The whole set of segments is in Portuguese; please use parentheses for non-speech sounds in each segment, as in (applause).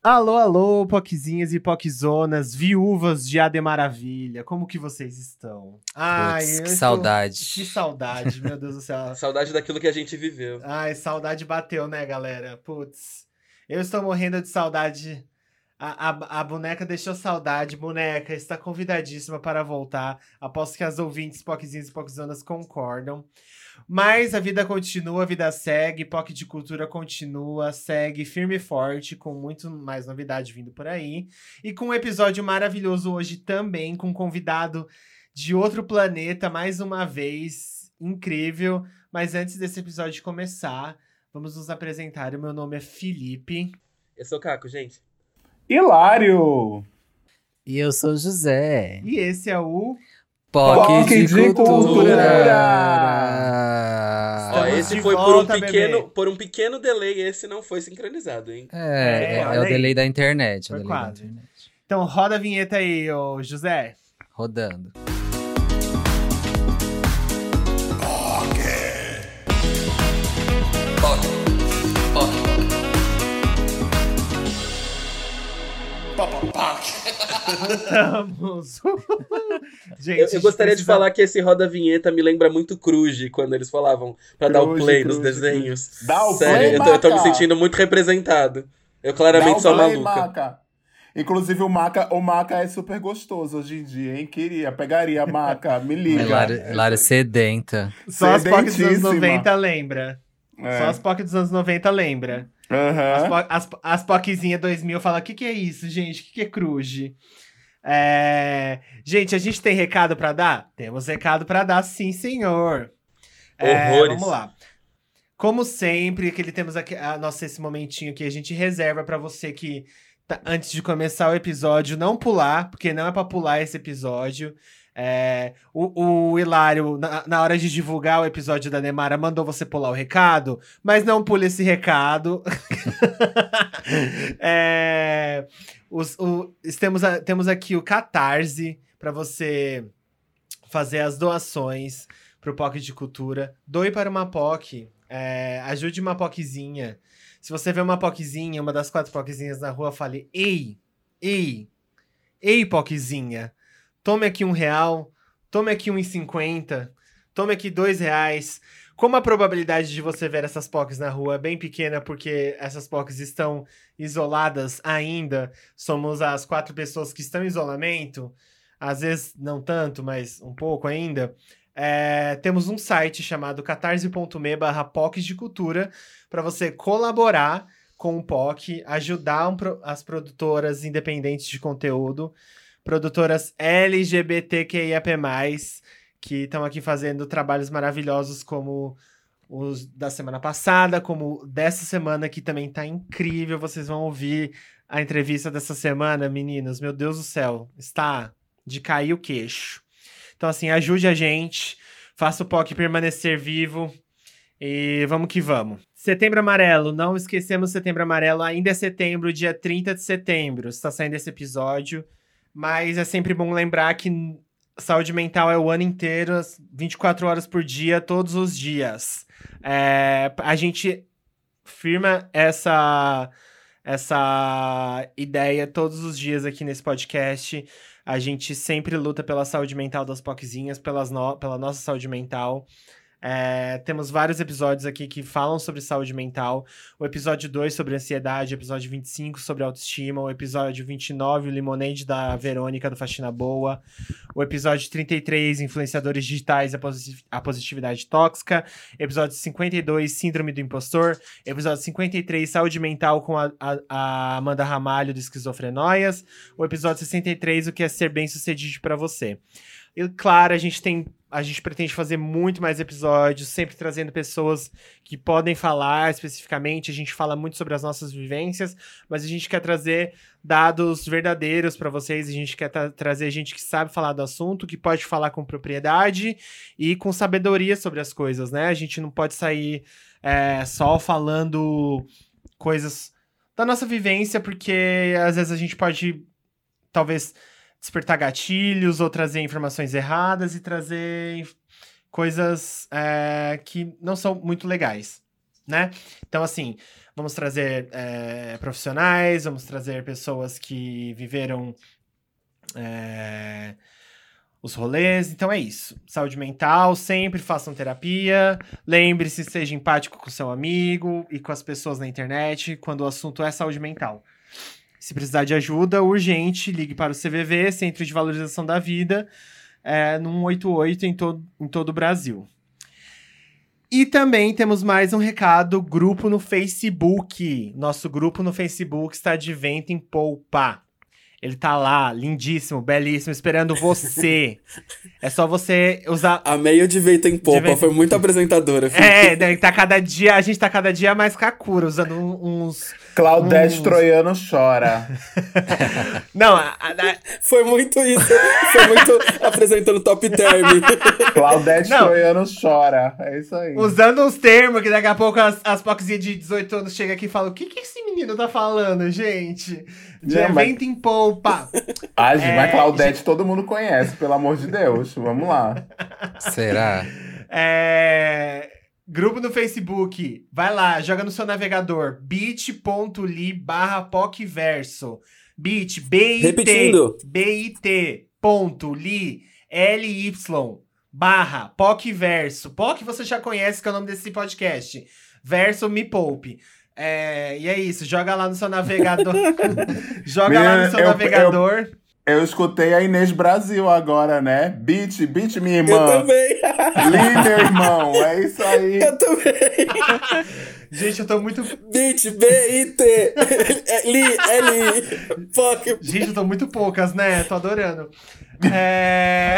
Alô, alô, poquezinhas e poquezonas, viúvas de Ade Maravilha, como que vocês estão? Ai, Puts, que estou... saudade. Que saudade, meu Deus do céu. (laughs) saudade daquilo que a gente viveu. Ai, saudade bateu, né, galera? Putz, eu estou morrendo de saudade. A, a, a boneca deixou saudade. Boneca está convidadíssima para voltar. Aposto que as ouvintes, poquezinhas e poquezonas concordam. Mas a vida continua, a vida segue, POC de Cultura continua, segue firme e forte, com muito mais novidade vindo por aí. E com um episódio maravilhoso hoje também, com um convidado de outro planeta, mais uma vez, incrível. Mas antes desse episódio começar, vamos nos apresentar. O meu nome é Felipe. Eu sou Caco, gente. Hilário! E eu sou José. E esse é o POC de, de cultura. cultura. Ó, esse foi por um, pequeno, por um pequeno delay, esse não foi sincronizado, hein? É, é, é o delay da internet. Foi delay da internet. Então roda a vinheta aí, ô José. Rodando. Voltamos. (laughs) Gente, eu, eu gostaria precisa... de falar que esse roda vinheta me lembra muito Cruz, quando eles falavam pra dar o play nos desenhos. Dá o Sério, play, eu tô, eu tô, me sentindo muito representado. Eu claramente sou play, maluca. Maca. Inclusive, o maca, o maca é super gostoso hoje em dia, hein? Queria, pegaria maca, me liga. Lara, Lara sedenta. Só as POC dos anos 90 lembra. É. Só as POC dos anos 90 lembra. Uhum. As, as, as POCzinha 2000 fala: o que, que é isso, gente? O que, que é Cruz? É... Gente, a gente tem recado para dar? Temos recado para dar, sim, senhor. É, vamos lá. Como sempre, que ele temos aqui a nossa esse momentinho que a gente reserva para você que tá, antes de começar o episódio não pular, porque não é para pular esse episódio. É, o, o Hilário, na, na, hora de divulgar o episódio da Nemara, mandou você pular o recado, mas não pule esse recado. (laughs) é, os, o, temos, temos aqui o Catarse para você fazer as doações pro POC de Cultura. Doe para uma POC. É, ajude uma POCzinha. Se você vê uma POCzinha, uma das quatro POCzinhas na rua, fale: Ei, ei, ei, POCzinha tome aqui um real, tome aqui um e cinquenta, tome aqui dois reais. Como a probabilidade de você ver essas POCs na rua é bem pequena, porque essas POCs estão isoladas ainda, somos as quatro pessoas que estão em isolamento, às vezes não tanto, mas um pouco ainda. É, temos um site chamado catarse.me barra POCs de Cultura para você colaborar com o POC, ajudar um, as produtoras independentes de conteúdo produtoras LGBTQIAP+, que estão aqui fazendo trabalhos maravilhosos como os da semana passada, como dessa semana que também tá incrível. Vocês vão ouvir a entrevista dessa semana, meninas. Meu Deus do céu, está de cair o queixo. Então, assim, ajude a gente, faça o POC permanecer vivo e vamos que vamos. Setembro Amarelo, não esquecemos Setembro Amarelo, ainda é setembro, dia 30 de setembro. Está saindo esse episódio. Mas é sempre bom lembrar que saúde mental é o ano inteiro, 24 horas por dia, todos os dias. É, a gente firma essa essa ideia todos os dias aqui nesse podcast. A gente sempre luta pela saúde mental das poquezinhas, pelas pela nossa saúde mental. É, temos vários episódios aqui que falam sobre saúde mental. O episódio 2 sobre ansiedade, o episódio 25 sobre autoestima, o episódio 29, o Limonade da Verônica do Faxina Boa, o episódio 33, influenciadores digitais a positividade tóxica, episódio 52, síndrome do impostor, episódio 53, saúde mental com a, a, a Amanda Ramalho do Esquizofrenóias, o episódio 63, o que é ser bem sucedido para você. E claro, a gente tem a gente pretende fazer muito mais episódios, sempre trazendo pessoas que podem falar especificamente. A gente fala muito sobre as nossas vivências, mas a gente quer trazer dados verdadeiros para vocês. A gente quer tra trazer gente que sabe falar do assunto, que pode falar com propriedade e com sabedoria sobre as coisas, né? A gente não pode sair é, só falando coisas da nossa vivência, porque às vezes a gente pode, talvez despertar gatilhos ou trazer informações erradas e trazer coisas é, que não são muito legais. né? Então, assim, vamos trazer é, profissionais, vamos trazer pessoas que viveram é, os rolês. Então é isso. Saúde mental, sempre façam terapia. Lembre-se, seja empático com seu amigo e com as pessoas na internet quando o assunto é saúde mental. Se precisar de ajuda urgente, ligue para o CVV, Centro de Valorização da Vida, é, no 188 em, to em todo o Brasil. E também temos mais um recado: grupo no Facebook. Nosso grupo no Facebook está de vento em polpa. Ele tá lá, lindíssimo, belíssimo, esperando você. (laughs) é só você usar. A meio de vento em popa, vento... foi muito apresentadora. Filho. É, né, tá cada dia, a gente tá cada dia mais kakura, usando uns. Claudete uns... Troiano chora. (laughs) Não, a, a... foi muito isso. Foi muito apresentando top term. (laughs) Claudete Não. Troiano chora. É isso aí. Usando uns termos que daqui a pouco as, as de 18 anos chegam aqui e falam: o que, que esse menino tá falando, gente? De Não, evento mas... em polpa. Ah, gente, é... mas Claudete gente... todo mundo conhece, pelo amor de Deus. Vamos lá. Será? É... Grupo no Facebook. Vai lá, joga no seu navegador. bit.ly barra pocverso. Bit, B-I-T. Repetindo. B-I-T. Ponto, li, L-Y. Barra, PocVerso. POC você já conhece, que é o nome desse podcast. Verso Me Poupe. É, e é isso, joga lá no seu navegador. (laughs) joga Minha, lá no seu eu, navegador. Eu, eu, escutei a Inês Brasil agora, né? Beat, beat, minha irmã. Eu também. Li, meu irmão. É isso aí. Eu também. (laughs) Gente, eu tô muito. Beat, B-I-T. Li, L-I. Fuck. Gente, eu tô muito poucas, né? Tô adorando. É.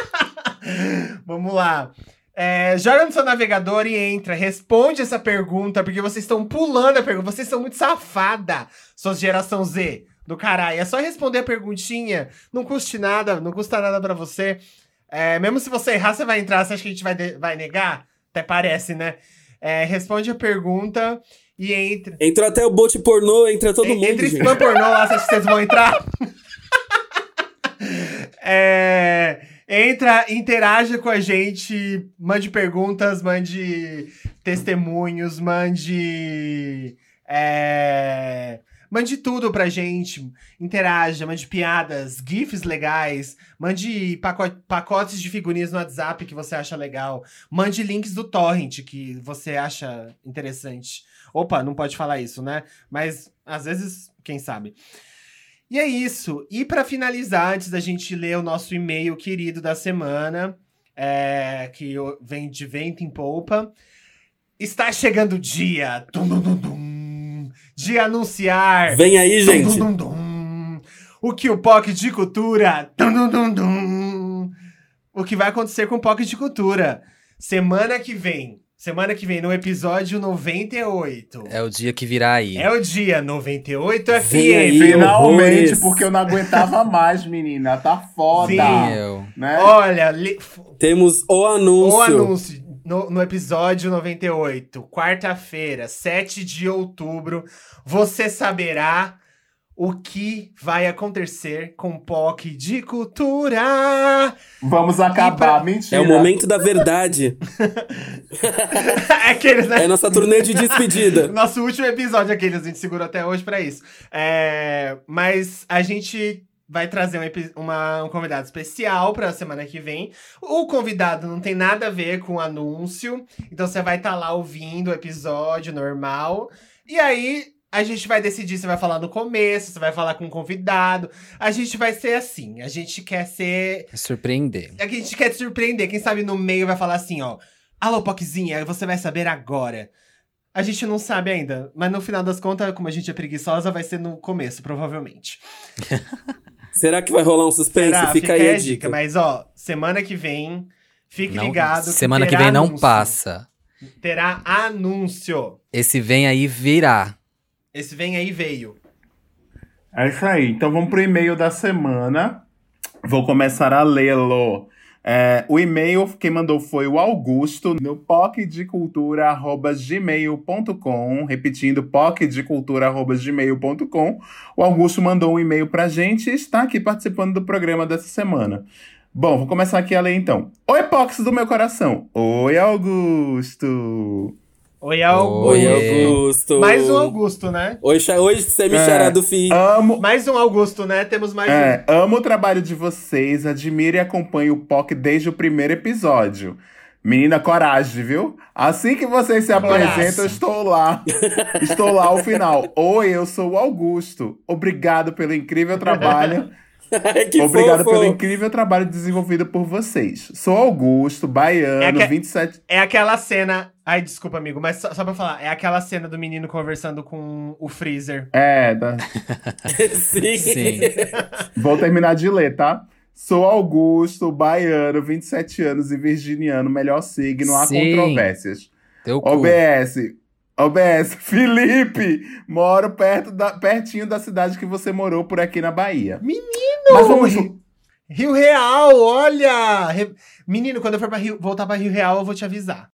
(laughs) Vamos lá. É, joga no seu navegador e entra, responde essa pergunta, porque vocês estão pulando a pergunta, vocês são muito safada, suas geração Z do caralho. É só responder a perguntinha, não custe nada, não custa nada para você. É, mesmo se você errar, você vai entrar, você acha que a gente vai, vai negar? Até parece, né? É, responde a pergunta e entra. Entrou até o bot pornô, entra todo mundo. Entra spam pornô lá, você acha que vocês vão entrar? (laughs) é. Entra, interaja com a gente, mande perguntas, mande testemunhos, mande. É, mande tudo pra gente. Interaja, mande piadas, GIFs legais, mande pacotes de figurinhas no WhatsApp que você acha legal. Mande links do Torrent que você acha interessante. Opa, não pode falar isso, né? Mas às vezes, quem sabe. E é isso. E para finalizar, antes da gente ler o nosso e-mail querido da semana, é, que vem de vento em polpa, está chegando o dia dum, dum, dum, de anunciar. Vem aí, gente. o que o POC de Cultura. o que vai acontecer com o POC de Cultura. Semana que vem, Semana que vem, no episódio 98. É o dia que virá aí. É o dia 98 FM. Finalmente, porque eu não aguentava mais, menina. Tá foda. Sim. Né? Olha, li... temos o anúncio. O anúncio. No, no episódio 98, quarta-feira, 7 de outubro, você saberá o que vai acontecer com o POC de cultura. Vamos acabar, pra... mentira. É o momento da verdade. é (laughs) aqueles, né? É nossa turnê de despedida. (laughs) Nosso último episódio, aqueles, a gente segurou até hoje para isso. É... Mas a gente vai trazer um, uma, um convidado especial para a semana que vem. O convidado não tem nada a ver com o anúncio, então você vai estar tá lá ouvindo o episódio normal. E aí, a gente vai decidir se vai falar no começo, se vai falar com um convidado. A gente vai ser assim. A gente quer ser. Surpreender. A gente quer te surpreender. Quem sabe no meio vai falar assim, ó. Alô, Poczinha, você vai saber agora. A gente não sabe ainda, mas no final das contas, como a gente é preguiçosa, vai ser no começo, provavelmente. (laughs) Será que vai rolar um suspense? Será? Fica, Fica aí a dica. dica. Mas, ó, semana que vem, fique não, ligado. Que semana que vem anúncio. não passa. Terá anúncio. Esse vem aí virá. Esse vem aí veio. É isso aí. Então vamos pro e-mail da semana. Vou começar a lê-lo. É, o e-mail quem mandou foi o Augusto no pocdecultura.gmail.com repetindo pocdecultura.gmail.com o Augusto mandou um e-mail pra gente e está aqui participando do programa dessa semana. Bom, vou começar aqui a ler então. Oi, Pox do meu coração. Oi, Augusto. Oi, Augusto. Oi, Augusto. Mais um Augusto, né? Hoje, hoje você me é, do fim. Amo. Mais um Augusto, né? Temos mais é, um. Amo o trabalho de vocês, admiro e acompanho o POC desde o primeiro episódio. Menina, coragem, viu? Assim que vocês se apresentam, eu estou lá. estou lá ao final. Oi, eu sou o Augusto. Obrigado pelo incrível trabalho (laughs) (laughs) Obrigado fofo. pelo incrível trabalho desenvolvido por vocês. Sou Augusto, baiano, é que, 27. É aquela cena. Ai, desculpa, amigo, mas só, só pra falar, é aquela cena do menino conversando com o Freezer. É, da... (laughs) Sim. Sim. Vou terminar de ler, tá? Sou Augusto, baiano, 27 anos e virginiano, melhor signo, há controvérsias. Teu OBS, OBS, (laughs) Felipe, moro perto da, pertinho da cidade que você morou por aqui na Bahia. Menino! Mas vamos... Rio Real, olha! Menino, quando eu for pra Rio, voltar para Rio Real, eu vou te avisar.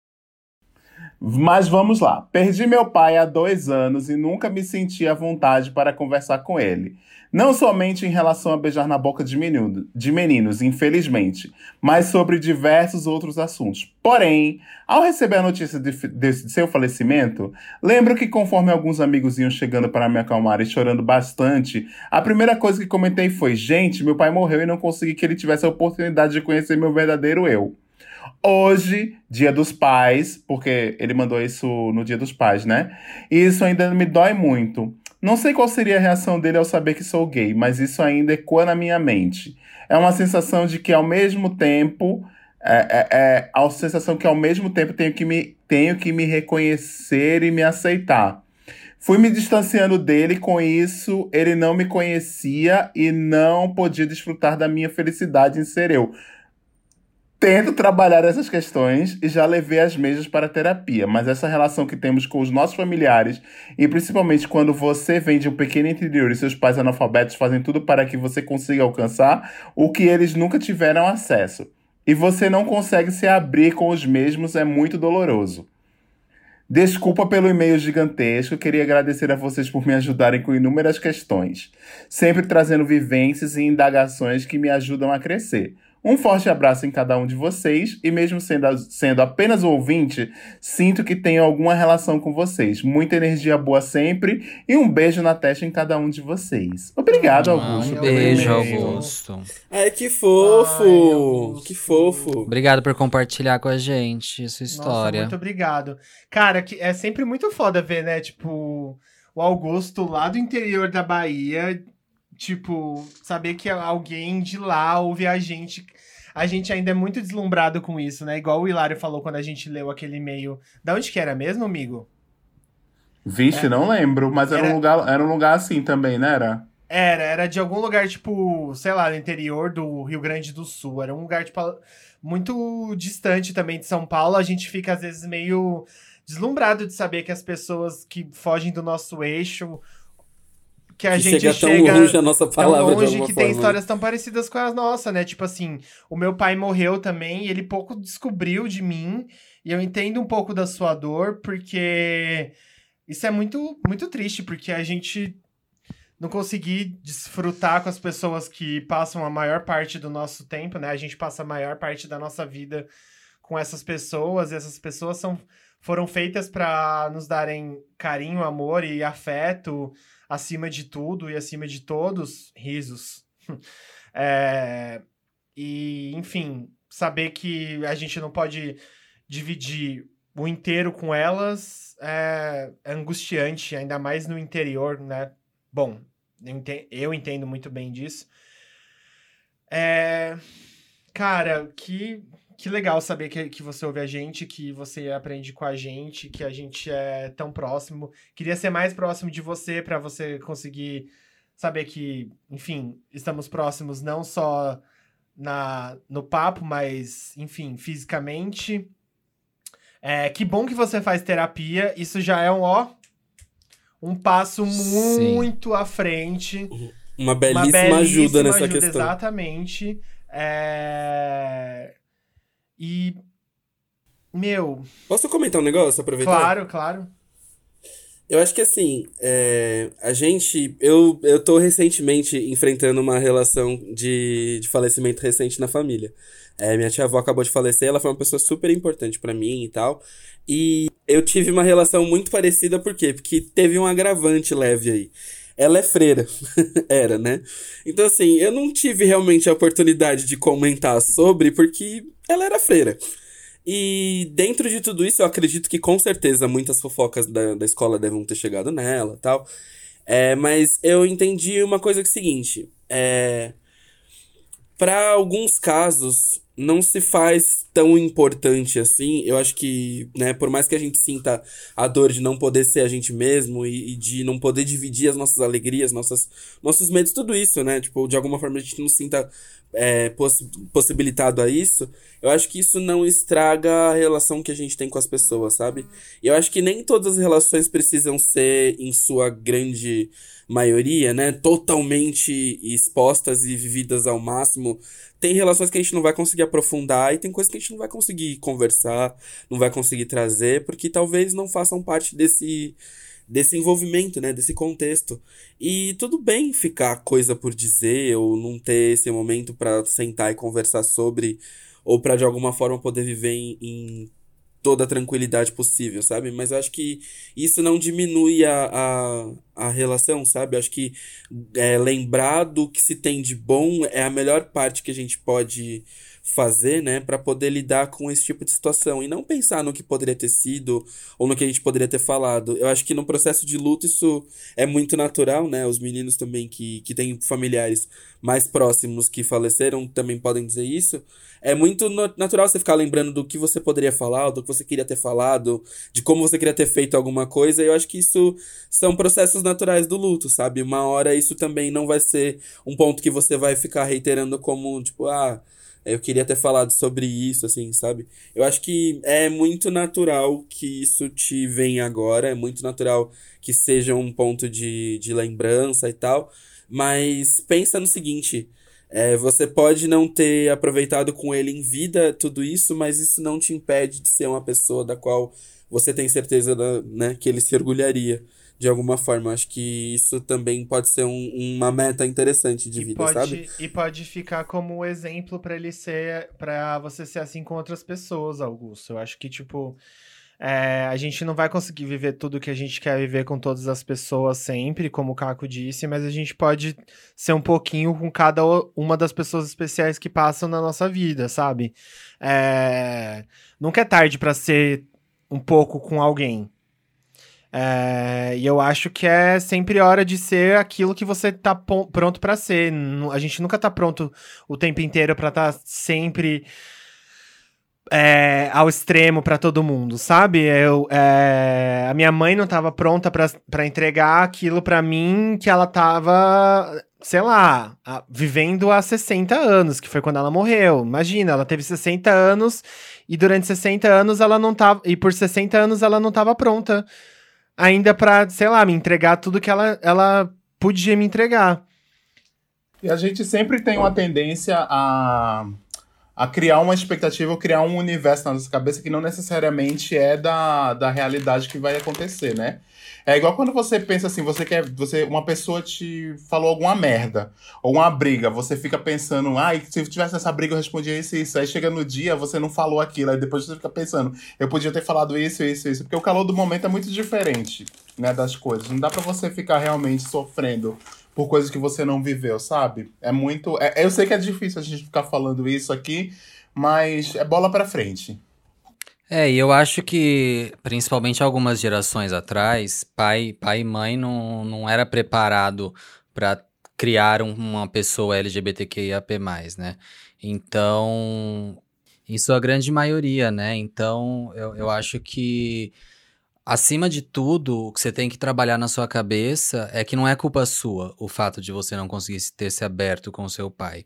Mas vamos lá. Perdi meu pai há dois anos e nunca me senti à vontade para conversar com ele. Não somente em relação a beijar na boca de, menino, de meninos, infelizmente, mas sobre diversos outros assuntos. Porém, ao receber a notícia de, de, seu falecimento, lembro que conforme alguns amigos iam chegando para me acalmar e chorando bastante, a primeira coisa que comentei foi: gente, meu pai morreu e não consegui que ele tivesse a oportunidade de conhecer meu verdadeiro eu. Hoje, dia dos pais, porque ele mandou isso no dia dos pais, né? E isso ainda me dói muito. Não sei qual seria a reação dele ao saber que sou gay, mas isso ainda ecoa na minha mente. É uma sensação de que ao mesmo tempo. É, é, é a sensação que ao mesmo tempo tenho que, me, tenho que me reconhecer e me aceitar. Fui me distanciando dele, com isso ele não me conhecia e não podia desfrutar da minha felicidade em ser eu. Tento trabalhar essas questões e já levei as mesas para terapia, mas essa relação que temos com os nossos familiares, e principalmente quando você vem de um pequeno interior e seus pais analfabetos fazem tudo para que você consiga alcançar o que eles nunca tiveram acesso, e você não consegue se abrir com os mesmos, é muito doloroso. Desculpa pelo e-mail gigantesco, queria agradecer a vocês por me ajudarem com inúmeras questões, sempre trazendo vivências e indagações que me ajudam a crescer. Um forte abraço em cada um de vocês e mesmo sendo, sendo apenas um ouvinte, sinto que tenho alguma relação com vocês. Muita energia boa sempre e um beijo na testa em cada um de vocês. Obrigado, Augusto. Um beijo, Augusto. Ai, que fofo! Ai, que fofo. Obrigado por compartilhar com a gente sua história. Nossa, muito obrigado. Cara, é sempre muito foda ver, né, tipo, o Augusto lá do interior da Bahia Tipo, saber que alguém de lá ouve a gente. A gente ainda é muito deslumbrado com isso, né? Igual o Hilário falou quando a gente leu aquele e-mail. Da onde que era mesmo, amigo? Vixe, é. não lembro, mas era, era, um lugar, era um lugar assim também, né? Era? Era, era de algum lugar, tipo, sei lá, no interior do Rio Grande do Sul. Era um lugar, tipo, muito distante também de São Paulo. A gente fica, às vezes, meio deslumbrado de saber que as pessoas que fogem do nosso eixo que a que gente chega, chega tão longe a nossa palavra tão longe que forma. tem histórias tão parecidas com as nossas, né? Tipo assim, o meu pai morreu também e ele pouco descobriu de mim e eu entendo um pouco da sua dor porque isso é muito muito triste porque a gente não conseguir desfrutar com as pessoas que passam a maior parte do nosso tempo, né? A gente passa a maior parte da nossa vida com essas pessoas, e essas pessoas são foram feitas para nos darem carinho, amor e afeto, acima de tudo e acima de todos, risos. (laughs) é, e, enfim, saber que a gente não pode dividir o inteiro com elas é, angustiante, ainda mais no interior, né? Bom, eu entendo muito bem disso. É, cara, que que legal saber que, que você ouve a gente, que você aprende com a gente, que a gente é tão próximo. Queria ser mais próximo de você para você conseguir saber que, enfim, estamos próximos não só na no papo, mas, enfim, fisicamente. É, que bom que você faz terapia. Isso já é um ó um passo muito Sim. à frente. Uma belíssima, uma belíssima ajuda nessa ajuda, questão. Exatamente. É... E. Meu. Posso comentar um negócio, aproveitar? Claro, claro. Eu acho que assim, é, a gente. Eu, eu tô recentemente enfrentando uma relação de, de falecimento recente na família. É, minha tia avó acabou de falecer, ela foi uma pessoa super importante para mim e tal. E eu tive uma relação muito parecida, por quê? Porque teve um agravante leve aí. Ela é freira, (laughs) era, né? Então, assim, eu não tive realmente a oportunidade de comentar sobre, porque ela era freira. E dentro de tudo isso, eu acredito que com certeza muitas fofocas da, da escola devem ter chegado nela tal. É, mas eu entendi uma coisa que é o seguinte: é, para alguns casos, não se faz tão importante assim. Eu acho que, né, por mais que a gente sinta a dor de não poder ser a gente mesmo e, e, de não poder dividir as nossas alegrias, nossas, nossos medos, tudo isso, né? Tipo, de alguma forma a gente não sinta é, poss possibilitado a isso, eu acho que isso não estraga a relação que a gente tem com as pessoas, sabe? E eu acho que nem todas as relações precisam ser, em sua grande maioria, né, totalmente expostas e vividas ao máximo. Tem relações que a gente não vai conseguir aprofundar e tem coisas que a gente não vai conseguir conversar, não vai conseguir trazer, porque talvez não façam parte desse desse envolvimento, né, desse contexto. E tudo bem ficar coisa por dizer ou não ter esse momento para sentar e conversar sobre ou para de alguma forma poder viver em, em toda a tranquilidade possível, sabe? Mas acho que isso não diminui a, a, a relação, sabe? Acho que é, lembrar do que se tem de bom é a melhor parte que a gente pode fazer, né, para poder lidar com esse tipo de situação e não pensar no que poderia ter sido ou no que a gente poderia ter falado. Eu acho que no processo de luto isso é muito natural, né? Os meninos também que, que têm familiares mais próximos que faleceram também podem dizer isso. É muito natural você ficar lembrando do que você poderia falar, do que você queria ter falado, de como você queria ter feito alguma coisa. Eu acho que isso são processos naturais do luto, sabe? Uma hora isso também não vai ser um ponto que você vai ficar reiterando como, tipo, ah, eu queria ter falado sobre isso, assim, sabe? Eu acho que é muito natural que isso te venha agora, é muito natural que seja um ponto de, de lembrança e tal. Mas pensa no seguinte: é, você pode não ter aproveitado com ele em vida tudo isso, mas isso não te impede de ser uma pessoa da qual você tem certeza né, que ele se orgulharia de alguma forma. Acho que isso também pode ser um, uma meta interessante de e vida, pode, sabe? E pode ficar como exemplo para ele ser, para você ser assim com outras pessoas, Augusto. Eu acho que tipo é, a gente não vai conseguir viver tudo que a gente quer viver com todas as pessoas sempre, como o Caco disse, mas a gente pode ser um pouquinho com cada uma das pessoas especiais que passam na nossa vida, sabe? É, nunca é tarde para ser um pouco com alguém. É, e eu acho que é sempre hora de ser aquilo que você tá pronto para ser. A gente nunca tá pronto o tempo inteiro para estar tá sempre é, ao extremo para todo mundo, sabe? Eu, é, a minha mãe não estava pronta para entregar aquilo para mim que ela estava, sei lá, a, vivendo há 60 anos, que foi quando ela morreu. Imagina, ela teve 60 anos e durante 60 anos ela não tava. E por 60 anos ela não estava pronta ainda para, sei lá, me entregar tudo que ela, ela podia me entregar. E a gente sempre tem uma tendência a a criar uma expectativa ou criar um universo na nossa cabeça que não necessariamente é da, da realidade que vai acontecer, né? É igual quando você pensa assim, você quer, você, uma pessoa te falou alguma merda, ou uma briga, você fica pensando, ai, ah, se eu tivesse essa briga eu respondia isso e isso, aí chega no dia, você não falou aquilo, aí depois você fica pensando, eu podia ter falado isso, isso, isso, porque o calor do momento é muito diferente, né, das coisas, não dá para você ficar realmente sofrendo por coisas que você não viveu, sabe? É muito. É, eu sei que é difícil a gente ficar falando isso aqui, mas é bola para frente. É, e eu acho que, principalmente algumas gerações atrás, pai, pai e mãe não, não era preparado para criar uma pessoa LGBTQIAP+, né? Então, isso é a grande maioria, né? Então, eu, eu acho que Acima de tudo, o que você tem que trabalhar na sua cabeça é que não é culpa sua o fato de você não conseguir ter se aberto com seu pai.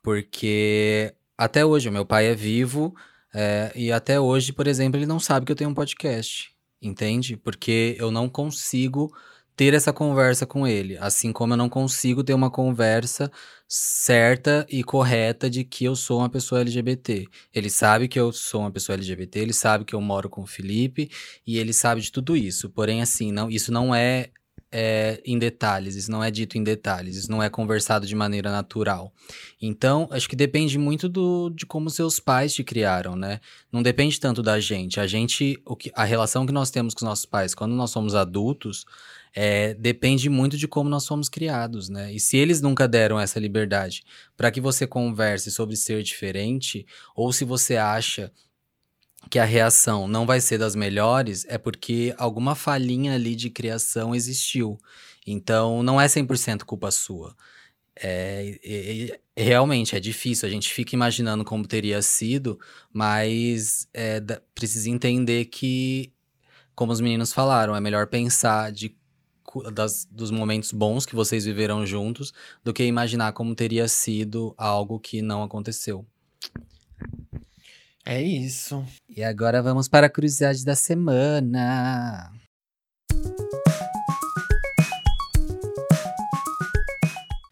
Porque até hoje, o meu pai é vivo é, e até hoje, por exemplo, ele não sabe que eu tenho um podcast. Entende? Porque eu não consigo ter essa conversa com ele. Assim como eu não consigo ter uma conversa certa e correta de que eu sou uma pessoa LGBT. Ele sabe que eu sou uma pessoa LGBT, ele sabe que eu moro com o Felipe e ele sabe de tudo isso. Porém, assim, não, isso não é é em detalhes, isso não é dito em detalhes, isso não é conversado de maneira natural. Então, acho que depende muito do, de como seus pais te criaram, né? Não depende tanto da gente. A gente, o que, a relação que nós temos com os nossos pais quando nós somos adultos é, depende muito de como nós fomos criados, né? E se eles nunca deram essa liberdade para que você converse sobre ser diferente, ou se você acha que a reação não vai ser das melhores, é porque alguma falhinha ali de criação existiu. Então, não é 100% culpa sua. É, é, é, realmente é difícil, a gente fica imaginando como teria sido, mas é, precisa entender que, como os meninos falaram, é melhor pensar de das, dos momentos bons que vocês viveram juntos do que imaginar como teria sido algo que não aconteceu. É isso. E agora vamos para a curiosidade da semana.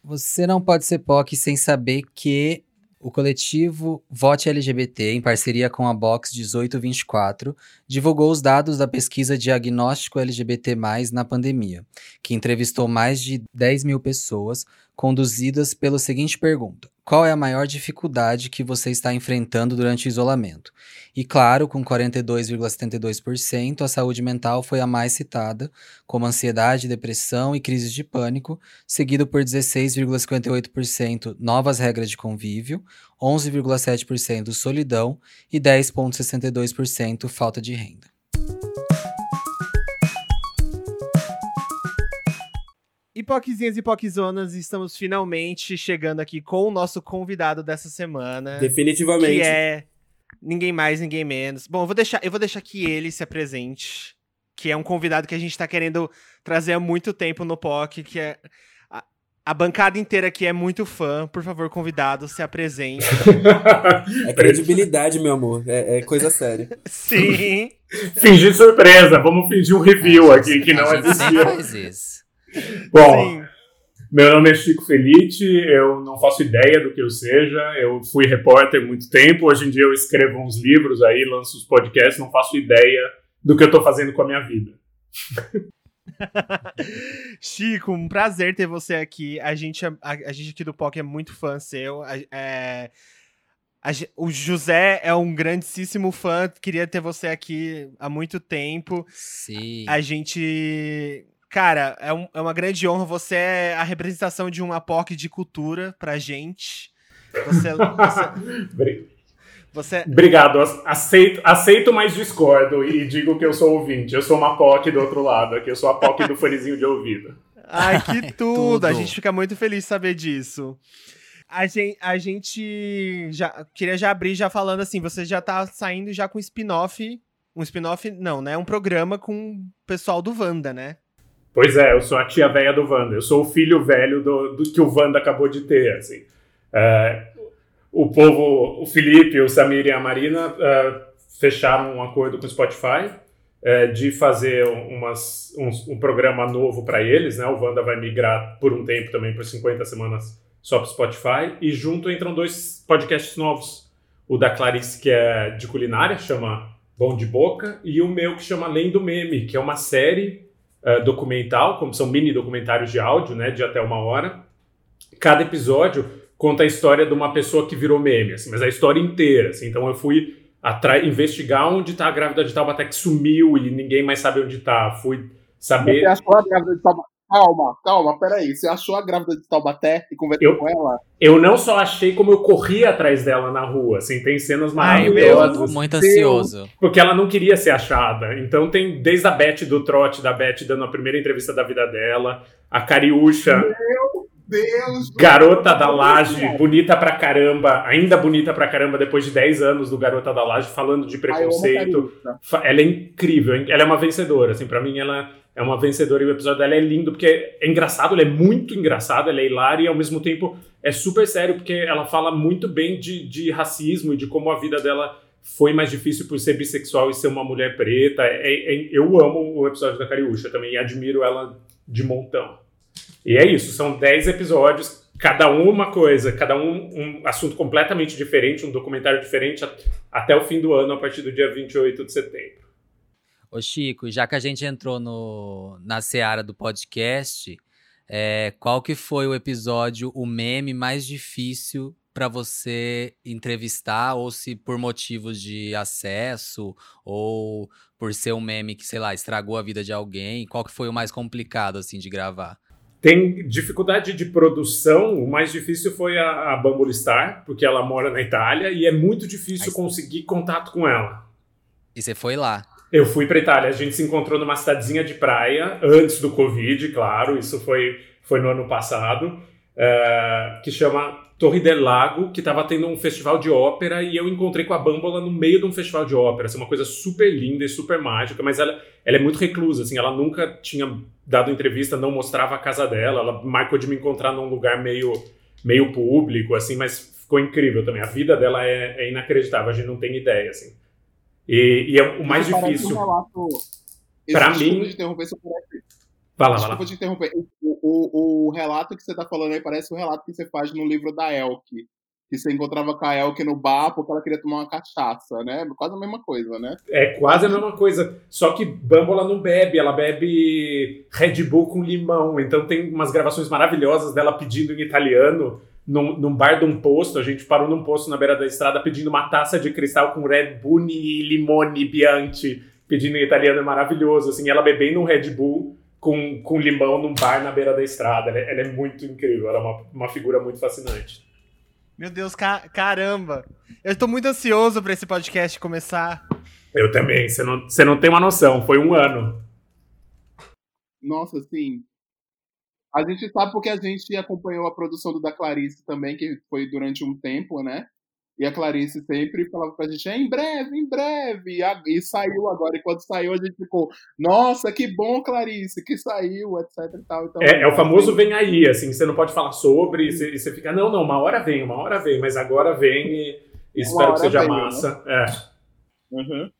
Você não pode ser POC sem saber que o coletivo Vote LGBT, em parceria com a Box 1824, divulgou os dados da pesquisa Diagnóstico LGBT, na pandemia, que entrevistou mais de 10 mil pessoas, conduzidas pela seguinte pergunta: qual é a maior dificuldade que você está enfrentando durante o isolamento? E claro, com 42,72%, a saúde mental foi a mais citada, como ansiedade, depressão e crises de pânico, seguido por 16,58% novas regras de convívio, 11,7% solidão e 10,62% falta de renda. Hipoquezinhas e hipoquizonas, estamos finalmente chegando aqui com o nosso convidado dessa semana. Definitivamente. Que é ninguém mais, ninguém menos. Bom, eu vou deixar, eu vou deixar que ele se apresente, que é um convidado que a gente tá querendo trazer há muito tempo no POC, que é a, a bancada inteira aqui é muito fã. Por favor, convidado, se apresente. (laughs) é credibilidade, meu amor. É, é coisa séria. Sim. fingir surpresa. Vamos fingir um review aqui que não é possível. faz isso. Bom, Sim. meu nome é Chico Felite, eu não faço ideia do que eu seja, eu fui repórter muito tempo, hoje em dia eu escrevo uns livros aí, lanço os podcasts, não faço ideia do que eu tô fazendo com a minha vida. (laughs) Chico, um prazer ter você aqui. A gente, a, a gente aqui do POC é muito fã seu. A, é, a, o José é um grandíssimo fã, queria ter você aqui há muito tempo. Sim. A gente Cara, é, um, é uma grande honra. Você é a representação de uma POC de cultura pra gente. Você. você... (laughs) Você... Obrigado, aceito, aceito, mas discordo e digo que eu sou ouvinte. Eu sou uma POC do outro lado, aqui eu sou a POC do fonezinho de ouvido. Ai, que tudo. (laughs) tudo! A gente fica muito feliz de saber disso. A gente, a gente já queria já abrir já falando assim, você já tá saindo já com spin-off, um spin-off não, né? Um programa com o pessoal do Wanda, né? Pois é, eu sou a tia velha do Wanda. Eu sou o filho velho do, do que o Wanda acabou de ter, assim. É, o povo, o Felipe, o Samir e a Marina uh, fecharam um acordo com o Spotify uh, de fazer umas, um, um programa novo para eles, né? O Wanda vai migrar por um tempo também, por 50 semanas, só para o Spotify. E junto entram dois podcasts novos. O da Clarice, que é de culinária, chama Bom de Boca, e o meu que chama Além do Meme, que é uma série uh, documental, como são mini documentários de áudio, né, de até uma hora. Cada episódio conta a história de uma pessoa que virou meme, assim, mas a história inteira. Assim. Então eu fui investigar onde está a grávida de Taubaté que sumiu e ninguém mais sabe onde está. Fui saber. Você achou a grávida de Taubaté? Calma, calma, peraí. Você achou a grávida de Taubaté e conversou eu, com ela? Eu não só achei, como eu corri atrás dela na rua. Assim, tem cenas maravilhosas. Muito ansioso. Porque ela não queria ser achada. Então tem desde a Beth do trote, da Beth dando a primeira entrevista da vida dela, a Cariúcha. Meu Deus! Garota da Laje, bonita pra caramba, ainda bonita pra caramba depois de 10 anos do Garota da Laje, falando de preconceito. Ela é incrível, ela é uma vencedora. Assim, para mim, ela é uma vencedora e o episódio dela é lindo, porque é engraçado, ele é muito engraçado, ela é hilária e ao mesmo tempo é super sério, porque ela fala muito bem de, de racismo e de como a vida dela foi mais difícil por ser bissexual e ser uma mulher preta. É, é, eu amo o episódio da Cariúcha também admiro ela de montão. E é isso, são 10 episódios, cada um uma coisa, cada um um assunto completamente diferente, um documentário diferente até o fim do ano, a partir do dia 28 de setembro. Ô Chico, já que a gente entrou no, na seara do podcast, é, qual que foi o episódio, o meme mais difícil para você entrevistar, ou se por motivos de acesso, ou por ser um meme que, sei lá, estragou a vida de alguém, qual que foi o mais complicado, assim, de gravar? Tem dificuldade de produção, o mais difícil foi a, a Bumble Star, porque ela mora na Itália, e é muito difícil Aí, conseguir contato com ela. E você foi lá? Eu fui para Itália. A gente se encontrou numa cidadezinha de praia, antes do Covid, claro. Isso foi, foi no ano passado. Uh, que chama Torre del Lago, que estava tendo um festival de ópera. E eu encontrei com a Bambola no meio de um festival de ópera. Assim, uma coisa super linda e super mágica. Mas ela, ela é muito reclusa. Assim, ela nunca tinha dado entrevista, não mostrava a casa dela. Ela marcou de me encontrar num lugar meio, meio público, assim. Mas ficou incrível também. A vida dela é, é inacreditável. A gente não tem ideia, assim. E, e é o mais difícil. Um para mim. De interromper, se Fala, Desculpa fala. te interromper. O, o, o, relato que você está falando aí parece o relato que você faz no livro da Elke. Que você encontrava com a Elke no bar porque ela queria tomar uma cachaça, né? Quase a mesma coisa, né? É quase a mesma coisa. Só que Bambola não bebe, ela bebe Red Bull com limão. Então tem umas gravações maravilhosas dela pedindo em italiano num, num, bar de um posto, a gente parou num posto na beira da estrada pedindo uma taça de cristal com Red Bull e limone Bianchi, pedindo em italiano, é maravilhoso, assim, ela bebendo um Red Bull com, com limão num bar na beira da estrada, ela, é, ela é muito incrível, ela é uma, uma figura muito fascinante. Meu Deus, ca caramba! Eu tô muito ansioso para esse podcast começar. Eu também, você não, você não tem uma noção, foi um ano. Nossa, sim, a gente sabe porque a gente acompanhou a produção do da Clarice também, que foi durante um tempo, né? E a Clarice sempre falava pra gente, é em breve, em breve. E saiu agora. E quando saiu, a gente ficou, nossa, que bom, Clarice, que saiu, etc e tal. Então, é, é, o famoso vem aí, assim, você não pode falar sobre, e você, e você fica, não, não, uma hora vem, uma hora vem, mas agora vem e, e espero que seja vem, massa. Né? É. Uhum.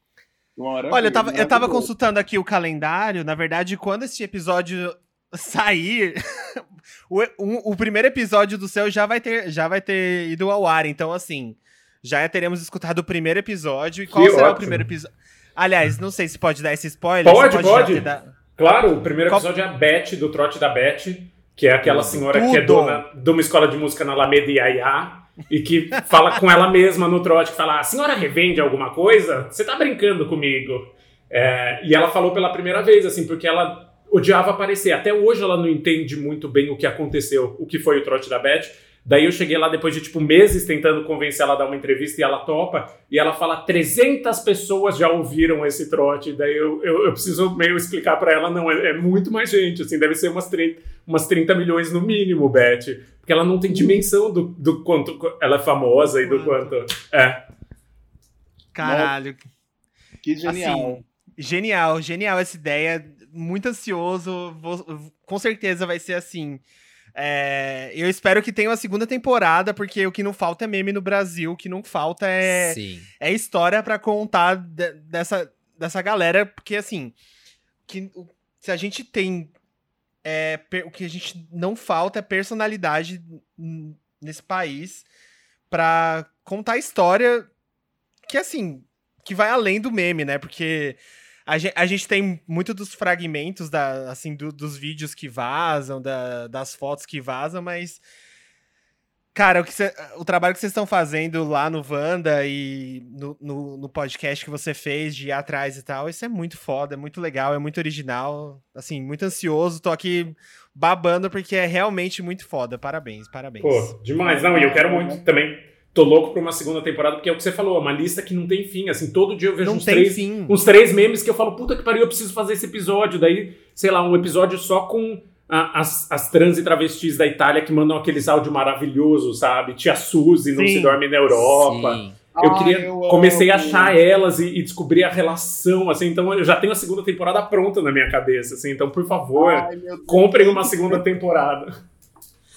Olha, eu tava, eu tava consultando aqui o calendário. Na verdade, quando esse episódio sair, (laughs) o, um, o primeiro episódio do céu já vai ter já vai ter ido ao ar. Então, assim, já teremos escutado o primeiro episódio. E qual que será ótimo. o primeiro episódio? Aliás, não sei se pode dar esse spoiler. Pode, pode. pode. Dar... Claro, o primeiro episódio qual... é a Beth, do trote da Beth, que é aquela senhora Tudo. que é dona de uma escola de música na Alameda Iaiá. E que (laughs) fala com ela mesma no trote, que fala, a senhora revende alguma coisa? Você tá brincando comigo? É, e ela falou pela primeira vez, assim, porque ela odiava aparecer. Até hoje ela não entende muito bem o que aconteceu, o que foi o trote da Beth. Daí eu cheguei lá depois de tipo meses tentando convencer ela a dar uma entrevista e ela topa. E ela fala: 300 pessoas já ouviram esse trote. Daí eu, eu, eu preciso meio explicar para ela: não, é, é, muito mais gente. Assim, deve ser umas 30, umas 30 milhões no mínimo, Beth. Porque ela não tem dimensão do, do quanto ela é famosa e do quanto. É. Caralho. Que genial. Assim, genial, genial essa ideia muito ansioso. Vou, com certeza vai ser assim. É, eu espero que tenha uma segunda temporada, porque o que não falta é meme no Brasil, o que não falta é, é história para contar de, dessa, dessa galera, porque assim, que, se a gente tem. É, o que a gente não falta é personalidade nesse país para contar a história que assim, que vai além do meme, né? Porque a gente, a gente tem muito dos fragmentos da, assim, do, dos vídeos que vazam, da, das fotos que vazam, mas. Cara, o, que cê, o trabalho que vocês estão fazendo lá no Wanda e no, no, no, podcast que você fez de ir atrás e tal, isso é muito foda, é muito legal, é muito original. Assim, muito ansioso. Tô aqui babando porque é realmente muito foda. Parabéns, parabéns. Pô, demais. Não, e eu quero muito também tô louco pra uma segunda temporada, porque é o que você falou, é uma lista que não tem fim. Assim, todo dia eu vejo uns três, uns três memes que eu falo, puta que pariu, eu preciso fazer esse episódio. Daí, sei lá, um episódio só com a, as, as trans e travestis da Itália que mandam aqueles áudios maravilhosos, sabe? Tia Suzy não se dorme na Europa. Sim. Eu Ai, queria. Eu comecei a achar elas e, e, descobrir a relação, assim. Então eu já tenho a segunda temporada pronta na minha cabeça, assim. Então, por favor, Ai, comprem uma segunda temporada.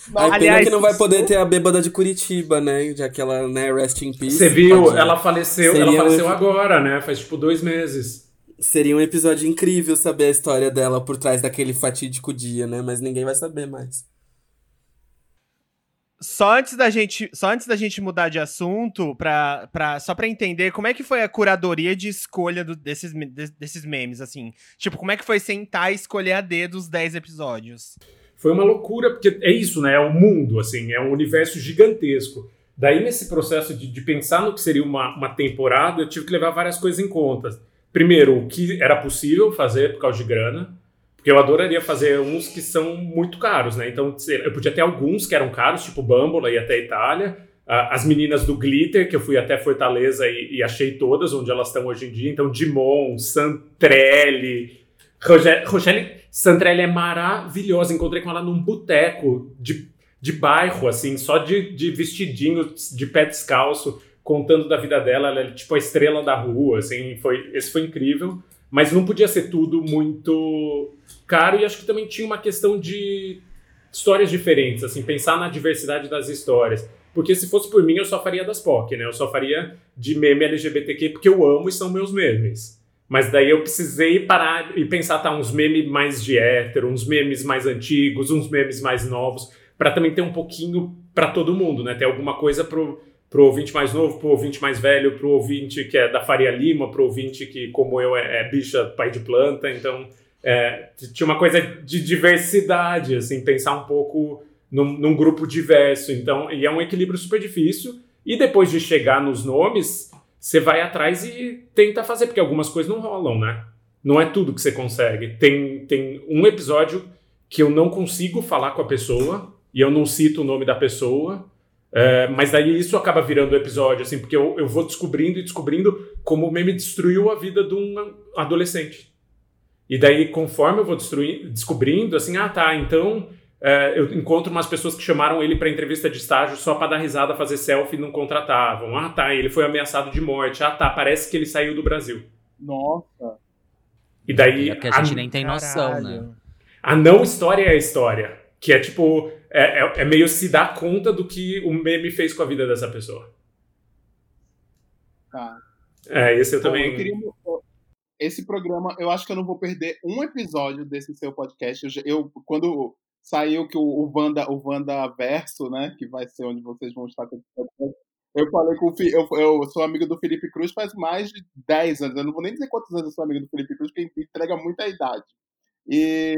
Mas Aliás, que não vai poder ter a bêbada de Curitiba, né? Já que ela, né, rest in peace. Você viu? Ela faleceu, ela faleceu um... agora, né? Faz tipo dois meses. Seria um episódio incrível saber a história dela por trás daquele fatídico dia, né? Mas ninguém vai saber mais. Só antes da gente, só antes da gente mudar de assunto, pra, pra, só pra entender, como é que foi a curadoria de escolha do, desses, de, desses memes, assim? Tipo, como é que foi sentar e escolher a D dos 10 episódios? Foi uma loucura, porque é isso, né? É um mundo, assim, é um universo gigantesco. Daí, nesse processo de, de pensar no que seria uma, uma temporada, eu tive que levar várias coisas em conta. Primeiro, o que era possível fazer por causa de grana. Porque eu adoraria fazer uns que são muito caros, né? Então, eu podia ter alguns que eram caros, tipo Bambola e até Itália. As meninas do Glitter, que eu fui até Fortaleza e, e achei todas onde elas estão hoje em dia. Então, Dimon, Santrelli. Rogério Santrelli é maravilhosa. Encontrei com ela num boteco de, de bairro, assim, só de, de vestidinho, de pé descalço, contando da vida dela. Ela é tipo a estrela da rua, assim. Foi, esse foi incrível. Mas não podia ser tudo muito caro e acho que também tinha uma questão de histórias diferentes, assim, pensar na diversidade das histórias. Porque se fosse por mim, eu só faria das POC, né? Eu só faria de meme LGBTQ porque eu amo e são meus memes. Mas daí eu precisei parar e pensar, tá, uns memes mais de hétero, uns memes mais antigos, uns memes mais novos, para também ter um pouquinho para todo mundo, né? Ter alguma coisa pro, pro ouvinte mais novo, pro ouvinte mais velho, pro ouvinte que é da Faria Lima, pro ouvinte que, como eu, é, é bicha, pai de planta. Então, é, tinha uma coisa de diversidade, assim, pensar um pouco num, num, grupo diverso. Então, e é um equilíbrio super difícil. E depois de chegar nos nomes, você vai atrás e tenta fazer, porque algumas coisas não rolam, né? Não é tudo que você consegue. Tem, tem um episódio que eu não consigo falar com a pessoa e eu não cito o nome da pessoa é, mas daí isso acaba virando episódio, assim, porque eu, eu vou descobrindo e descobrindo como o meme destruiu a vida de um adolescente. E daí, conforme eu vou descobrindo, assim, ah, tá, então é, eu encontro umas pessoas que chamaram ele para entrevista de estágio só para dar risada, fazer selfie e não contratavam. Ah, tá, ele foi ameaçado de morte. Ah, tá, parece que ele saiu do Brasil. Nossa. E daí. É porque a gente a... nem tem noção, Caralho. né? A não história é a história. Que é tipo, é, é, é, meio se dar conta do que o meme fez com a vida dessa pessoa. Tá. É, esse eu também. Eu queria, esse programa, eu acho que eu não vou perder um episódio desse seu podcast. Eu, eu quando saiu que o, o Wanda, o Wanda Verso, né, que vai ser onde vocês vão estar eu falei com o eu, eu sou amigo do Felipe Cruz faz mais de 10 anos. Eu não vou nem dizer quantos anos eu sou amigo do Felipe Cruz, porque entrega muita idade. E,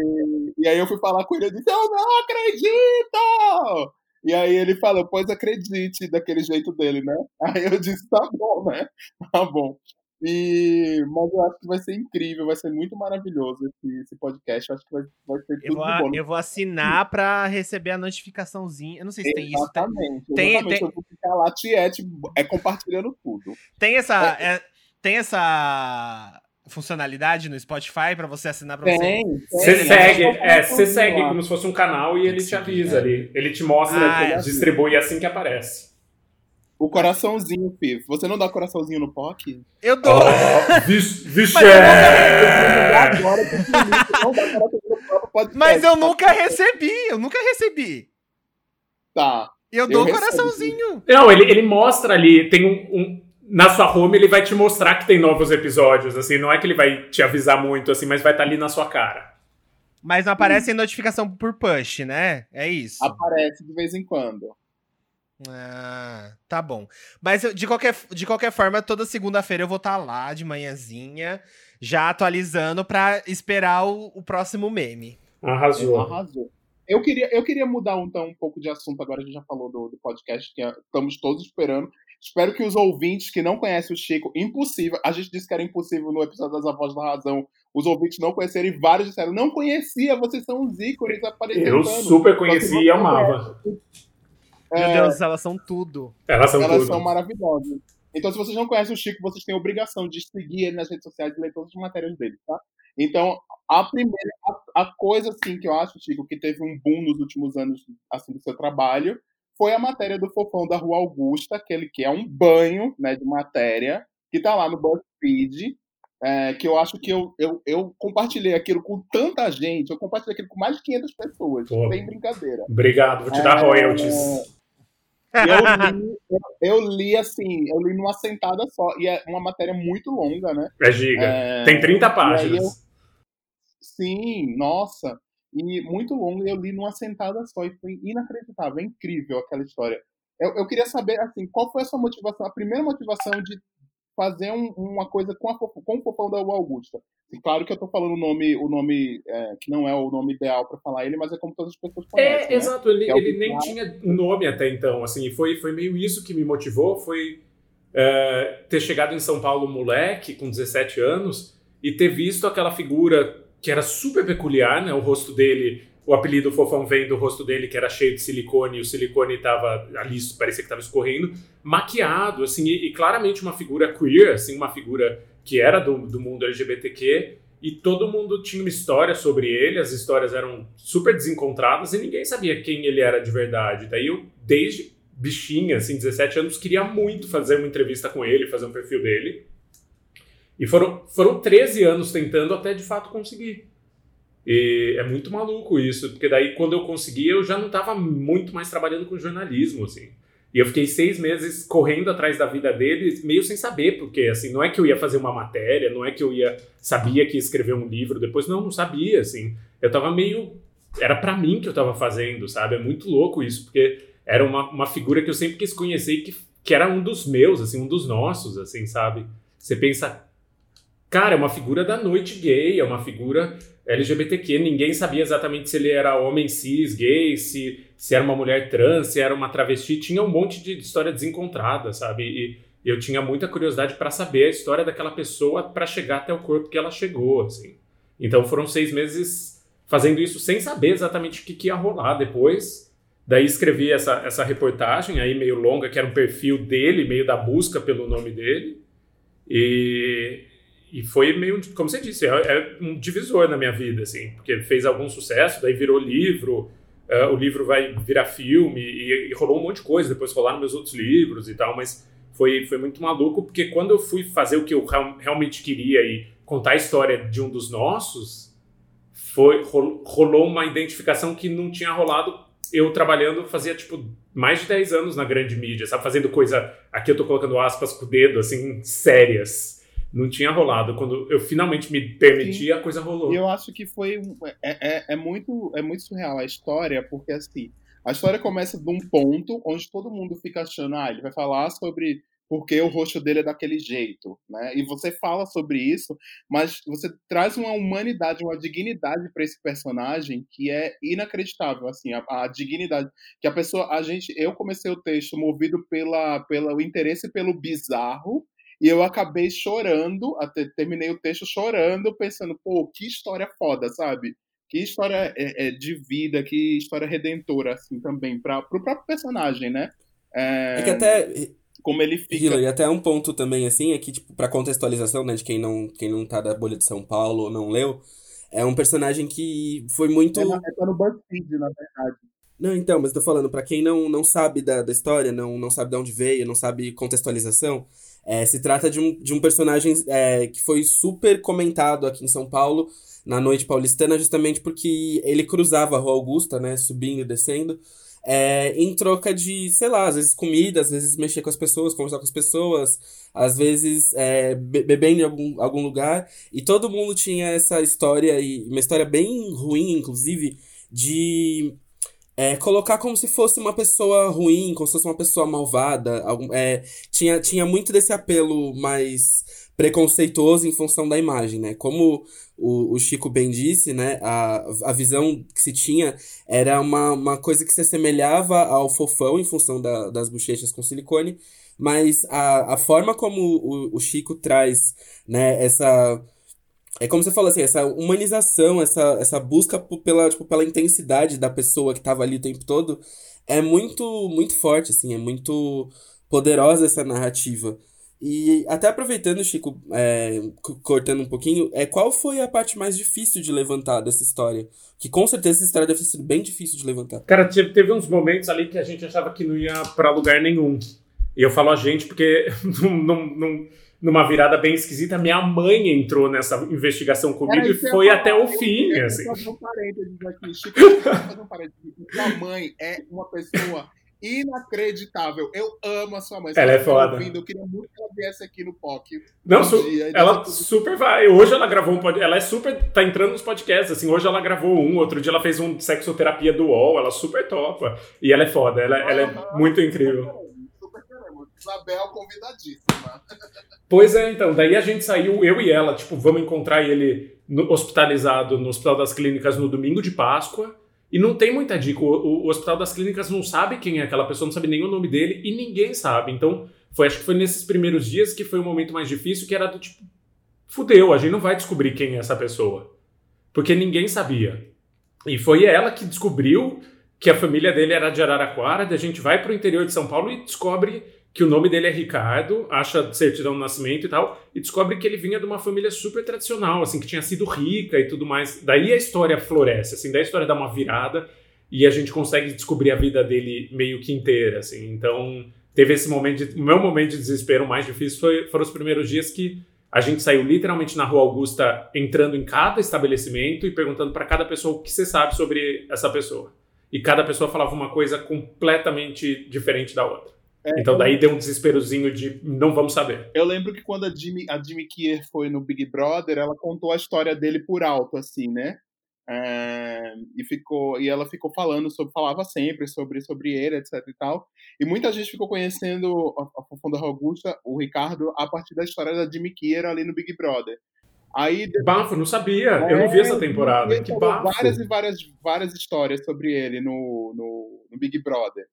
e aí eu fui falar com ele e disse, eu não acredito! E aí ele falou, pois acredite, daquele jeito dele, né? Aí eu disse, tá bom, né? (laughs) Tá bom. E, mas eu acho que vai ser incrível, vai ser muito maravilhoso esse, esse podcast. Eu acho que vai, vai ser tudo eu vou, bom. Eu vou assinar pra receber a notificaçãozinha. Eu não sei se tem isso. Tem, exatamente. Tem, tem... Eu vou ficar lá, Tiete, é compartilhando tudo. Tem essa... É... É, tem essa funcionalidade no Spotify para você assinar para você? Você segue, é, você segue como se fosse um canal e ele te avisa é. ali. Ele te mostra, ah, ele é distribui assim que aparece. O coraçãozinho, Fih. Você não dá coraçãozinho no POC? Eu dou. Oh, vixe! Mas eu nunca recebi, eu nunca recebi. Tá. Eu dou eu coraçãozinho. Não, ele, ele mostra ali, tem um, um na sua home ele vai te mostrar que tem novos episódios, assim, não é que ele vai te avisar muito, assim, mas vai estar tá ali na sua cara. Mas não aparece hum. notificação por push, né? É isso. Aparece de vez em quando. Ah, tá bom. Mas de qualquer, de qualquer forma, toda segunda-feira eu vou estar tá lá de manhãzinha, já atualizando para esperar o, o, próximo meme. Arrasou. Arrasou. Eu queria, eu queria mudar então um pouco de assunto agora, a gente já falou do, do podcast, que é, estamos todos esperando. Espero que os ouvintes que não conhecem o Chico, impossível, a gente disse que era impossível no episódio das Avós da Razão, os ouvintes não conhecerem, vários disseram, não conhecia, vocês são os ícones aparecendo. Eu super conheci e amava. É, Meu Deus, elas são tudo. Elas são elas tudo. são maravilhosas. Então, se vocês não conhecem o Chico, vocês têm a obrigação de seguir ele nas redes sociais e ler todas as matérias dele, tá? Então, a primeira, a, a coisa, assim, que eu acho, Chico, que teve um boom nos últimos anos, assim, do seu trabalho, foi a matéria do Fofão da Rua Augusta, aquele que é um banho né, de matéria, que está lá no BuzzFeed, é, que eu acho que eu, eu, eu, compartilhei aquilo com tanta gente, eu compartilhei aquilo com mais de 500 pessoas, Pô, sem brincadeira. Obrigado, vou te dar é, royalties. Eu (laughs) li, eu li, assim, eu li numa sentada só, e é uma matéria muito longa, né? É giga. É, Tem 30 páginas. Eu, sim, nossa. e muito longa, eu li numa sentada só, e foi inacreditável, é incrível aquela história. Eu, eu queria saber, assim, qual foi a sua motivação, a primeira motivação de fazer um, uma coisa com, a, com o fofão da Augusta. E claro que eu tô falando o nome, o nome é, que não é o nome ideal para falar ele, mas é como todas as pessoas é, conhecem. É, né? exato, ele, é ele nem tinha nome até então, assim, foi, foi meio isso que me motivou, foi é, ter chegado em São Paulo moleque, com 17 anos, e ter visto aquela figura que era super peculiar, né? O rosto dele, o apelido Fofão vem do rosto dele, que era cheio de silicone, e o silicone estava ali, parecia que estava escorrendo, maquiado, assim, e, e, claramente uma figura queer, assim, uma figura que era do, do mundo LGBTQ, e todo mundo tinha uma história sobre ele, as histórias eram super desencontradas e ninguém sabia quem ele era de verdade. Daí eu, desde bichinha, assim, 17 anos, queria muito fazer uma entrevista com ele, fazer um perfil dele. E foram, foram 13 anos tentando até de fato conseguir. E é muito maluco isso, porque daí quando eu consegui, eu já não estava muito mais trabalhando com jornalismo, assim. E eu fiquei seis meses correndo atrás da vida dele, meio sem saber, porque assim, não é que eu ia fazer uma matéria, não é que eu ia sabia que ia escrever um livro depois, não, não sabia, assim. Eu tava meio era para mim que eu tava fazendo, sabe? É muito louco isso, porque era uma, uma figura que eu sempre quis conhecer e que, que era um dos meus, assim, um dos nossos, assim, sabe? Você pensa, cara, é uma figura da noite gay, é uma figura LGBTQ, ninguém sabia exatamente se ele era homem cis, gay, se, se era uma mulher trans, se era uma travesti, tinha um monte de história desencontrada, sabe? E eu tinha muita curiosidade para saber a história daquela pessoa para chegar até o corpo que ela chegou, assim. Então foram seis meses fazendo isso sem saber exatamente o que, que ia rolar depois. Daí escrevi essa, essa reportagem aí meio longa, que era um perfil dele, meio da busca pelo nome dele. E, e foi meio, como você disse, é, é, um divisor na minha vida, assim, porque fez algum sucesso, daí virou livro, uh, o livro vai virar filme, e, e, rolou um monte de coisa, depois rolaram meus outros livros e tal, mas foi, foi muito maluco, porque quando eu fui fazer o que eu real, realmente queria e contar a história de um dos nossos, foi rolou uma identificação que não tinha rolado eu trabalhando fazia, tipo, mais de 10 anos na grande mídia, sabe? Fazendo coisa, aqui eu tô colocando aspas com o dedo, assim, sérias não tinha rolado. Quando eu finalmente me permiti, Sim. a coisa rolou. E eu acho que foi. É, é, é, muito, é muito surreal a história, porque assim. A história começa de um ponto onde todo mundo fica achando, ah, ele vai falar sobre porque o rosto dele é daquele jeito, né? E você fala sobre isso, mas você traz uma humanidade, uma dignidade para esse personagem que é inacreditável, assim, a, a, dignidade que a pessoa, a gente, eu comecei o texto movido pela pelo interesse pelo bizarro e eu acabei chorando, até terminei o texto chorando, pensando, pô, que história foda, sabe? Que história é, é, de vida, que história redentora, assim, também, para o próprio personagem, né? É, é que até. Como ele fica. e até um ponto também, assim, é que, tipo, pra contextualização, né, de quem não, quem não tá da bolha de São Paulo ou não leu, é um personagem que foi muito. É, é tá no BuzzFeed, na verdade. Não, então, mas tô falando, para quem não, não sabe da, da história, não, não sabe de onde veio, não sabe contextualização, é, se trata de um, de um personagem é, que foi super comentado aqui em São Paulo, na noite paulistana, justamente porque ele cruzava a Rua Augusta, né, subindo e descendo, é, em troca de, sei lá, às vezes comida, às vezes mexer com as pessoas, conversar com as pessoas, às vezes é, beber em algum, algum lugar. E todo mundo tinha essa história, e uma história bem ruim, inclusive, de é, colocar como se fosse uma pessoa ruim, como se fosse uma pessoa malvada. É, tinha, tinha muito desse apelo mais preconceituoso em função da imagem, né? Como o, o Chico bem disse, né? A, a visão que se tinha era uma, uma coisa que se assemelhava ao fofão em função da, das bochechas com silicone, mas a, a forma como o, o Chico traz, né, essa é como você falou assim, essa humanização, essa, essa busca pela, tipo, pela intensidade da pessoa que tava ali o tempo todo é muito, muito forte, assim, é muito poderosa essa narrativa. E até aproveitando, Chico, é, cortando um pouquinho, é, qual foi a parte mais difícil de levantar dessa história? Que com certeza essa história deve ter sido bem difícil de levantar. Cara, teve, teve uns momentos ali que a gente achava que não ia para lugar nenhum. E eu falo a gente porque (laughs) não, não, não numa virada bem esquisita, minha mãe entrou nessa investigação comigo e foi até o fim. Eu assim. um parênteses aqui. Chico, (laughs) um parênteses. Sua mãe é uma pessoa inacreditável. Eu amo a sua mãe. Ela é foda. Ouvindo, eu queria muito que ela viesse aqui no POC. Não, um su dia, ela super vai. Hoje ela gravou um podcast. Ela é super. tá entrando nos podcasts. Assim, hoje ela gravou um, outro dia ela fez um sexoterapia do UOL. Ela super topa. E ela é foda. Ela, ela é muito incrível. Isabel convidadíssima. Pois é, então. Daí a gente saiu, eu e ela, tipo, vamos encontrar ele no- hospitalizado no Hospital das Clínicas no domingo de Páscoa. E não tem muita dica. O, o- o Hospital das Clínicas não sabe quem é aquela pessoa, não sabe nem o nome dele e ninguém sabe. Então, foi, acho que foi nesses primeiros dias que foi o momento mais difícil, que era do tipo, fudeu, a gente não vai descobrir quem é essa pessoa. Porque ninguém sabia. E foi ela que descobriu que a família dele era de Araraquara, a gente vai pro interior de São Paulo e descobre que o nome dele é Ricardo, acha certidão de nascimento e tal, e descobre que ele vinha de uma família super tradicional, assim, que tinha sido rica e tudo mais. Daí a história floresce, assim, daí a história dá uma virada e a gente consegue descobrir a vida dele meio que inteira, assim. Então, teve esse momento, de, o meu momento de desespero mais difícil foi, foram os primeiros dias que a gente saiu literalmente na Rua Augusta, entrando em cada estabelecimento e perguntando para cada pessoa o que você sabe sobre essa pessoa. E cada pessoa falava uma coisa completamente diferente da outra. Então daí deu um desesperozinho de não vamos saber. Eu lembro que quando a Jimmy, a Jimmy Kier foi no Big Brother, ela contou a história dele por alto, assim, né? É, e ficou e ela ficou falando sobre falava sempre sobre sobre ele etc e tal e muita gente ficou conhecendo a, a Fofão Augusta o Ricardo a partir da história da Jimmy Kier ali no Big Brother aí Bafo, não sabia. eu não vi essa temporada. Que bafo. várias e várias várias histórias sobre ele no, no, no Big Brother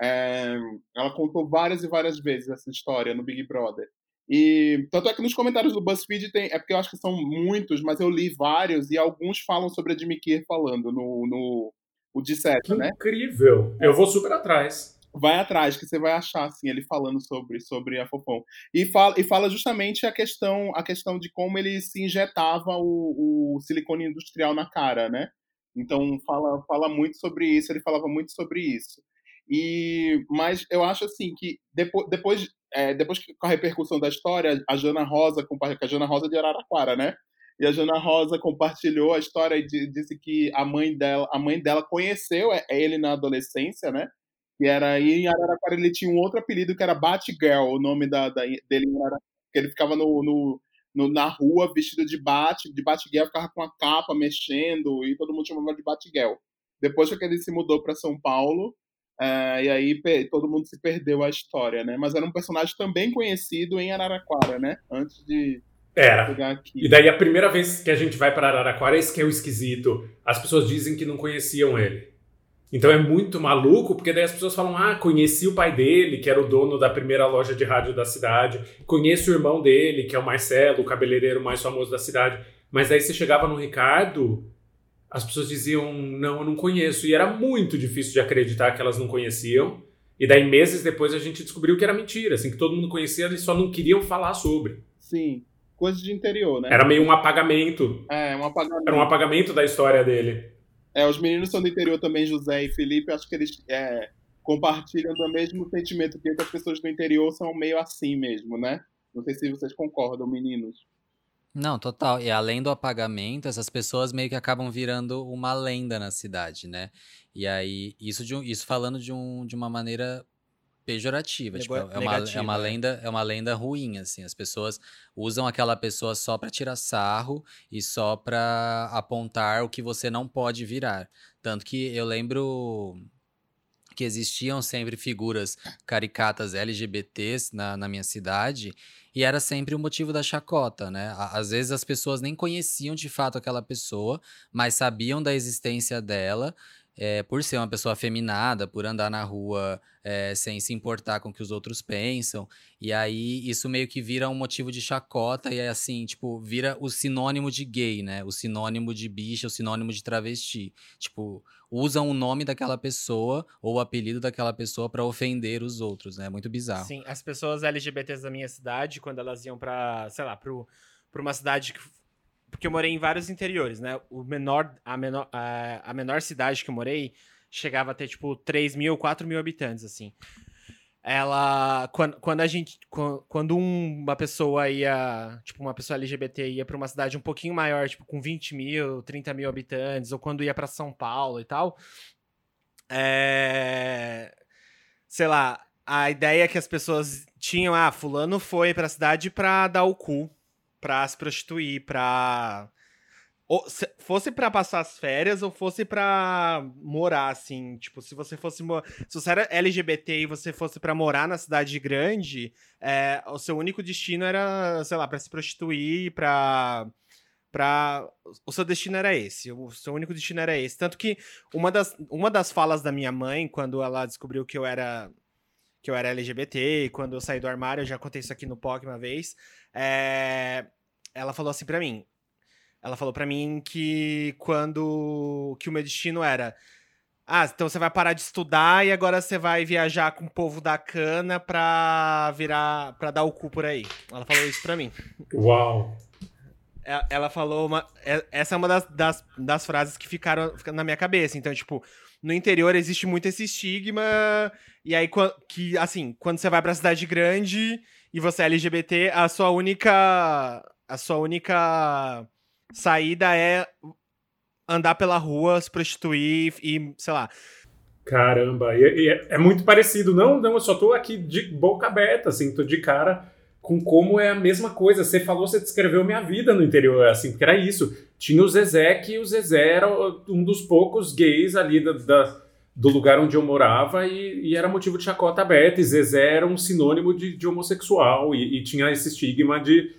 É, ela contou várias e várias vezes essa história no Big Brother e tanto é que nos comentários do BuzzFeed tem. É porque eu acho que são muitos, mas eu li vários e alguns falam sobre a Jimmy Kier falando no, no o de seta, né? incrível. Eu vou super atrás. Vai atrás, que você vai achar assim, ele falando sobre, sobre a Fofão. E fala, e fala justamente a questão, a questão de como ele se injetava o, o silicone industrial na cara, né? Então fala, fala muito sobre isso, ele falava muito sobre isso. E, mas eu acho assim que depois, depois, é, depois que com a repercussão da história, a Jana Rosa, a Jana Rosa é de Araraquara, né? E a Jana Rosa compartilhou a história e di- disse que a mãe dela, a mãe dela conheceu é- ele na adolescência, né? Que era aí em Araraquara ele tinha um outro apelido que era Batgirl, o nome da, da- dele em Araraquara, que ele ficava no, no, no- na rua vestido de Bat, de Batgirl, ficava com a capa mexendo e todo mundo chamava de Batgirl. Depois que ele se mudou para São Paulo, é, e aí todo mundo se perdeu a história, né? Mas era um personagem também conhecido em Araraquara, né? Antes de Era. chegar aqui. E daí a primeira vez que a gente vai para Araraquara, esse que é o esquisito. As pessoas dizem que não conheciam ele. Então é muito maluco, porque daí as pessoas falam: ah, conheci o pai dele, que era o dono da primeira loja de rádio da cidade. Conheço o irmão dele, que é o Marcelo, o cabeleireiro mais famoso da cidade. Mas daí você chegava no Ricardo, as pessoas diziam: não, eu não conheço. E era muito difícil de acreditar que elas não conheciam. E daí, meses depois, a gente descobriu que era mentira, assim, que todo mundo conhecia, eles só não queriam falar sobre. Sim, coisa de interior, né? Era meio um apagamento. É, um apagamento. Era um apagamento da história dele. É, os meninos são do interior também, José e Felipe, acho que eles é, compartilham do mesmo sentimento que as pessoas do interior são meio assim mesmo, né? Não sei se vocês concordam, meninos. Não, total. E além do apagamento, essas pessoas meio que acabam virando uma lenda na cidade, né? E aí, isso, de um- isso falando de, um, de uma maneira pejorativa. Tipo, é, uma, é uma né? lenda, é uma lenda ruim, assim. As pessoas usam aquela pessoa só pra tirar sarro e só pra apontar o que você não pode virar. Tanto que eu lembro que existiam sempre figuras caricatas LGBTs na, na minha cidade e era sempre o motivo da chacota, né? Às vezes as pessoas nem conheciam de fato aquela pessoa, mas sabiam da existência dela. É, por ser uma pessoa afeminada, por andar na rua é, sem se importar com o que os outros pensam. E aí isso meio que vira um motivo de chacota e é assim, tipo, vira o sinônimo de gay, né? O sinônimo de bicha, o sinônimo de travesti. Tipo, usam o nome daquela pessoa ou o apelido daquela pessoa pra ofender os outros, né? Muito bizarro. Sim, as pessoas LGBTs da minha cidade, quando elas iam pra, sei lá, pro, pra uma cidade que. Porque eu morei em vários interiores, né? O menor, a, menor, a, a menor cidade que eu morei chegava a ter, tipo, 3 mil, 4 mil habitantes, assim. Ela. Quando, quando a gente. Quando, um- uma pessoa ia. Tipo, uma pessoa LGBT ia pra uma cidade um pouquinho maior, tipo, com 20 mil, 30 mil habitantes, ou quando ia pra São Paulo e tal. É sei lá, a ideia que as pessoas tinham, ah, fulano foi pra cidade pra dar o cu, pra se prostituir, pra ou, se fosse para passar as férias ou fosse para morar, assim. Tipo, se você fosse. Se você era LGBT e você fosse para morar na cidade grande, é, o seu único destino era, sei lá, para se prostituir, pra. Pra... O seu destino era esse, o seu único destino era esse. Tanto que uma das, uma das falas da minha mãe, quando ela descobriu que eu era que eu era LGBT, quando eu saí do armário, eu já contei isso aqui no POC uma vez, é... ela falou assim para mim, ela falou para mim que quando. que o meu destino era. Ah, então você vai parar de estudar e agora você vai viajar com o povo da cana pra virar. pra dar o cu por aí. Ela falou isso pra mim. Uau! É, ela falou uma. É, essa é uma das, das, das frases que ficaram na minha cabeça. Então, tipo, no interior existe muito esse estigma. E aí, que, assim, quando você vai pra cidade grande e você é LGBT, a sua única. A sua única saída é andar pela rua, se prostituir e, sei lá. Caramba, e, e é, é, muito parecido. Não, não, eu só tô aqui de boca aberta, assim, tô de cara com como é a mesma coisa. Você falou, você descreveu minha vida no interior, assim, porque era isso. Tinha o Zezé, que o Zezé era um dos poucos gays ali da, da do lugar onde eu morava e, e, era motivo de chacota aberta. E Zezé era um sinônimo de, de homossexual e, e tinha esse estigma de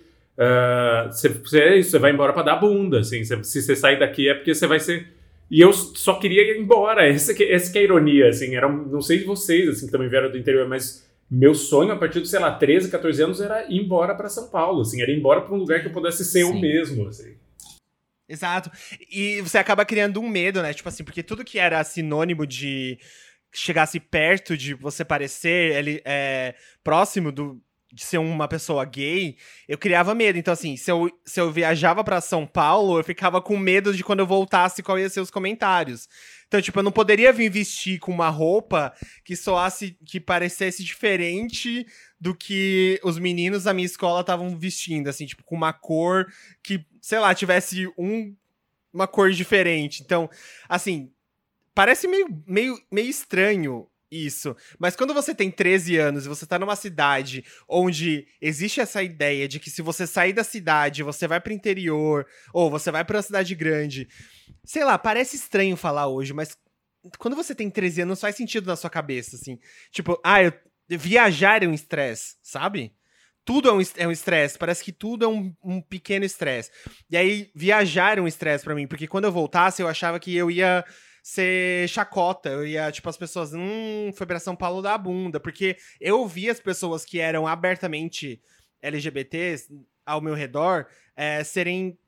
você, uh, você vai embora para dar bunda, assim. se você sair daqui é porque você vai ser. E eu só queria ir embora. Essa que, essa que é a ironia, assim. Era, não sei de vocês, assim, que também vieram do interior, mas meu sonho a partir de, sei lá, 13, 14 anos era ir embora para São Paulo, assim. Era ir embora para um lugar que eu pudesse ser Sim. eu mesmo, assim. Exato. E você acaba criando um medo, né? Tipo assim, porque tudo que era sinônimo de chegasse perto de você parecer ele, é, próximo do, de ser uma pessoa gay, eu criava medo. Então, assim, se eu, se eu viajava para São Paulo, eu ficava com medo de quando eu voltasse qual ia ser os comentários. Então, tipo, eu não poderia vir vestir com uma roupa que soasse, que parecesse diferente do que os meninos da minha escola estavam vestindo, assim, tipo, com uma cor que, sei lá, tivesse um, uma cor diferente. Então, assim, parece meio, meio, meio estranho isso. Mas quando você tem 13 anos e você tá numa cidade onde existe essa ideia de que se você sair da cidade, você vai pro interior, ou você vai pra uma cidade grande. Sei lá, parece estranho falar hoje, mas quando você tem 13 anos faz sentido na sua cabeça, assim. Tipo, ah, eu, viajar é um estresse, sabe? Tudo é um estresse, é parece que tudo é um, um pequeno estresse. E aí, viajar é um estresse para mim, porque quando eu voltasse, eu achava que eu ia ser chacota. Eu ia, tipo, as pessoas, hum, foi pra São Paulo da bunda. Porque eu vi as pessoas que eram abertamente LGBTs ao meu redor é, serem.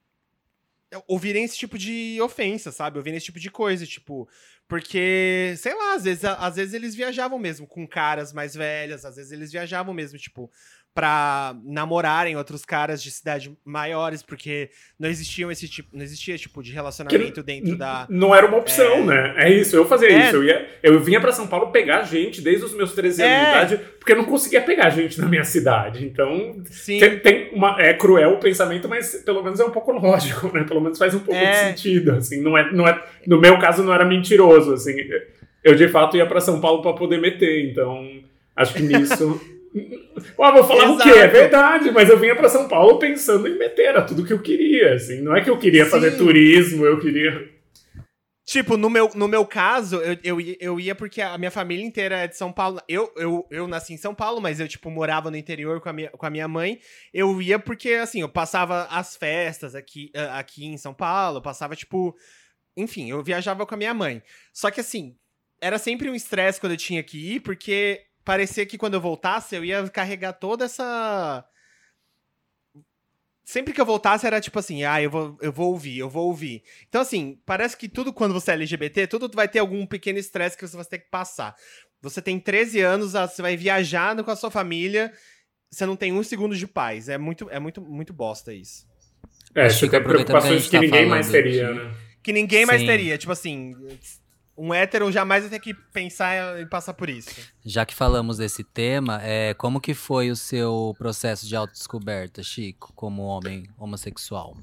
Ouvirem esse tipo de ofensa, sabe? Ouvirem esse tipo de coisa, tipo. Porque, sei lá, às vezes, às vezes eles viajavam mesmo com caras mais velhas, às vezes eles viajavam mesmo, tipo, para namorarem outros caras de cidade maiores, porque não existiam esse tipo, não existia tipo de relacionamento que dentro da Não era uma opção, é... né? É isso, eu fazia é... isso, eu ia, eu vinha para São Paulo pegar gente desde os meus 13 anos é... de idade, porque eu não conseguia pegar gente na minha cidade. Então, tem, tem, uma é cruel o pensamento, mas pelo menos é um pouco lógico, né? Pelo menos faz um pouco de é. sentido, assim, não é não é no meu caso não era mentiroso, assim. Eu de fato ia para São Paulo para poder meter, então acho que nisso (laughs) Ó, vou falar Exato. o quê? É verdade, mas eu vinha para São Paulo pensando em meter, era tudo que eu queria, assim. Não é que eu queria Sim. fazer turismo, eu queria... Tipo, no meu, no meu caso, eu, eu, eu ia porque a minha família inteira é de São Paulo. Eu, eu, eu nasci em São Paulo, mas eu, tipo, morava no interior com a minha, com a minha mãe. Eu ia porque, assim, eu passava as festas aqui, aqui em São Paulo, passava, tipo... Enfim, eu viajava com a minha mãe. Só que, assim, era sempre um estresse quando eu tinha que ir, porque parecia que quando eu voltasse, eu ia carregar toda essa. Sempre que eu voltasse era tipo assim, ah, eu vou, eu vou ouvir, eu vou ouvir. Então, assim, parece que tudo quando você é LGBT, tudo vai ter algum pequeno estresse que você vai ter que passar. Você tem 13 anos, ah, você vai viajar com a sua família, você não tem um segundo de paz. É muito, é muito, muito bosta isso. É, você tem preocupações que, que tá ninguém mais teria, né? Que ninguém Sim. mais teria. Tipo assim, um hétero jamais vai ter que pensar em passar por isso. Já que falamos desse tema, é, como que foi o seu processo de autodescoberta, Chico, como homem homossexual?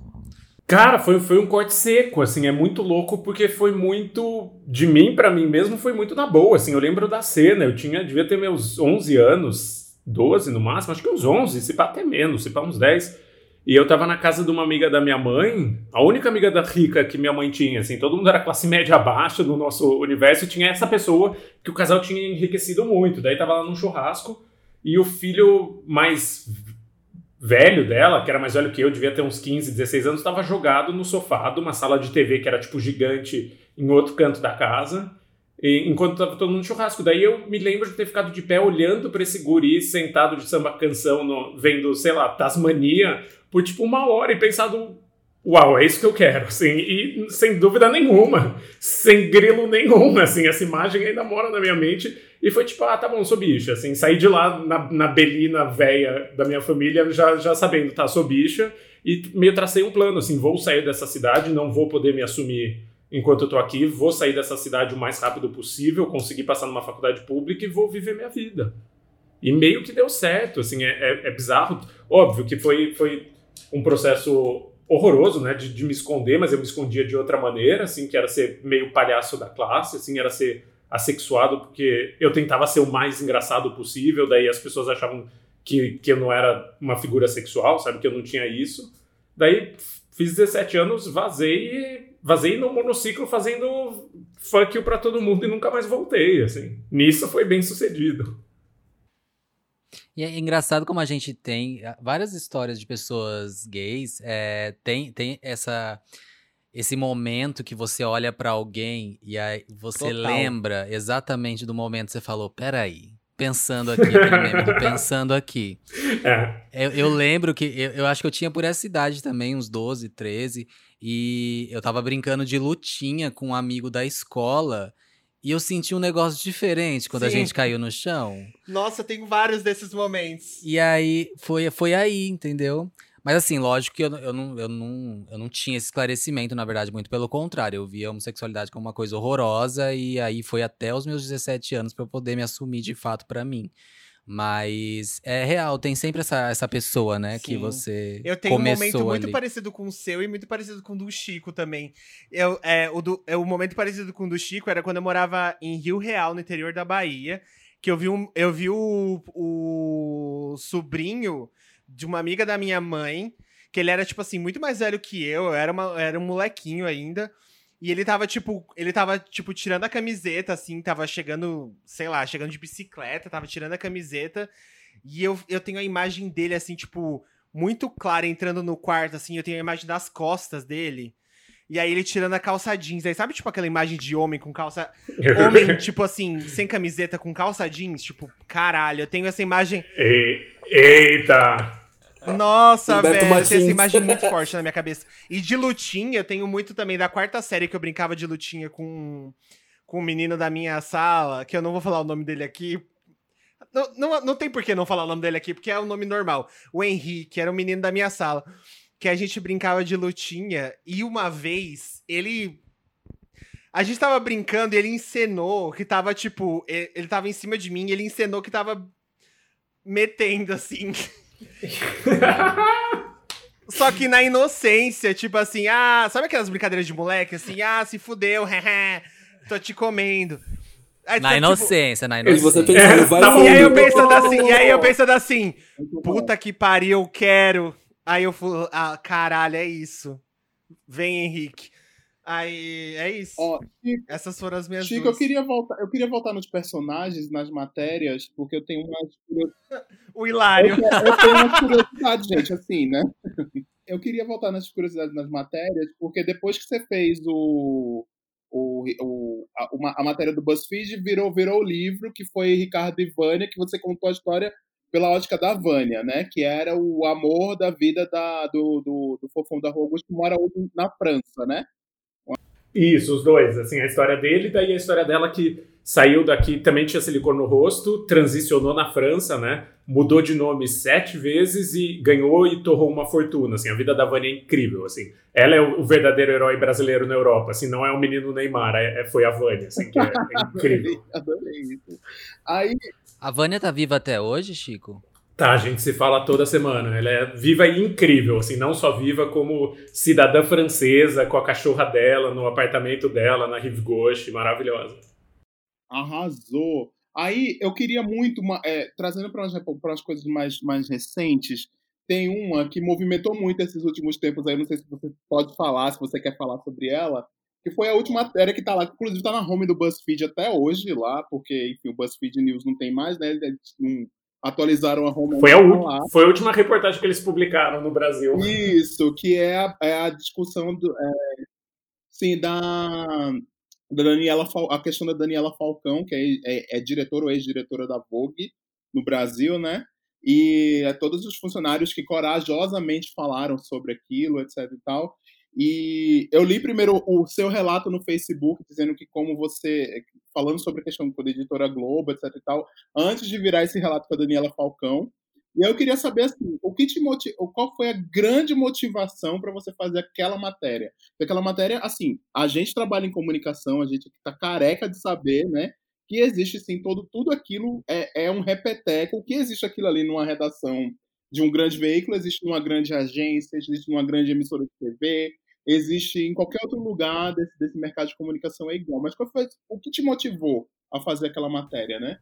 Cara, foi, foi um corte seco, assim, é muito louco porque foi muito, de mim para mim mesmo, foi muito na boa, assim, eu lembro da cena, eu tinha, devia ter meus 11 anos, 12 no máximo, acho que uns 11, se pá até menos, se pá uns 10, e eu tava na casa de uma amiga da minha mãe, a única amiga da rica que minha mãe tinha, assim, todo mundo era classe média abaixo no nosso universo, e tinha essa pessoa que o casal tinha enriquecido muito, daí tava lá num churrasco, e o filho mais velho dela, que era mais velho que eu, devia ter uns 15, 16 anos, estava jogado no sofá de uma sala de TV que era tipo gigante em outro canto da casa, e, enquanto estava todo mundo no churrasco. Daí eu me lembro de ter ficado de pé olhando para esse guri sentado de samba canção, no, vendo, sei lá, Tasmania, por tipo uma hora e pensado, uau, é isso que eu quero, assim, e sem dúvida nenhuma, sem grilo nenhum, assim, essa imagem ainda mora na minha mente, e foi tipo, ah, tá bom, sou bicha, assim, saí de lá na, na belina véia da minha família, já, já sabendo, tá, sou bicha, e meio tracei um plano, assim, vou sair dessa cidade, não vou poder me assumir enquanto eu tô aqui, vou sair dessa cidade o mais rápido possível, conseguir passar numa faculdade pública e vou viver minha vida. E meio que deu certo, assim, é, é, é bizarro, óbvio que foi, foi um processo horroroso, né, de, de, me esconder, mas eu me escondia de outra maneira, assim, que era ser meio palhaço da classe, assim, era ser assexuado, porque eu tentava ser o mais engraçado possível, daí as pessoas achavam que, que eu não era uma figura sexual, sabe, que eu não tinha isso. Daí fiz 17 anos, vazei vazei no monociclo fazendo fuck you pra todo mundo e nunca mais voltei, assim. Nisso foi bem sucedido. E é engraçado como a gente tem ah, várias histórias de pessoas gays, é, tem, tem essa esse momento que você olha para alguém e aí você Total. lembra exatamente do momento que você falou, peraí, pensando aqui, (laughs) pensando aqui. É. Eu, eu, lembro que eu, eu, acho que eu tinha por essa idade também, uns 12, 13, e eu tava brincando de lutinha com um amigo da escola. E eu senti um negócio diferente quando Sim. a gente caiu no chão. Nossa, tenho vários desses momentos. E aí, foi, foi aí, entendeu? Mas assim, lógico que eu, eu, não, eu, não, eu não tinha esse esclarecimento, na verdade, muito pelo contrário. Eu via a homossexualidade como uma coisa horrorosa e aí foi até os meus 17 anos para eu poder me assumir de fato para mim. Mas é real, tem sempre essa, essa pessoa, né, Sim. que você Eu tenho um momento muito ali. parecido com o seu e muito parecido com o do Chico também. Eu, é, o, do, é, o momento parecido com o do Chico era quando eu morava em Rio Real, no interior da Bahia, que eu vi, um, eu vi o, o sobrinho de uma amiga da minha mãe, que ele era, tipo assim, muito mais velho que eu, eu era, uma, era um molequinho ainda. E ele tava, tipo, ele tava, tipo, tirando a camiseta, assim, tava chegando, sei lá, chegando de bicicleta, tava tirando a camiseta. E eu, eu tenho a imagem dele, assim, tipo, muito clara, entrando no quarto, assim, eu tenho a imagem das costas dele. E aí ele tirando a calça jeans. Aí sabe, tipo, aquela imagem de homem com calça. (laughs) Homem, tipo assim, sem camiseta, com calça jeans? Tipo, caralho, eu tenho essa imagem. Eita! Nossa, velho, essa imagem muito forte na minha (laughs) cabeça. E de lutinha, eu tenho muito também da quarta série que eu brincava de lutinha com, com um menino da minha sala, que eu não vou falar o nome dele aqui. Não, não, não tem por que não falar o nome dele aqui, porque é o um nome normal. O Henrique, era um menino da minha sala. Que a gente brincava de lutinha. E uma vez, ele a gente tava brincando e ele encenou que tava, tipo, ele tava em cima de mim e ele encenou que tava metendo, assim. (laughs) (laughs) Só que na inocência, tipo assim, ah, sabe aquelas brincadeiras de moleque? Assim, ah, se fudeu, (laughs) tô te comendo. Aí, na, tá, inocência, tipo... na inocência, (laughs) E você pensando, vai tá E aí eu pensando assim, e aí eu pensando assim, puta que pariu, eu quero. Aí eu fui, ah, caralho, é isso. Vem, Henrique. Aí é isso. Ó, Chico, Essas foram as minhas Chico, duas. eu queria voltar, eu queria voltar nos personagens, nas matérias, porque eu tenho umas (laughs) O Hilário. Eu, eu tenho umas curiosidades, gente, assim, né? (laughs) Eu queria voltar nas curiosidades nas matérias, porque depois que você fez o o, o, a, uma, a matéria do BuzzFeed virou, virou o livro, que foi Ricardo e Vânia, que você contou a história pela ótica da Vânia, né? Que era o amor da vida da, do, do, do fofão da Augusto, que mora hoje na França, né? Isso, os dois. Assim, a história dele, daí a história dela que saiu daqui, também tinha silicone no rosto, transicionou na França, né? Mudou de nome sete vezes e ganhou e torrou uma fortuna. Assim, a vida da Vânia é incrível. Assim, ela é o verdadeiro herói brasileiro na Europa. Assim, não é o menino Neymar, é, é foi a Vânia. Assim, que é, é (laughs) incrível. Adorei isso. Aí... A Vânia tá viva até hoje, Chico? Tá, a gente se fala toda semana. Ela é viva e incrível, assim, não só viva como cidadã francesa com a cachorra dela no apartamento dela na Rive Gauche, maravilhosa. Arrasou. Aí eu queria muito, é, trazendo para as coisas mais, mais recentes, tem uma que movimentou muito esses últimos tempos aí, não sei se você pode falar, se você quer falar sobre ela, que foi a última matéria que está lá, que inclusive está na home do BuzzFeed até hoje lá, porque enfim, o BuzzFeed News não tem mais, né? Atualizaram a home. Foi a, lá. foi a última reportagem que eles publicaram no Brasil. Isso, que é a, é a discussão do, é, sim, da, da Daniela, a questão da Daniela Falcão, que é, é, é diretora ou ex-diretora da Vogue no Brasil, né? E a todos os funcionários que corajosamente falaram sobre aquilo, etc e tal. E eu li primeiro o seu relato no Facebook, dizendo que como você, falando sobre a questão da editora Globo, etc e tal, antes de virar esse relato com a Daniela Falcão. E eu queria saber assim, o que te motiv... qual foi a grande motivação para você fazer aquela matéria? Porque aquela matéria, assim, a gente trabalha em comunicação, a gente está careca de saber, né? Que existe sim todo tudo aquilo é, é um repeteco, o que existe aquilo ali numa redação de um grande veículo, existe numa grande agência, existe numa grande emissora de TV, existe em qualquer outro lugar desse, desse mercado de comunicação é igual. Mas qual foi o que te motivou a fazer aquela matéria, né?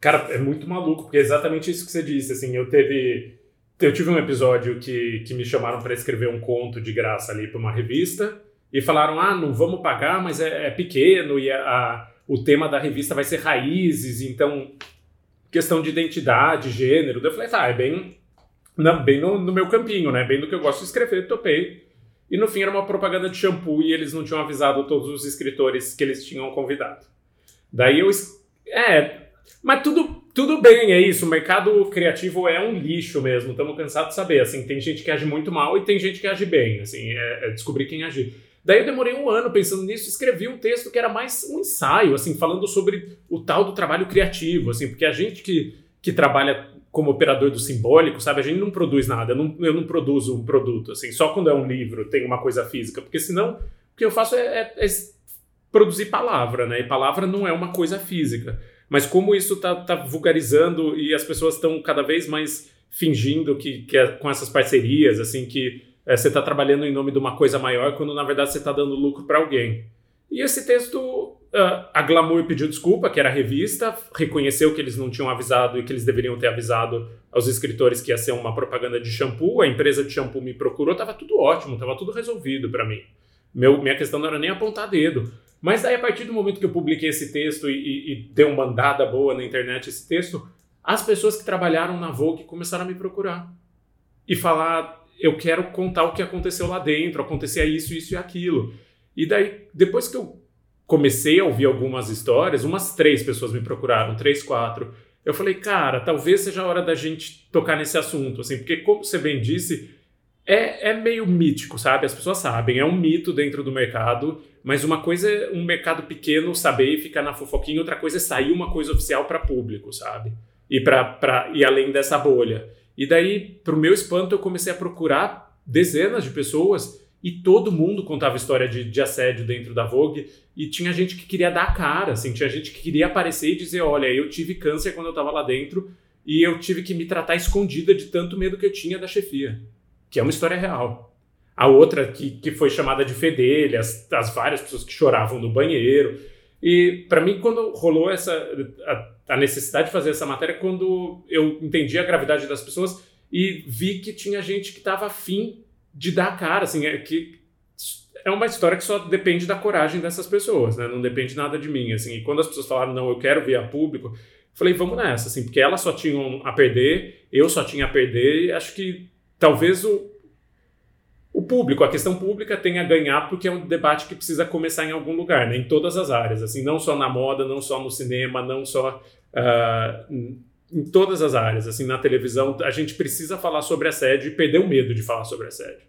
Cara, é muito maluco, porque é exatamente isso que você disse. Assim, eu teve. Eu tive um episódio que, que me chamaram para escrever um conto de graça ali para uma revista e falaram: ah, não vamos pagar, mas é, é pequeno e a, a, o tema da revista vai ser raízes, então questão de identidade, gênero. Eu falei: tá, é bem, bem no, no meu campinho, né? Bem do que eu gosto de escrever, topei. E no fim era uma propaganda de shampoo e eles não tinham avisado todos os escritores que eles tinham convidado. Daí eu. É. Mas tudo, tudo bem, é isso. O mercado criativo é um lixo mesmo. Estamos cansados de saber. Assim, tem gente que age muito mal e tem gente que age bem. Assim, é, é descobrir quem agir. Daí eu demorei um ano pensando nisso, escrevi um texto que era mais um ensaio, assim, falando sobre o tal do trabalho criativo, assim, porque a gente que, que trabalha como operador do simbólico, sabe? A gente não produz nada, eu não, eu não produzo um produto, assim, só quando é um livro tem uma coisa física, porque senão o que eu faço é, é, é produzir palavra, né? E palavra não é uma coisa física. Mas como isso tá, tá vulgarizando e as pessoas estão cada vez mais fingindo que, que é com essas parcerias, assim, que é, você está trabalhando em nome de uma coisa maior, quando na verdade você está dando lucro para alguém. E esse texto Uh, a Glamour pediu desculpa, que era a revista, reconheceu que eles não tinham avisado e que eles deveriam ter avisado aos escritores que ia ser uma propaganda de shampoo. A empresa de shampoo me procurou, estava tudo ótimo, estava tudo resolvido para mim. Meu, minha questão não era nem apontar dedo. Mas daí, a partir do momento que eu publiquei esse texto e, e, e dei uma mandada boa na internet esse texto, as pessoas que trabalharam na Vogue começaram a me procurar e falar: eu quero contar o que aconteceu lá dentro, acontecia isso, isso e aquilo. E daí, depois que eu comecei a ouvir algumas histórias, umas três pessoas me procuraram, três, quatro. Eu falei, cara, talvez seja a hora da gente tocar nesse assunto, assim, porque como você bem disse, é, é meio mítico, sabe? As pessoas sabem, é um mito dentro do mercado, mas uma coisa é um mercado pequeno saber e ficar na fofoquinha, outra coisa é sair uma coisa oficial para público, sabe? E para ir além dessa bolha. E daí, para o meu espanto, eu comecei a procurar dezenas de pessoas e todo mundo contava história de, de, assédio dentro da Vogue e tinha gente que queria dar a cara, assim, tinha gente que queria aparecer e dizer, olha, eu tive câncer quando eu estava lá dentro e eu tive que me tratar escondida de tanto medo que eu tinha da chefia, que é uma história real. A outra que, que foi chamada de fedelha, as, as várias pessoas que choravam no banheiro. E para mim, quando rolou essa a, a necessidade de fazer essa matéria, quando eu entendi a gravidade das pessoas e vi que tinha gente que estava afim de dar cara, assim, é que é uma história que só depende da coragem dessas pessoas, né? Não depende nada de mim, assim. E quando as pessoas falaram, não, eu quero vir a público, falei, vamos nessa, assim, porque elas só tinham a perder, eu só tinha a perder, e acho que talvez o, o público, a questão pública tenha a ganhar, porque é um debate que precisa começar em algum lugar, né? Em todas as áreas, assim, não só na moda, não só no cinema, não só... Uh, em todas as áreas, assim, na televisão, a gente precisa falar sobre assédio e perder o medo de falar sobre assédio.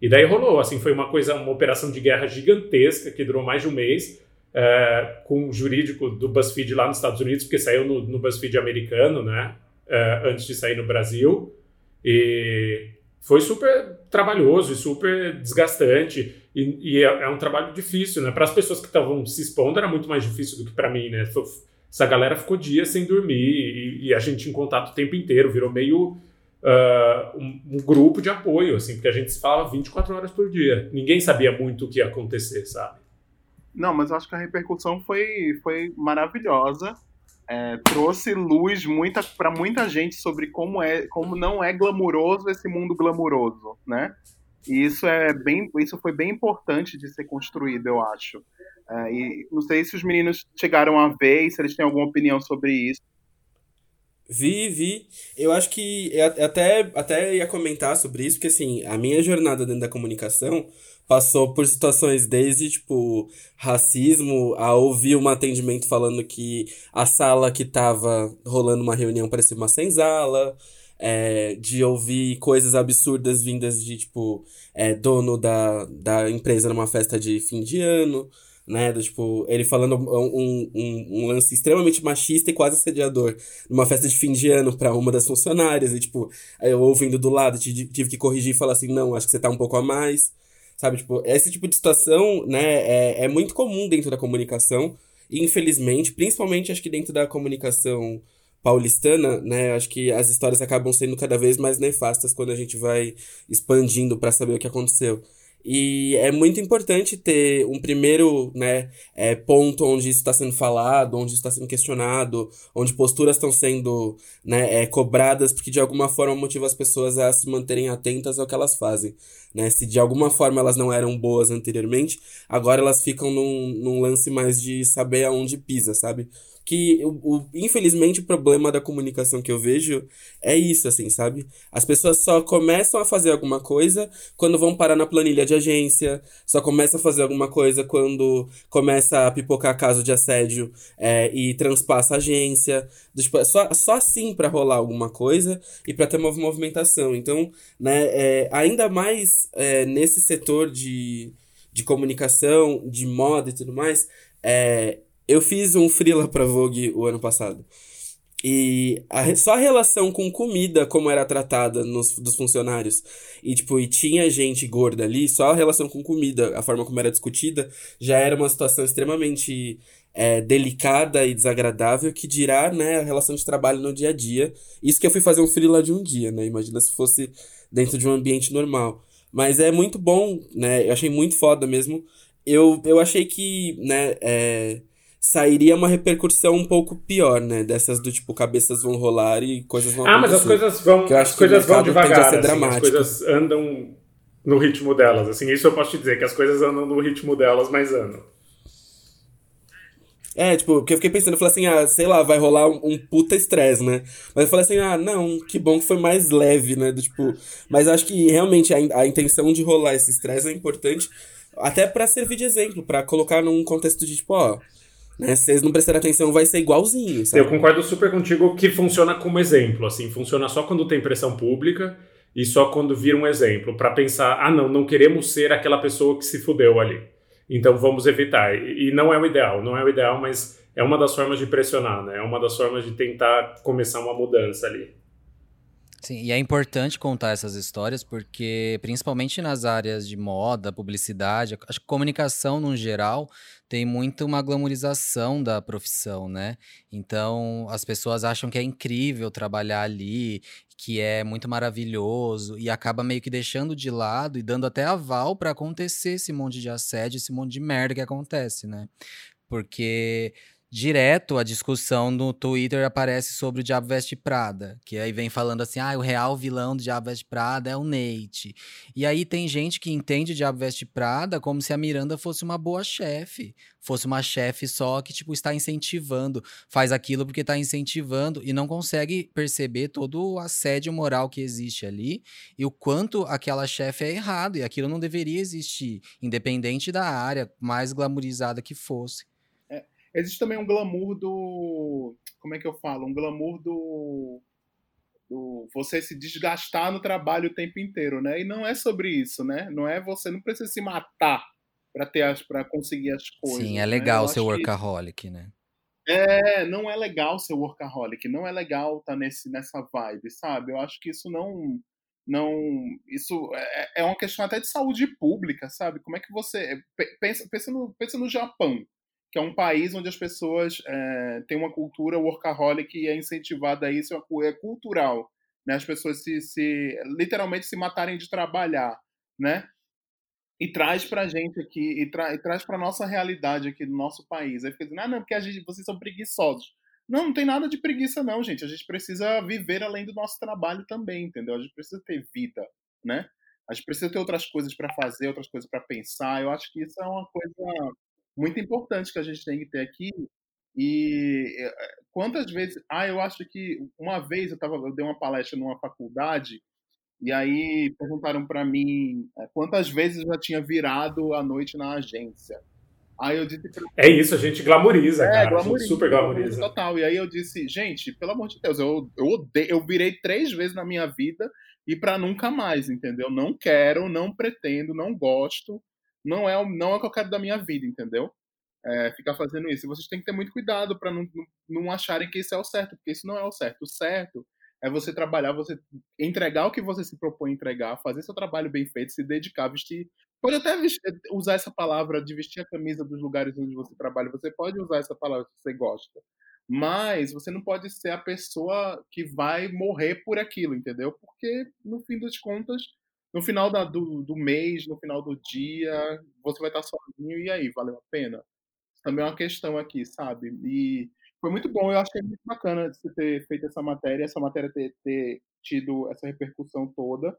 E daí rolou, assim, foi uma coisa, uma operação de guerra gigantesca que durou mais de um mês, é, com o jurídico do BuzzFeed lá nos Estados Unidos, porque saiu no, no BuzzFeed americano, né, é, antes de sair no Brasil, e foi super trabalhoso e super desgastante, e, e é, é, um trabalho difícil, né, para as pessoas que estavam se expondo era muito mais difícil do que para mim, né, essa galera ficou dias sem dormir e, e a gente em contato o tempo inteiro, virou meio uh, um, um, grupo de apoio, assim, porque a gente se falava 24 horas por dia. Ninguém sabia muito o que ia acontecer, sabe? Não, mas eu acho que a repercussão foi, foi maravilhosa. É, trouxe luz muita, para muita gente sobre como é como não é glamuroso esse mundo glamuroso, né? E isso é bem isso foi bem importante de ser construído, eu acho. É, e não sei se os meninos chegaram a ver, se eles têm alguma opinião sobre isso. Vi, vi. Eu acho que eu até, até ia comentar sobre isso, porque assim, a minha jornada dentro da comunicação passou por situações desde, tipo, racismo, a ouvir um atendimento falando que a sala que tava rolando uma reunião parecia uma senzala, é, de ouvir coisas absurdas vindas de, tipo, é, dono da, da empresa numa festa de fim de ano né? Do, tipo, ele falando um, um, um, lance extremamente machista e quase assediador numa festa de fim de ano para uma das funcionárias. E, tipo, eu ouvindo do lado, tive que corrigir e falar assim: não, acho que você tá um pouco a mais. Sabe, tipo, esse tipo de situação, né, é, é muito comum dentro da comunicação. E, infelizmente, principalmente acho que dentro da comunicação paulistana, né, acho que as histórias acabam sendo cada vez mais nefastas quando a gente vai expandindo para saber o que aconteceu. E é muito importante ter um primeiro né, é, ponto onde isso está sendo falado, onde isso está sendo questionado, onde posturas estão sendo né, é, cobradas, porque de alguma forma motiva as pessoas a se manterem atentas ao que elas fazem. Né? Se de alguma forma elas não eram boas anteriormente, agora elas ficam num, num lance mais de saber aonde pisa, sabe? Que o, o, infelizmente o problema da comunicação que eu vejo é isso, assim, sabe? As pessoas só começam a fazer alguma coisa quando vão parar na planilha de agência, só começam a fazer alguma coisa quando começa a pipocar caso de assédio é, e transpassa a agência. Tipo, é só, só assim para rolar alguma coisa e para ter uma movimentação. Então, né, é, ainda mais é, nesse setor de, de comunicação, de moda e tudo mais, é, eu fiz um freela pra Vogue o ano passado. E a, só a relação com comida, como era tratada nos, dos funcionários, e tipo, e tinha gente gorda ali, só a relação com comida, a forma como era discutida, já era uma situação extremamente é, delicada e desagradável, que dirá, né, a relação de trabalho no dia a dia. Isso que eu fui fazer um freela de um dia, né? Imagina se fosse dentro de um ambiente normal. Mas é muito bom, né? Eu achei muito foda mesmo. Eu, eu achei que, né, é, sairia uma repercussão um pouco pior, né? Dessas do tipo, cabeças vão rolar e coisas vão Ah, mas as coisas vão, as coisas vão devagar, assim, as coisas andam no ritmo delas, assim, isso eu posso te dizer, que as coisas andam no ritmo delas, mas andam. É, tipo, porque eu fiquei pensando, eu falei assim, ah, sei lá, vai rolar um, um puta estresse, né? Mas eu falei assim, ah, não, que bom que foi mais leve, né? Do, tipo, mas acho que realmente a, a intenção de rolar esse estresse é importante, até para servir de exemplo, para colocar num contexto de, tipo, ó, né? Se vocês não prestarem atenção, vai ser igualzinho. Sabe? Eu concordo super contigo que funciona como exemplo. Assim, funciona só quando tem pressão pública e só quando vira um exemplo. para pensar, ah, não, não queremos ser aquela pessoa que se fudeu ali. Então vamos evitar. E não é o ideal, não é o ideal, mas é uma das formas de pressionar, né? É uma das formas de tentar começar uma mudança ali. Sim, e é importante contar essas histórias porque, principalmente nas áreas de moda, publicidade, acho que comunicação no geral tem muito uma glamorização da profissão, né? Então, as pessoas acham que é incrível trabalhar ali, que é muito maravilhoso e acaba meio que deixando de lado e dando até aval para acontecer esse monte de assédio, esse monte de merda que acontece, né? Porque direto a discussão no Twitter aparece sobre o Diabo Veste Prada, que aí vem falando assim, ah, o real vilão do Diabo Veste Prada é o Nate. E aí tem gente que entende o Diabo Veste Prada como se a Miranda fosse uma boa chefe, fosse uma chefe só que, tipo, está incentivando, faz aquilo porque está incentivando e não consegue perceber todo o assédio moral que existe ali e o quanto aquela chefe é errado e aquilo não deveria existir, independente da área mais glamorizada que fosse. Existe também um glamour do. Como é que eu falo? Um glamour do. do você se desgastar no trabalho o tempo inteiro, né? E não é sobre isso, né? Não é você não precisa se matar para ter as para conseguir as coisas. Sim, é né? legal né? ser workaholic, que... né? É, não é legal ser workaholic, não é legal estar tá nesse, nessa vibe, sabe? Eu acho que isso não. não Isso é, é uma questão até de saúde pública, sabe? Como é que você. Pensa, pensa, no, pensa no Japão que é um país onde as pessoas é, têm uma cultura workaholic e é incentivada a isso, é cultural, né? As pessoas se, se literalmente se matarem de trabalhar, né? E traz pra gente aqui, e, tra, e traz pra nossa realidade aqui do nosso país. Aí fica dizendo, ah, não, porque a gente, vocês são preguiçosos. Não, não tem nada de preguiça, não, gente. A gente precisa viver além do nosso trabalho também, entendeu? A gente precisa ter vida, né? A gente precisa ter outras coisas para fazer, outras coisas para pensar. Eu acho que isso é uma coisa muito importante que a gente tem que ter aqui. E eh, quantas vezes. Ah, eu acho que uma vez eu, tava, eu dei uma palestra numa faculdade e aí perguntaram para mim eh, quantas vezes eu já tinha virado a noite na agência. Aí eu disse. Pra... É isso, a gente glamoriza, é, cara. Glamoriza, super glamoriza. Total. E aí eu disse, gente, pelo amor de Deus, eu, eu odeio, eu virei três vezes na minha vida e para nunca mais, entendeu? Não quero, não pretendo, não gosto. Não é, não é o que eu quero da minha vida, entendeu? É, ficar fazendo isso. E vocês têm que ter muito cuidado para não, não, acharem que isso é o certo, porque isso não é o certo. O certo é você trabalhar, você entregar o que você se propõe a entregar, fazer seu trabalho bem feito, se dedicar, vestir. Pode até vestir, usar essa palavra de vestir a camisa dos lugares onde você trabalha. Você pode usar essa palavra se você gosta. Mas você não pode ser a pessoa que vai morrer por aquilo, entendeu? Porque, no fim das contas, no final da, do, do mês, no final do dia, você vai estar sozinho e aí, valeu a pena? Também é uma questão aqui, sabe? E foi muito bom, eu achei muito bacana você ter feito essa matéria, essa matéria ter, ter tido essa repercussão toda,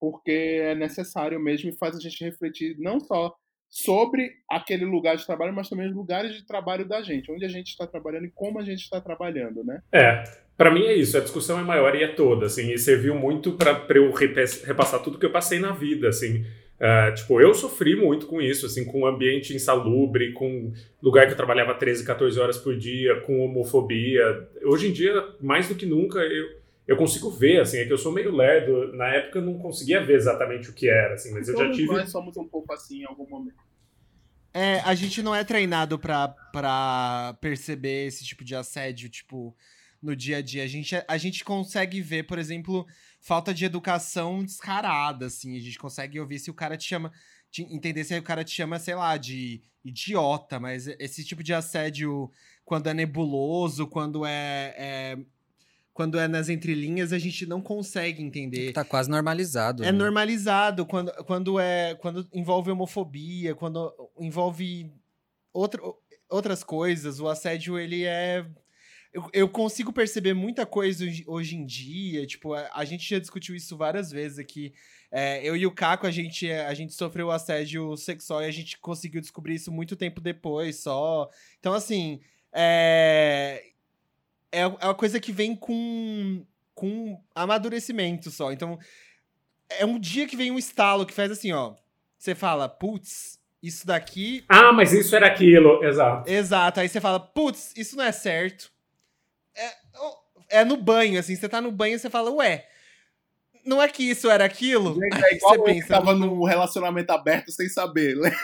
porque é necessário mesmo e faz a gente refletir não só sobre aquele lugar de trabalho, mas também os lugares de trabalho da gente, onde a gente está trabalhando e como a gente está trabalhando, né? É, para mim é isso, a discussão é maior e é toda, assim, e serviu muito para eu repassar tudo que eu passei na vida, assim, Uh, tipo, eu sofri muito com isso, assim, com um ambiente insalubre, com lugar que eu trabalhava 13, 14 horas por dia, com homofobia. Hoje em dia, mais do que nunca, eu, eu consigo ver, assim, é que eu sou meio lerdo. Na época eu não conseguia ver exatamente o que era, assim, mas eu já tive... nós somos um pouco assim em algum momento. É, a gente não é treinado pra, pra perceber esse tipo de assédio, tipo, no dia a dia. A gente, a gente consegue ver, por exemplo falta de educação descarada, assim. A gente consegue ouvir se o cara te chama. Te entender se o cara te chama, sei lá, de idiota, mas esse tipo de assédio, quando é nebuloso, quando é, é quando é nas entrelinhas, a gente não consegue entender. Tá quase normalizado. É né? normalizado quando, quando é quando envolve homofobia, quando envolve outro, outras coisas. O assédio ele é eu, eu consigo perceber muita coisa hoje em dia. Tipo, a, a gente já discutiu isso várias vezes aqui. É, eu e o Caco, a gente, a gente sofreu assédio sexual e a gente conseguiu descobrir isso muito tempo depois só. Então, assim, é, é, é uma coisa que vem com, com amadurecimento só. Então, é um dia que vem um estalo que faz assim, ó. Você fala, putz, isso daqui. Ah, mas isso era aquilo, exato. Exato. Aí você fala, putz, isso não é certo é, é no banho, assim, você tá no banho e você fala, ué, não é que isso era aquilo? Gente, é igual você pensa, tava no relacionamento aberto sem saber, (laughs) né?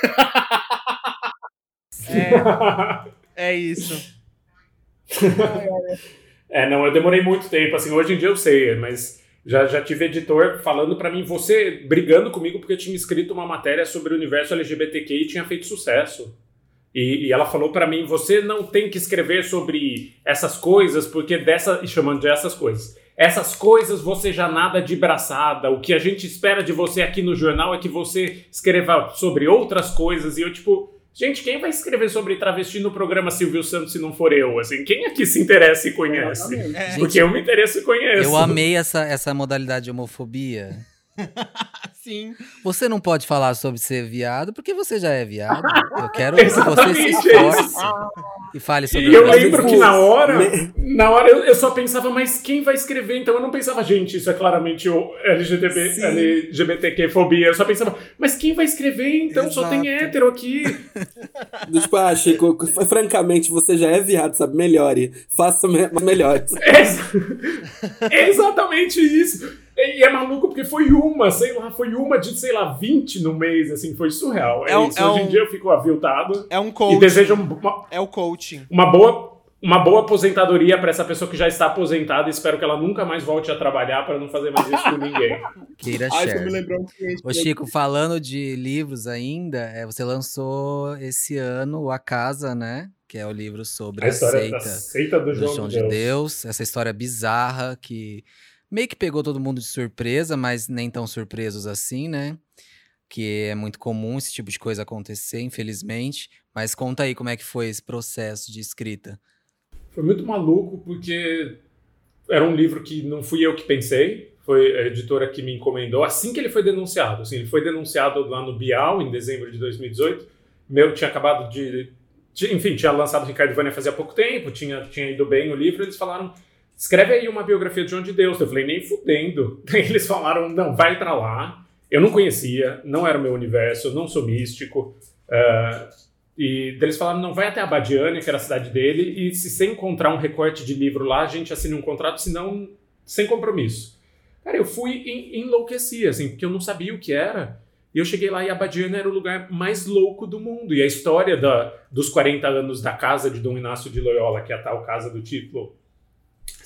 É, é isso. (laughs) é, não, eu demorei muito tempo, assim, hoje em dia eu sei, mas já, já tive editor falando para mim, você brigando comigo porque eu tinha escrito uma matéria sobre o universo LGBTQ e tinha feito sucesso. E, e ela falou para mim: você não tem que escrever sobre essas coisas, porque dessa. chamando de essas coisas. Essas coisas você já nada de braçada. O que a gente espera de você aqui no jornal é que você escreva sobre outras coisas. E eu, tipo, Gente, quem vai escrever sobre travesti no programa Silvio Santos se não for eu? Assim, quem aqui se interessa e conhece? É. Porque eu me interesso e conheço. Eu amei essa, essa modalidade de homofobia. (laughs) Sim. Você não pode falar sobre ser viado porque você já é viado. Eu (laughs) quero que você se esforce e fale sobre E eu lembro que na hora, na hora eu, eu, só pensava, mas quem vai escrever? Então eu não pensava, gente, isso é claramente o LGTB, LGBTQ-fobia. Eu só pensava, mas quem vai escrever? Então Exato. só tem hétero aqui. (laughs) tipo, ah, Chico, francamente, você já é viado, sabe? Melhore. Faça melhores. É, exatamente isso. E é maluco porque foi uma, sei lá, foi uma de, sei lá, 20 no mês, assim, foi surreal. É, é um, isso. É Hoje um, em dia eu fico aviltado. É um coaching. E desejo uma, É o coaching. Uma boa, uma boa aposentadoria para essa pessoa que já está aposentada. Espero que ela nunca mais volte a trabalhar para não fazer mais isso com ninguém. (laughs) Queira Ai, share. me um. Ô Chico, falando de livros ainda, é, você lançou esse ano o A Casa, né? Que é o livro sobre A a, seita seita do do João, João de Deus. de Deus. Essa história bizarra que meio que pegou todo mundo de surpresa, mas nem tão surpresos assim, né? Que é muito comum esse tipo de coisa acontecer, infelizmente. Mas conta aí como é que foi esse processo de escrita. Foi muito maluco porque era um livro que não fui eu que pensei, foi a editora que me encomendou assim que ele foi denunciado. Assim, ele foi denunciado lá no Bial em dezembro de 2018. Meu tinha acabado de, enfim, tinha lançado Ricardo Vânia fazia pouco tempo, tinha tinha ido bem o livro, eles falaram Escreve aí uma biografia de João de Deus. Eu falei, nem fudendo. (laughs) Eles falaram, não, vai pra lá. Eu não conhecia, não era o meu universo, eu não sou místico. Ah, e eles falaram, não, vai até Abadiânia, que era a cidade dele, e se você encontrar um recorte de livro lá, a gente assina um contrato, senão, sem compromisso. Cara, eu fui e enlouqueci, assim, porque eu não sabia o que era. E eu cheguei lá e Abadiânia era o lugar mais louco do mundo. E a história da, dos 40 anos da casa de Dom Inácio de Loyola, que é a tal casa do título,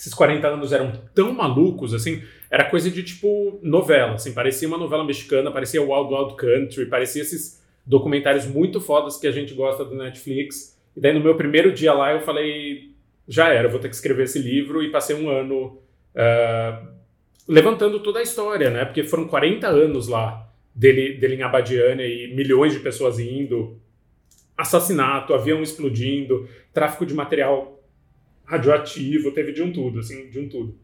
esses 40 anos eram tão malucos, assim, era coisa de tipo novela, assim, parecia uma novela mexicana, parecia Wild Wild Country, parecia esses documentários muito fodas que a gente gosta do Netflix. E daí no meu primeiro dia lá eu falei, já era, vou ter que escrever esse livro e passei um ano ah, levantando toda a história, né? Porque foram 40 anos lá dele, dele em Abadiânia e milhões de pessoas indo, assassinato, avião explodindo, tráfico de material radioativo, teve de um tudo, assim, de um tudo.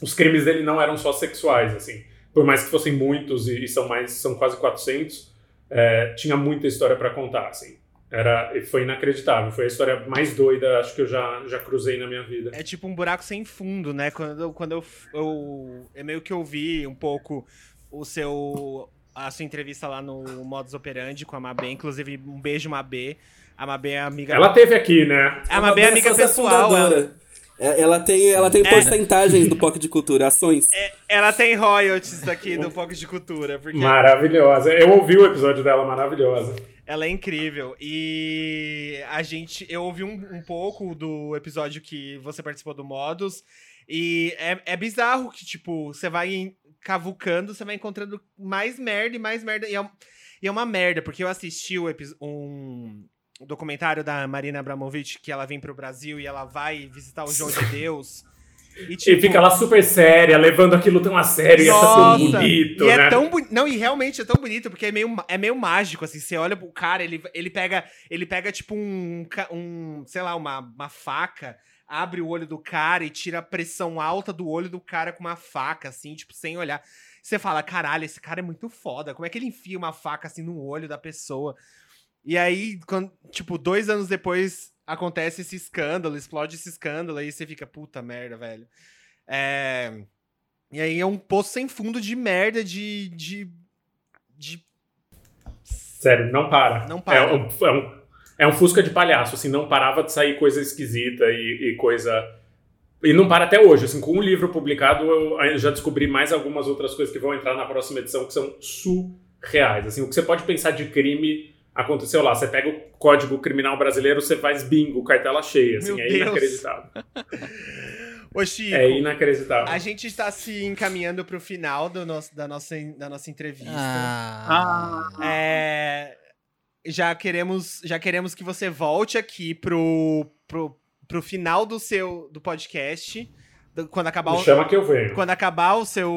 Os crimes dele não eram só sexuais, assim, por mais que fossem muitos e, são mais, são quase 400, é, tinha muita história para contar, assim. Era, foi inacreditável, foi a história mais doida, acho que eu já, já cruzei na minha vida. É tipo um buraco sem fundo, né? Quando, eu- quando eu, eu, eu meio que ouvi um pouco o seu a sua entrevista lá no Modus Operandi com a Mabê, inclusive um beijo Mabê. A Mabê é amiga. Ela teve aqui, né? a Mabê é amiga pessoal. Ela. É, Ela tem, ela tem É. porcentagens do POC de Cultura, ações. ela tem royalties daqui do Pocket de Cultura, porque Maravilhosa. Eu ouvi o episódio dela, maravilhosa. ela é incrível. E a gente. Eu ouvi um, um pouco do episódio que você participou do Modus. E é, é bizarro que, tipo, você vai em- cavucando, você vai encontrando mais merda e mais merda. E é, e é uma merda, porque eu assisti um documentário da Marina Abramovic, que ela vem pro Brasil e ela vai visitar o João de Deus. E, tipo, e fica lá super séria, levando aquilo tão a sério, e é tão Nossa! bonito, e é né? tão bonito. Não, e realmente é tão bonito, porque é meio, é meio mágico, assim. Você olha pro cara, ele, ele pega, ele pega, tipo, um, um sei lá, uma, uma faca, abre o olho do cara e tira a pressão alta do olho do cara com uma faca, assim, tipo, sem olhar. Você fala, caralho, esse cara é muito foda. Como é que ele enfia uma faca, assim, no olho da pessoa? E aí, quando, tipo, dois anos depois acontece esse escândalo, explode esse escândalo, aí você fica, puta merda, velho. É. E aí é um poço sem fundo de merda, de. de. de. Sério, não para. Não para. É um, é um, é um fusca de palhaço, assim, não parava de sair coisa esquisita e, e coisa. E não para até hoje, assim, com um livro publicado eu já descobri mais algumas outras coisas que vão entrar na próxima edição que são surreais. Assim, o que você pode pensar de crime aconteceu lá. Você pega o Código Criminal Brasileiro, você faz bingo, cartela cheia, assim, Meu é Deus. inacreditável. (laughs) Ô, Chico. É inacreditável. A gente está se encaminhando pro final do nosso, da, nossa, da nossa entrevista. Ah, É, já queremos já queremos que você volte aqui pro, pro, pro final do seu do podcast. do- Quando acabar, Me o, chama que eu venho. quando acabar o seu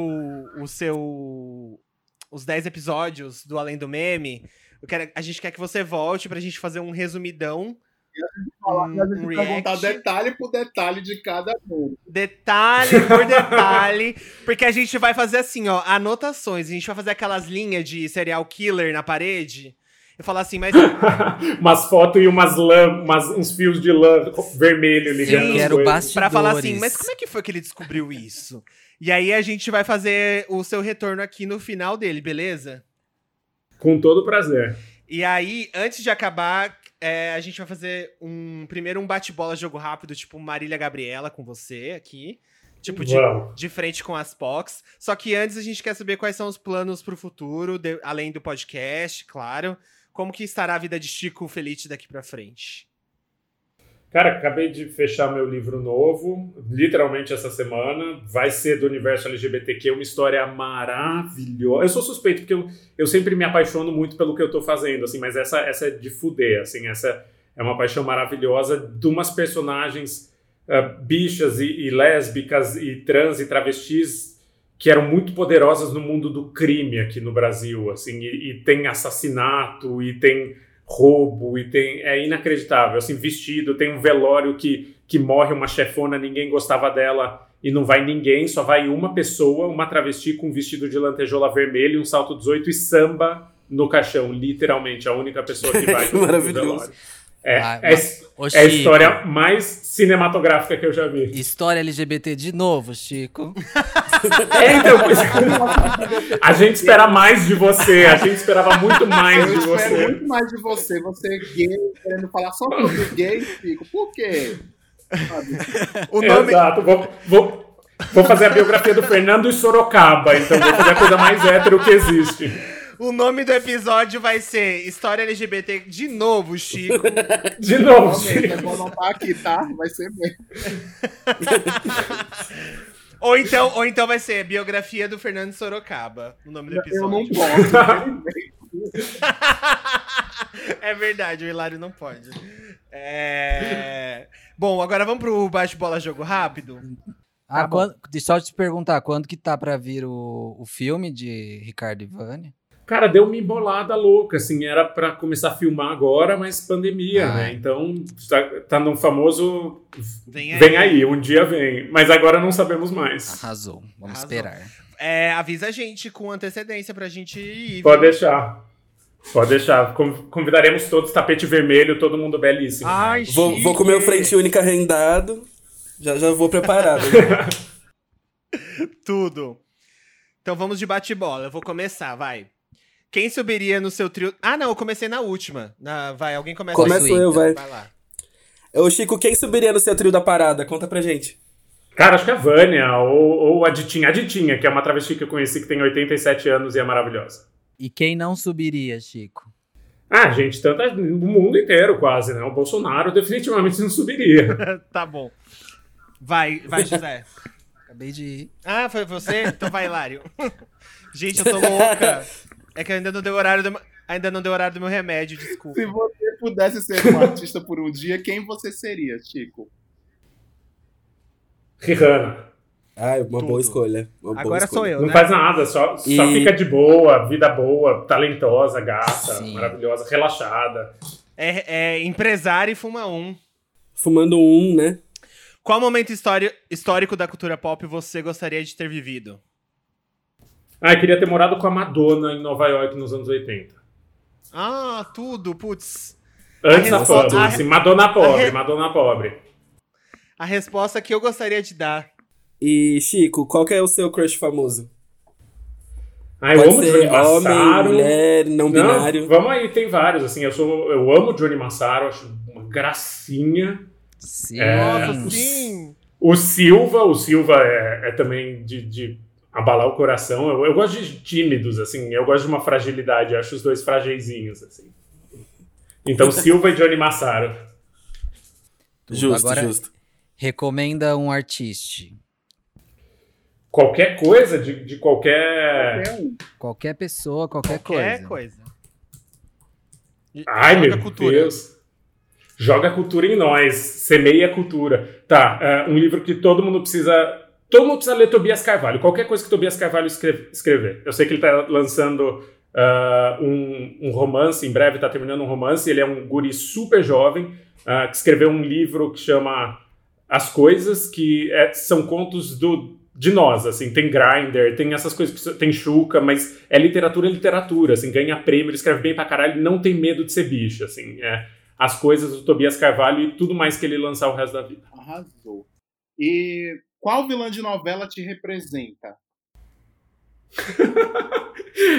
o seu os 10 episódios do Além do Meme, quero, a gente quer que você volte pra gente fazer um resumidão. Falar, Um- a gente um vai contar react. detalhe por detalhe de cada um. Detalhe por (laughs) detalhe, porque a gente vai fazer assim, ó, anotações. A gente vai fazer aquelas linhas de serial killer na parede. E falar assim, mas (laughs) umas fotos e umas lã, umas, uns fios de lã vermelho ligando eu Sim. coisas. bastidores. Pra falar assim, mas como é que foi que ele descobriu isso? E aí a gente vai fazer o seu retorno aqui no final dele, beleza? Com todo prazer. E aí, antes de acabar, é, a gente vai fazer um primeiro um bate-bola jogo rápido, tipo Marília Gabriela com você aqui. Tipo, de, de frente com as POCs. Só que antes a gente quer saber quais são os planos pro futuro, de- além do podcast, claro. Como que estará a vida de Chico Felite daqui pra frente? Cara, acabei de fechar meu livro novo, literalmente essa semana. Vai ser do universo LGBTQ, uma história maravilhosa. Eu sou suspeito, porque eu, eu sempre me apaixono muito pelo que eu tô fazendo, assim, mas essa, essa é de fuder, assim, essa é uma paixão maravilhosa de umas personagens uh, bichas e, e lésbicas e trans e travestis que eram muito poderosas no mundo do crime aqui no Brasil, assim, e, e tem assassinato e tem roubo e tem é inacreditável assim vestido tem um velório que que morre uma chefona ninguém gostava dela e não vai ninguém só vai uma pessoa uma travesti com um vestido de lantejola vermelho um salto 18 e samba no caixão literalmente a única pessoa que vai (laughs) no Maravilhoso. velório é, Ah, é, é a história mais cinematográfica que eu já vi História LGBT de novo, Chico. (laughs) é, então, pois- a gente espera mais de você a gente esperava muito mais Eu de espero você muito mais de você. Você é gay, querendo falar só sobre gay, Chico. Por quê? Sabe? O nome, Exato. Vou, vou, vou fazer a biografia do Fernando e Sorocaba, então vou fazer a coisa mais hétero que existe. o nome do episódio vai ser História LGBT de novo, Chico. (laughs) De novo, Realmente, é Chico. bom anotar aqui, tá? Vai ser mesmo. (laughs) ou, então, ou então vai ser Biografia do Fernando Sorocaba. O nome do Eu episódio. não posso. (laughs) é verdade, o Hilário não pode. É... Bom, agora vamos pro bate-bola jogo rápido. Ah, Tá quando, deixa eu te perguntar, quando que tá pra vir o, o filme de Ricardo Vânia? Cara, deu uma embolada louca, assim, era pra começar a filmar agora, mas pandemia, Ah. né? Então, tá, tá no famoso Vem aí. vem aí, um dia vem. Mas agora não sabemos mais. Arrasou, vamos Arrasou. esperar. É, avisa a gente com antecedência pra gente ir. Pode viu? deixar. Pode deixar. Con- Convidaremos todos, tapete vermelho, todo mundo belíssimo. Ai, Vou, vou comer o frente única rendado. Já, já vou preparado. né? (laughs) Tudo. Então vamos de bate-bola. Eu vou começar, vai. Quem subiria no seu trio. Ah, não, eu comecei na última. Na... Vai, alguém começa Começo eu, vai. Vai lá. Ô, Chico, quem subiria no seu trio da parada? Conta pra gente. Cara, acho que é a Vânia ou, ou a Ditinha. A Ditinha, que é uma travesti que eu conheci que tem 87 anos e é maravilhosa. E quem não subiria, Chico? Ah, gente, tanta. O mundo inteiro quase, né? O Bolsonaro definitivamente não subiria. (laughs) tá bom. Vai, vai, José. Acabei de ir. Ah, foi você? Então vai, Hilário. (laughs) Gente, eu tô louca. (laughs) É que ainda não deu horário do... Ainda não deu horário do meu remédio, desculpa. Se você pudesse ser um artista por um dia, quem você seria, Chico? Rihanna. Ah, uma Tudo. boa escolha. uma boa Agora sou escolha. eu, Não né? faz nada, só, só E- fica de boa, vida boa, talentosa, gata, Sim. maravilhosa, relaxada. É, é empresário e fuma um. Fumando um, né? Qual momento histórico da cultura pop você gostaria de ter vivido? Ah, eu queria ter morado com a Madonna em Nova York nos anos 80. Ah, tudo, putz. Antes A a- assim, Madonna pobre, re- Madonna pobre. A resposta que eu gostaria de dar. E, Chico, qual que é o seu crush famoso? Ah, eu Pode amo ser Johnny homem, Massaro. mulher, não, Não, binário. vamos aí, tem vários, assim, eu sou, eu amo Johnny Massaro, acho uma gracinha. Sim. É. Nossa, sim! O Silva, o Silva é, é também de, de abalar o coração. Eu, eu gosto de tímidos, assim, eu gosto de uma fragilidade, eu acho os dois fragilzinhos, assim. Então, (laughs) Silva e Johnny Massaro. Justo, Agora, justo. recomenda um artista. Qualquer coisa, de, de qualquer. Qualquer. Qualquer pessoa, qualquer, Qualquer coisa. coisa. Ai, Joga meu cultura. Deus. Joga cultura em nós, semeia a cultura. Tá, é, um livro que todo mundo precisa. Todo mundo precisa ler Tobias Carvalho. Qualquer coisa que Tobias Carvalho escreve- escrever. Eu sei que ele tá lançando ah, um, um romance, em breve tá terminando um romance. Ele é um guri super jovem ah, que escreveu um livro que chama As Coisas, que é- são contos do, de nós, assim. Tem Grindr, tem essas coisas, tem Chuca, mas é literatura, literatura, assim. Ganha prêmio, ele escreve bem pra caralho, não tem medo de ser bicho, assim. É, as coisas do Tobias Carvalho e tudo mais que ele lançar o resto da vida. Arrasou. E qual vilã de novela te representa? (laughs)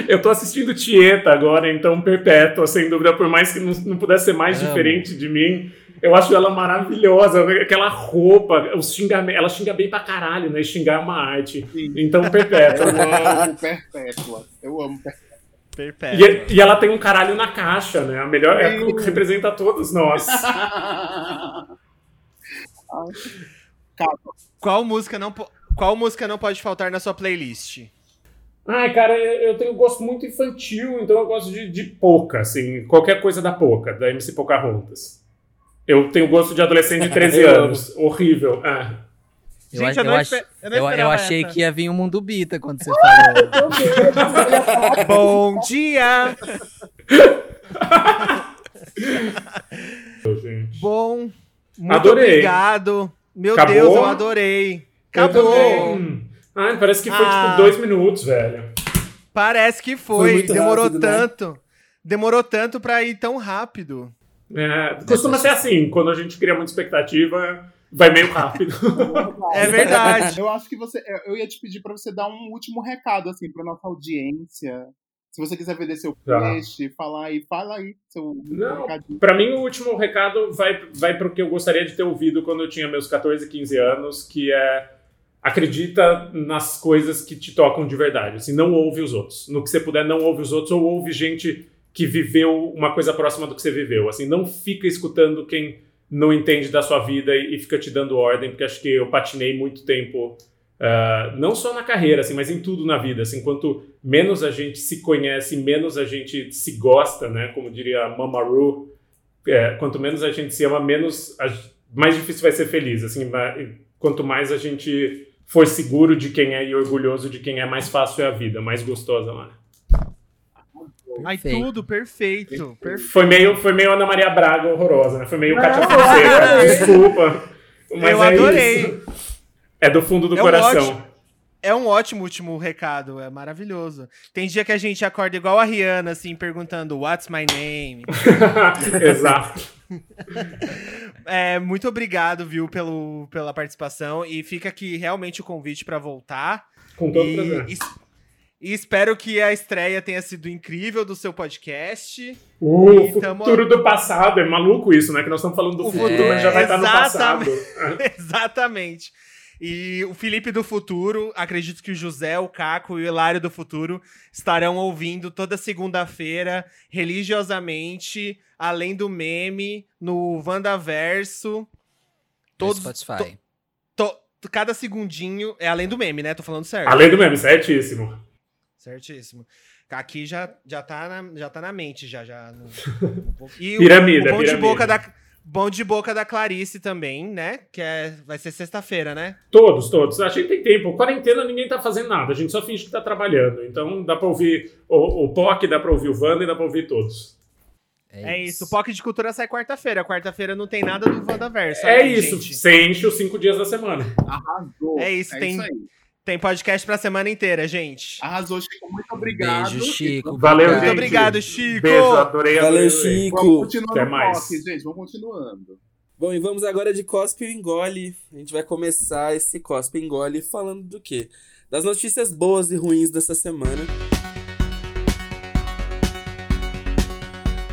Eu tô assistindo Tieta agora, então Perpétua, sem dúvida, por mais que não, não pudesse ser mais Amo. diferente de mim, eu acho ela maravilhosa. Aquela roupa, os xingamentos, ela xinga bem pra caralho, né? Xingar é uma arte. Sim. Então, Perpétua. (laughs) Eu amo Perpétua. Eu amo Perpétua. Perfeito. E, e ela tem um caralho na caixa, né? A melhor é o que representa todos nós. (laughs) Cara, Qual música não, qual música não pode faltar na sua playlist? Ai, cara, eu tenho gosto muito infantil, então eu gosto de, de Poca, assim, qualquer coisa da Poca, da MC Pocahontas. Eu tenho gosto de adolescente de (laughs) 13 Eu anos. Horrível. Ah. Eu, Gente, eu eu, ach- eu eu- achei que ia vir o Mundo Bita quando você falou. (laughs) Bom dia! (laughs) Bom, muito Adorei. obrigado. Meu Acabou? Deus, eu adorei. Acabou. Ai, parece que foi Ah. tipo dois minutos, velho. Parece que Foi foi. Demorou rápido, né? tanto. Demorou tanto pra ir tão rápido. É, costuma ser assim, quando a gente cria muita expectativa, vai meio rápido. É verdade. Eu acho que você. Eu ia te pedir pra você dar um último recado, assim, pra nossa audiência. Se você quiser vender seu Tá. peixe, falar aí, fala aí seu Não. recadinho. Pra mim, o último recado vai, vai pro que eu gostaria de ter ouvido quando eu tinha meus 14, 15 anos, que é acredita nas coisas que te tocam de verdade. Assim, não ouve os outros. No que você puder, não ouve os outros, ou ouve gente que viveu uma coisa próxima do que você viveu. Assim, não fica escutando quem não entende da sua vida e, e fica te dando ordem, porque acho que eu patinei muito tempo, ah, não só na carreira, assim, mas em tudo na vida. Assim, quanto menos a gente se conhece, menos a gente se gosta, né? Como diria a Mama Ru, é, quanto menos a gente se ama, menos a- mais difícil vai ser feliz. Assim, quanto mais a gente for seguro de quem é e orgulhoso de quem é, mais fácil é a vida, mais gostosa, mano. Ai, Perfeito. tudo perfeito. Perfeito. Foi meio, foi meio Ana Maria Braga horrorosa, né? Foi meio Cátia Fonseca. (laughs) Desculpa. Mas Eu é adorei. isso. É do fundo do É um coração. ótimo- É um ótimo último recado, é maravilhoso. Tem dia que a gente acorda igual a Rihanna, assim, perguntando What's my name? (laughs) Exato. (laughs) É, muito obrigado, viu, pelo, pela participação. E fica aqui realmente o convite pra voltar. Com todo E, prazer. e, e espero que a estreia tenha sido incrível do seu podcast. O e tamo- futuro do passado. É maluco isso, né? Que nós estamos falando do O futuro, mas já vai estar no passado. (laughs) Exatamente. E o Felipe do futuro, acredito que o José, o Caco e o Hilário do futuro estarão ouvindo toda segunda-feira, religiosamente, além do meme, no Wandaverso. No Todos, Spotify. to- cada segundinho. É além do meme, né? Tô falando certo. Além do meme, certíssimo. Certíssimo. Aqui já, já, tá, na, já tá na mente, já. já no- (laughs) no- e o- Piramida, o, bom de piramida. boca da Bom de boca da Clarice também, né? Que é, vai ser sexta-feira, né? Todos, todos. A gente tem tempo. Quarentena ninguém tá fazendo nada. A gente só finge que tá trabalhando. Então dá pra ouvir o, o POC, dá pra ouvir o Wanda e dá pra ouvir todos. É, isso. O POC de Cultura sai quarta-feira. Quarta-feira não tem nada do Wandaverso. É né, isso. gente? Você enche os cinco dias da semana. Arrasou. É isso, tem- aí. Tem podcast pra semana inteira, gente. Arrasou, Chico. Muito obrigado. Beijo, Chico. Valeu, Muito gente. obrigado, Chico. Beijo, adorei. Valeu, adorei. Vamos Chico. continuando Até mais. Gente. Vamos continuando. Bom, e vamos agora de Cospe e Engole. A gente vai começar esse Cospe e Engole falando do quê? Das notícias boas e ruins dessa semana.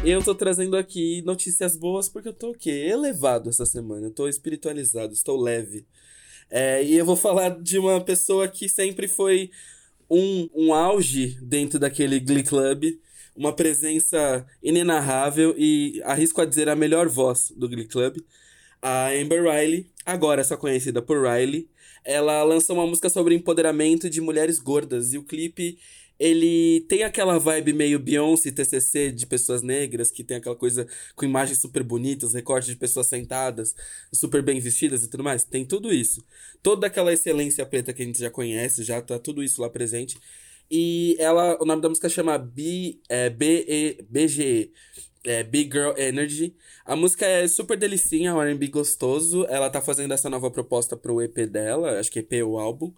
Eu tô trazendo aqui notícias boas porque eu tô o quê? Elevado essa semana. Eu tô espiritualizado, estou leve. É, e eu vou falar de uma pessoa que sempre foi um, um auge dentro daquele Glee Club, uma presença inenarrável e arrisco a dizer a melhor voz do Glee Club, a Amber Riley, agora só conhecida por Riley. Ela lançou uma música sobre empoderamento de mulheres gordas e o clipe ele tem aquela vibe meio Beyoncé TCC de pessoas negras, que tem aquela coisa com imagens super bonitas, recortes de pessoas sentadas, super bem vestidas e tudo mais. Tem tudo isso. Toda aquela excelência preta que a gente já conhece, já tá tudo isso lá presente. E ela, o nome da música chama B, é, B-E, BGE, é, Big Girl Energy. A música é super delicinha, R&B gostoso. Ela tá fazendo essa nova proposta pro EP dela, acho que EP ou álbum.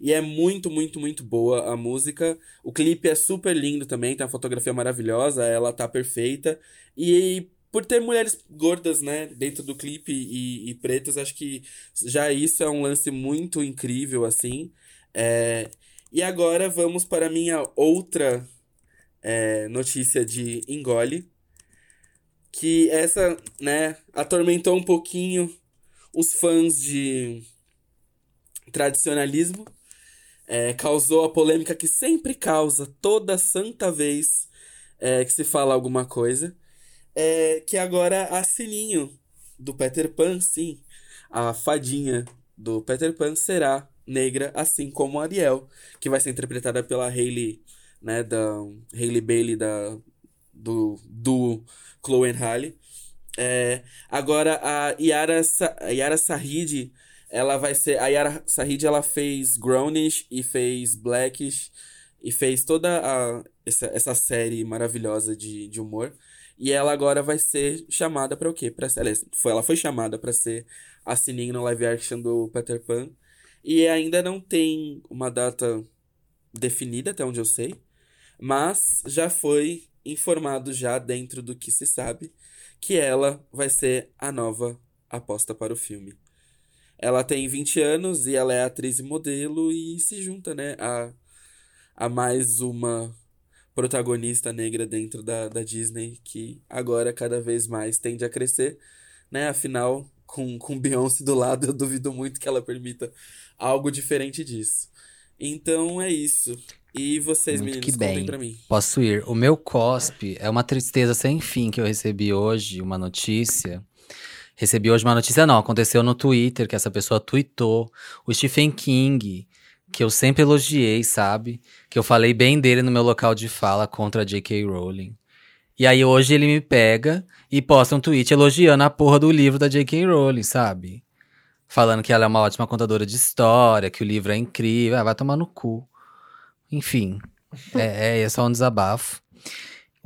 E é muito, muito, muito boa a música. O clipe é super lindo também, tem uma fotografia maravilhosa, ela tá perfeita. E por ter mulheres gordas, né, dentro do clipe e, e pretas, acho que já isso é um lance muito incrível, assim. É, E agora vamos para a minha outra é, notícia de Engole. Que essa, né, atormentou um pouquinho os fãs de tradicionalismo. É, causou a polêmica que sempre causa toda santa vez é, que se fala alguma coisa. É, que agora a Sininho do Peter Pan, sim. a fadinha do Peter Pan será negra, assim como a Ariel, que vai ser interpretada pela Hailey, né, da Hailey Bailey da do do Chloe and Halle. É, agora a Yara, Sa Yara Sahid, ela vai ser a Yara Sahid ela fez Grownish e fez Blackish e fez toda a, essa, essa série maravilhosa de, de humor. E ela agora vai ser chamada para o quê? Pra, aliás, foi, ela foi chamada para ser a Sininho no live action do Peter Pan. E ainda não tem uma data definida, até onde eu sei. Mas já foi informado já dentro do que se sabe que ela vai ser a nova aposta para o filme. Ela tem 20 anos e ela é atriz e modelo e se junta, né, a, a mais uma protagonista negra dentro da, da Disney que agora cada vez mais tende a crescer, né? Afinal, com, com Beyoncé do lado, eu duvido muito que ela permita algo diferente disso. Então é isso. E vocês, Muito meninos, que contem bem. pra mim. Posso ir. O meu cospe é uma tristeza sem fim que eu recebi hoje, uma notícia. Recebi hoje uma notícia, não, aconteceu no Twitter, que essa pessoa tweetou. O Stephen King, que eu sempre elogiei, sabe? Que eu falei bem dele no meu local de fala contra a J.K. Rowling. E aí hoje ele me pega e posta um tweet elogiando a porra do livro da J.K. Rowling, sabe? Falando que ela é uma ótima contadora de história, que o livro é incrível. Ah, vai tomar no cu. Enfim, é, é só um desabafo.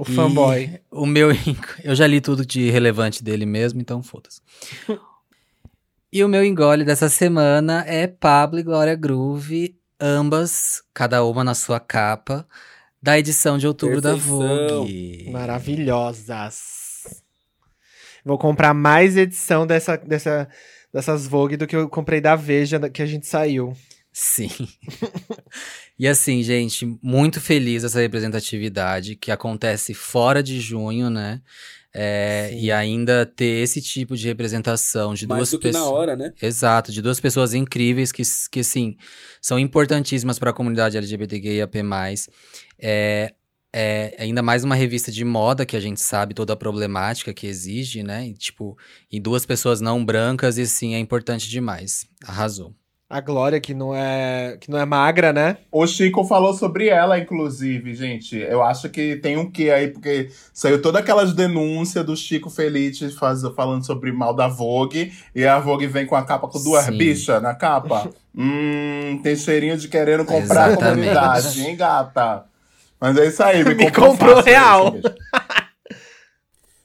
O E fanboy. O meu. (laughs) Eu já li tudo de relevante dele mesmo, então foda-se. e o meu engole dessa semana é Pablo e Glória Groove, ambas, cada uma na sua capa, da edição de outubro da Perfeição. Vogue. Maravilhosas. Vou comprar mais edição dessa, dessa, dessas Vogue do que eu comprei da Veja da- que a gente saiu. Sim. e assim, gente, muito feliz essa representatividade que acontece fora de junho, né? É, e ainda ter esse tipo de representação de Mais duas do que na pessoas. hora, né? Exato, de duas pessoas incríveis que, que assim, são importantíssimas para a comunidade LGBTQIAP+. É, é ainda mais uma revista de moda que a gente sabe toda a problemática que exige, né? E, tipo, e duas pessoas não brancas, e sim, é importante demais. Arrasou. A Glória, que não é, que não é magra, né? O Chico falou sobre ela, inclusive, gente. Eu acho que tem um quê aí, porque saiu toda aquelas denúncias do Chico Felice faz, falando sobre mal da Vogue, e a Vogue vem com a capa com duas Sim. bichas na capa. (laughs) hum, tem cheirinho de querendo comprar a Exatamente. comunidade, hein, gata? Mas é isso aí, me, (laughs) Me comprou, comprou fácil, real.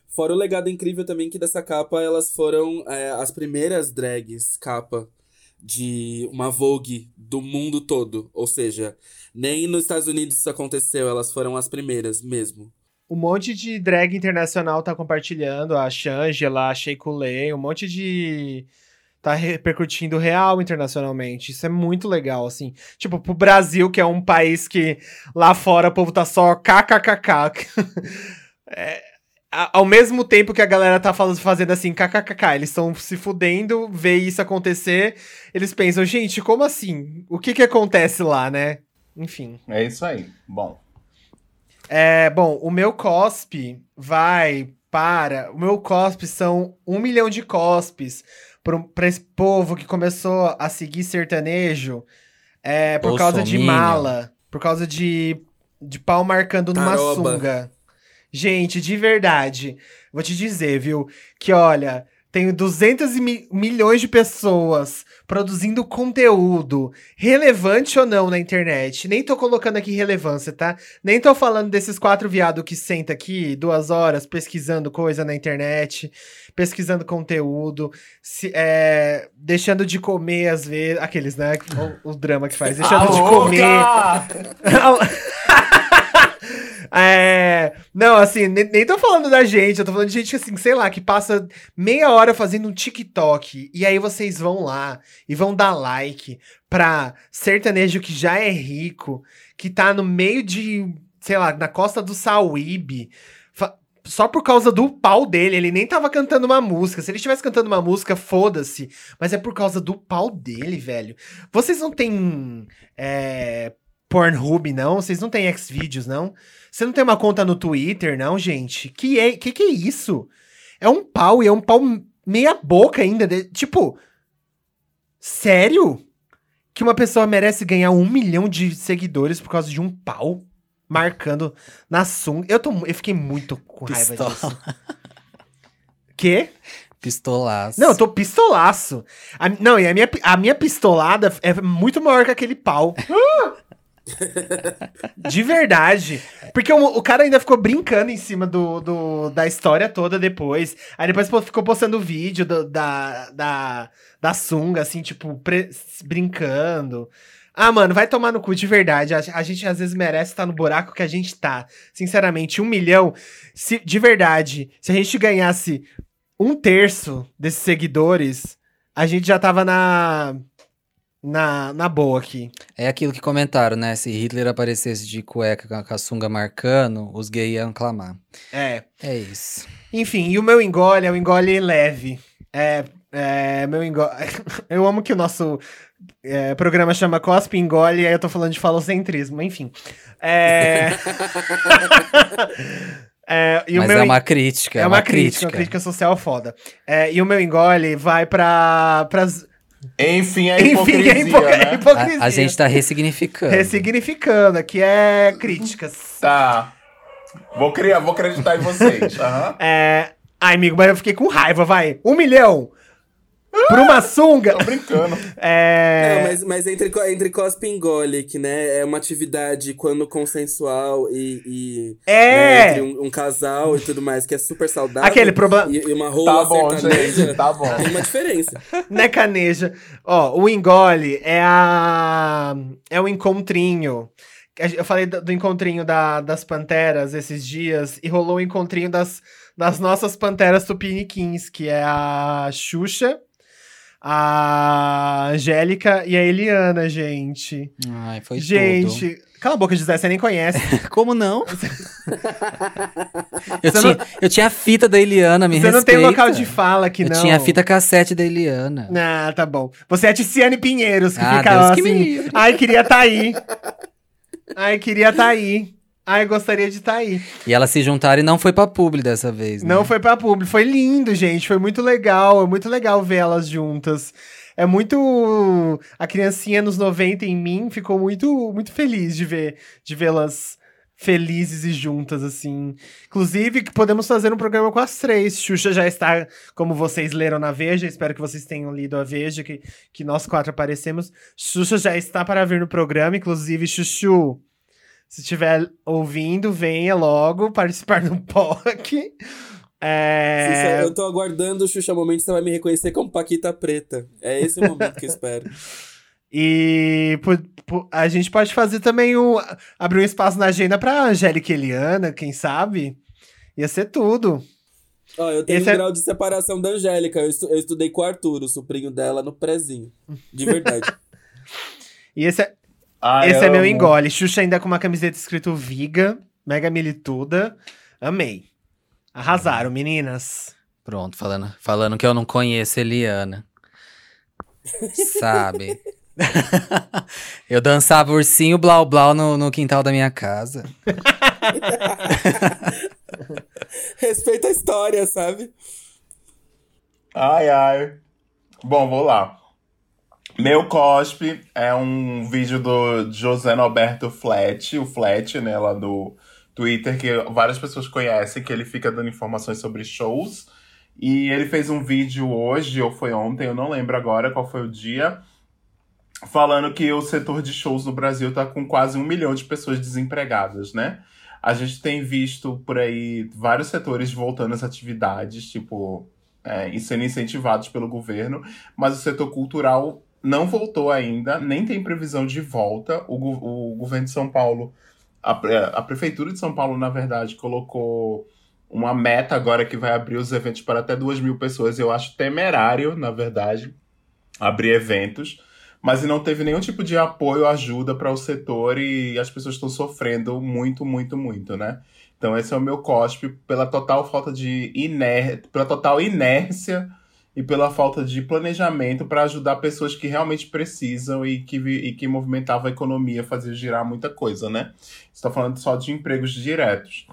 Fora o legado incrível também que dessa capa elas foram é, as primeiras drags capa de uma Vogue do mundo todo. Ou seja, nem nos Estados Unidos isso aconteceu, elas foram as primeiras mesmo. Um monte de drag internacional tá compartilhando, a Shangela, a Sheikulé, um monte de. tá repercutindo real internacionalmente. Isso é muito legal, assim. Tipo, pro Brasil, que é um país que lá fora o povo tá só kkkk. (laughs) É, ao mesmo tempo que a galera tá falando, fazendo assim, kkkk, eles estão se fudendo, vê isso acontecer, eles pensam, gente, como assim? O que que acontece lá, né? Enfim. É isso aí. Bom. É, bom, o meu cospe vai para. O meu cospe são um milhão de cospes pra, pra esse povo que começou a seguir sertanejo é, por causa de mala, por causa de, de pau marcando numa Taroba. sunga. Gente, de verdade, vou te dizer, viu, que olha, tenho 200 e mi- milhões de pessoas produzindo conteúdo, relevante ou não na internet. Nem tô colocando aqui relevância, tá? Nem tô falando desses quatro viados que senta aqui duas horas pesquisando coisa na internet, pesquisando conteúdo, se- é, deixando de comer às vezes. Aqueles, né? O, o drama que faz, (laughs) deixando de comer. (laughs) É, não, assim, nem, nem tô falando da gente, eu tô falando de gente, assim, sei lá, que passa meia hora fazendo um TikTok, e aí vocês vão lá e vão dar like pra sertanejo que já é rico, que tá no meio de, sei lá, na costa do Sauíbe, fa- só por causa do pau dele, ele nem tava cantando uma música. Se ele estivesse cantando uma música, foda-se. Mas é por causa do pau dele, velho. Vocês não têm é, Pornhub, não? Vocês não têm Xvideos, não? Você não tem uma conta no Twitter, não, gente? Que é, que que é isso? É um pau e é um pau meia boca ainda. de- tipo, Sério? Que uma pessoa merece ganhar um milhão de seguidores por causa de um pau marcando na sunga. Eu, tô, eu fiquei muito com raiva Pistola. disso. Quê? Pistolaço. Não, eu tô pistolaço. A- não, e a minha, a minha pistolada é muito maior que aquele pau. (laughs) De verdade. Porque o, o cara ainda ficou brincando em cima do, do- da história toda depois. Aí depois ficou postando vídeo do- da, da, da sunga, assim, tipo, brincando. Ah, mano, vai tomar no cu de verdade. A, a gente às vezes merece estar no buraco que a gente tá. Sinceramente, um milhão. Se, de verdade, se a gente ganhasse um terço desses seguidores, a gente já tava na. Na, na boa aqui. É aquilo que comentaram, né? Se Hitler aparecesse de cueca com a- sunga marcando, os gays iam clamar. É. É isso. Enfim, e o meu engole é o engole leve. É. É, meu engole. (laughs) Eu amo que o nosso é, programa chama Cospe Engole, e aí eu tô falando de falocentrismo, enfim. É. (laughs) É, e o Mas meu é uma crítica. é uma crítica, uma crítica social foda. É, e o meu engole vai pra. pras... Enfim, é Enfim, hipocrisia, é hipo- é né? hipocrisia. A, a gente tá ressignificando. Ressignificando, que é críticas. Tá. Vou, criar, vou acreditar em vocês. aham. É. Ai, amigo, mas eu fiquei com raiva, vai. Um milhão! Por uma sunga! Tô brincando. É. Não, mas, mas entre, entre cospe e engole, que né, é uma atividade quando consensual e. e, né, É! entre um, um casal e tudo mais, que é super saudável. Aquele problema. E, e uma rola Tá bom, sertaneja. gente. Tá bom. Tem uma diferença. (laughs) Né, caneja? Ó, o engole é a. É o encontrinho. Eu falei do do encontrinho da- das panteras esses dias e rolou o encontrinho das, das nossas panteras tupiniquins, que é a Xuxa, a Angélica e a Eliana, gente. Ai, foi gente, cala a boca, José, você nem conhece. tudo. (laughs) Como não? (laughs) eu, Você tinha, eu tinha a fita da Eliana, me você não tem respeita. local de fala aqui, Eu não. tinha a fita cassete da Eliana. Ah, tá bom. Você é a Ticiane Pinheiros, que Ah, fica Deus lá que me assim. livre. Ai, queria tá aí. Ai, queria tá aí. Ai, gostaria de estar tá aí. E elas se juntaram e não foi pra publi dessa vez, né? Não foi pra público. Foi lindo, gente. Foi muito legal. É muito legal ver elas juntas. É muito. A criancinha nos 90 em mim ficou muito, muito feliz de ver de vê-las felizes e juntas, assim. Inclusive, que podemos fazer um programa com as três. Xuxa já está, como vocês leram na Veja, espero que vocês tenham lido a Veja, que, que nós quatro aparecemos. Xuxa já está para vir no programa, inclusive, Chuchu. Se estiver ouvindo, venha logo participar do POC. É... Xuxa, eu tô aguardando o Xuxa Momento, você vai me reconhecer como Paquita Preta. É esse o momento que eu espero. (laughs) E a gente pode fazer também o. abrir um espaço na agenda pra Angélica e Eliana, quem sabe? Ia ser tudo. Ó, eu tenho Esse um é- grau de separação da Angélica. Eu, eu estudei com o Arthur, o sobrinho dela, no prezinho. De verdade. (laughs) E esse é, Ai, esse é meu amo. engole. Xuxa ainda com uma camiseta escrito Viga, mega milituda. Amei. Arrasaram, meninas. Pronto, falando, falando que eu não conheço Eliana. Sabe? (laughs) eu dançava ursinho blau blau no, no quintal da minha casa. (laughs) Respeita a história, sabe? Ai, ai. Bom, vou lá. Meu cospe é um vídeo do José Norberto Flat, o Flat, né, lá do Twitter, que várias pessoas conhecem, que ele fica dando informações sobre shows. E ele fez um vídeo hoje, ou foi ontem, eu não lembro agora qual foi o dia, falando que o setor de shows no Brasil tá com quase um milhão de pessoas desempregadas, né? A gente tem visto por aí vários setores voltando às atividades, tipo, é, e sendo incentivados pelo governo, mas o setor cultural não voltou ainda, nem tem previsão de volta. O, o governo de São Paulo, a, a prefeitura de São Paulo, na verdade, colocou uma meta agora que vai abrir os eventos para até duas mil pessoas. Eu acho temerário, na verdade, abrir eventos. Mas não teve nenhum tipo de apoio, ajuda para o setor e as pessoas estão sofrendo muito, muito, muito, né? Então esse é o meu cospe pela total falta de iner... pela total inércia e pela falta de planejamento para ajudar pessoas que realmente precisam e que, e que movimentavam a economia, fazer girar muita coisa, né? Estou falando só de empregos diretos.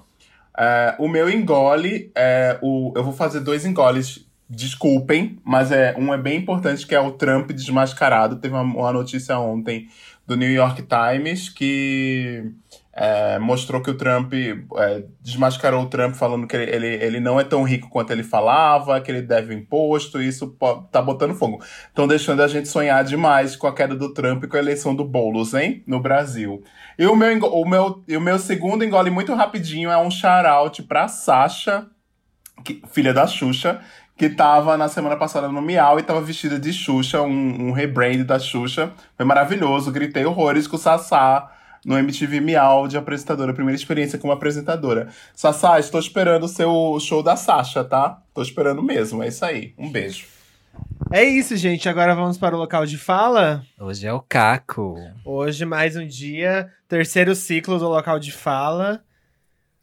É, o meu engole é o. Eu vou fazer dois engoles desculpem, mas é um é bem importante que é o Trump desmascarado. Teve uma, uma notícia ontem do New York Times que é, mostrou que o Trump é, desmascarou o Trump falando que ele, ele, ele, não é tão rico quanto ele falava, que ele deve imposto, e isso tá botando fogo. Estão deixando a gente sonhar demais com a queda do Trump e com a eleição do Boulos, hein? No Brasil. E o meu, o meu, o meu segundo engole muito rapidinho é um shout-out pra Sasha, que, filha da Xuxa, que tava na semana passada no Miau e tava vestida de Xuxa, um, um rebrand da Xuxa. Foi maravilhoso, gritei horrores com o Sassá no MTV Miau de apresentadora, primeira experiência como apresentadora. Sassá, estou esperando o seu show da Sasha, tá? Tô esperando mesmo, é isso aí. Um beijo. É isso, gente. Agora vamos para o local de fala. Hoje é o Caco. Hoje, mais um dia, terceiro ciclo do local de fala.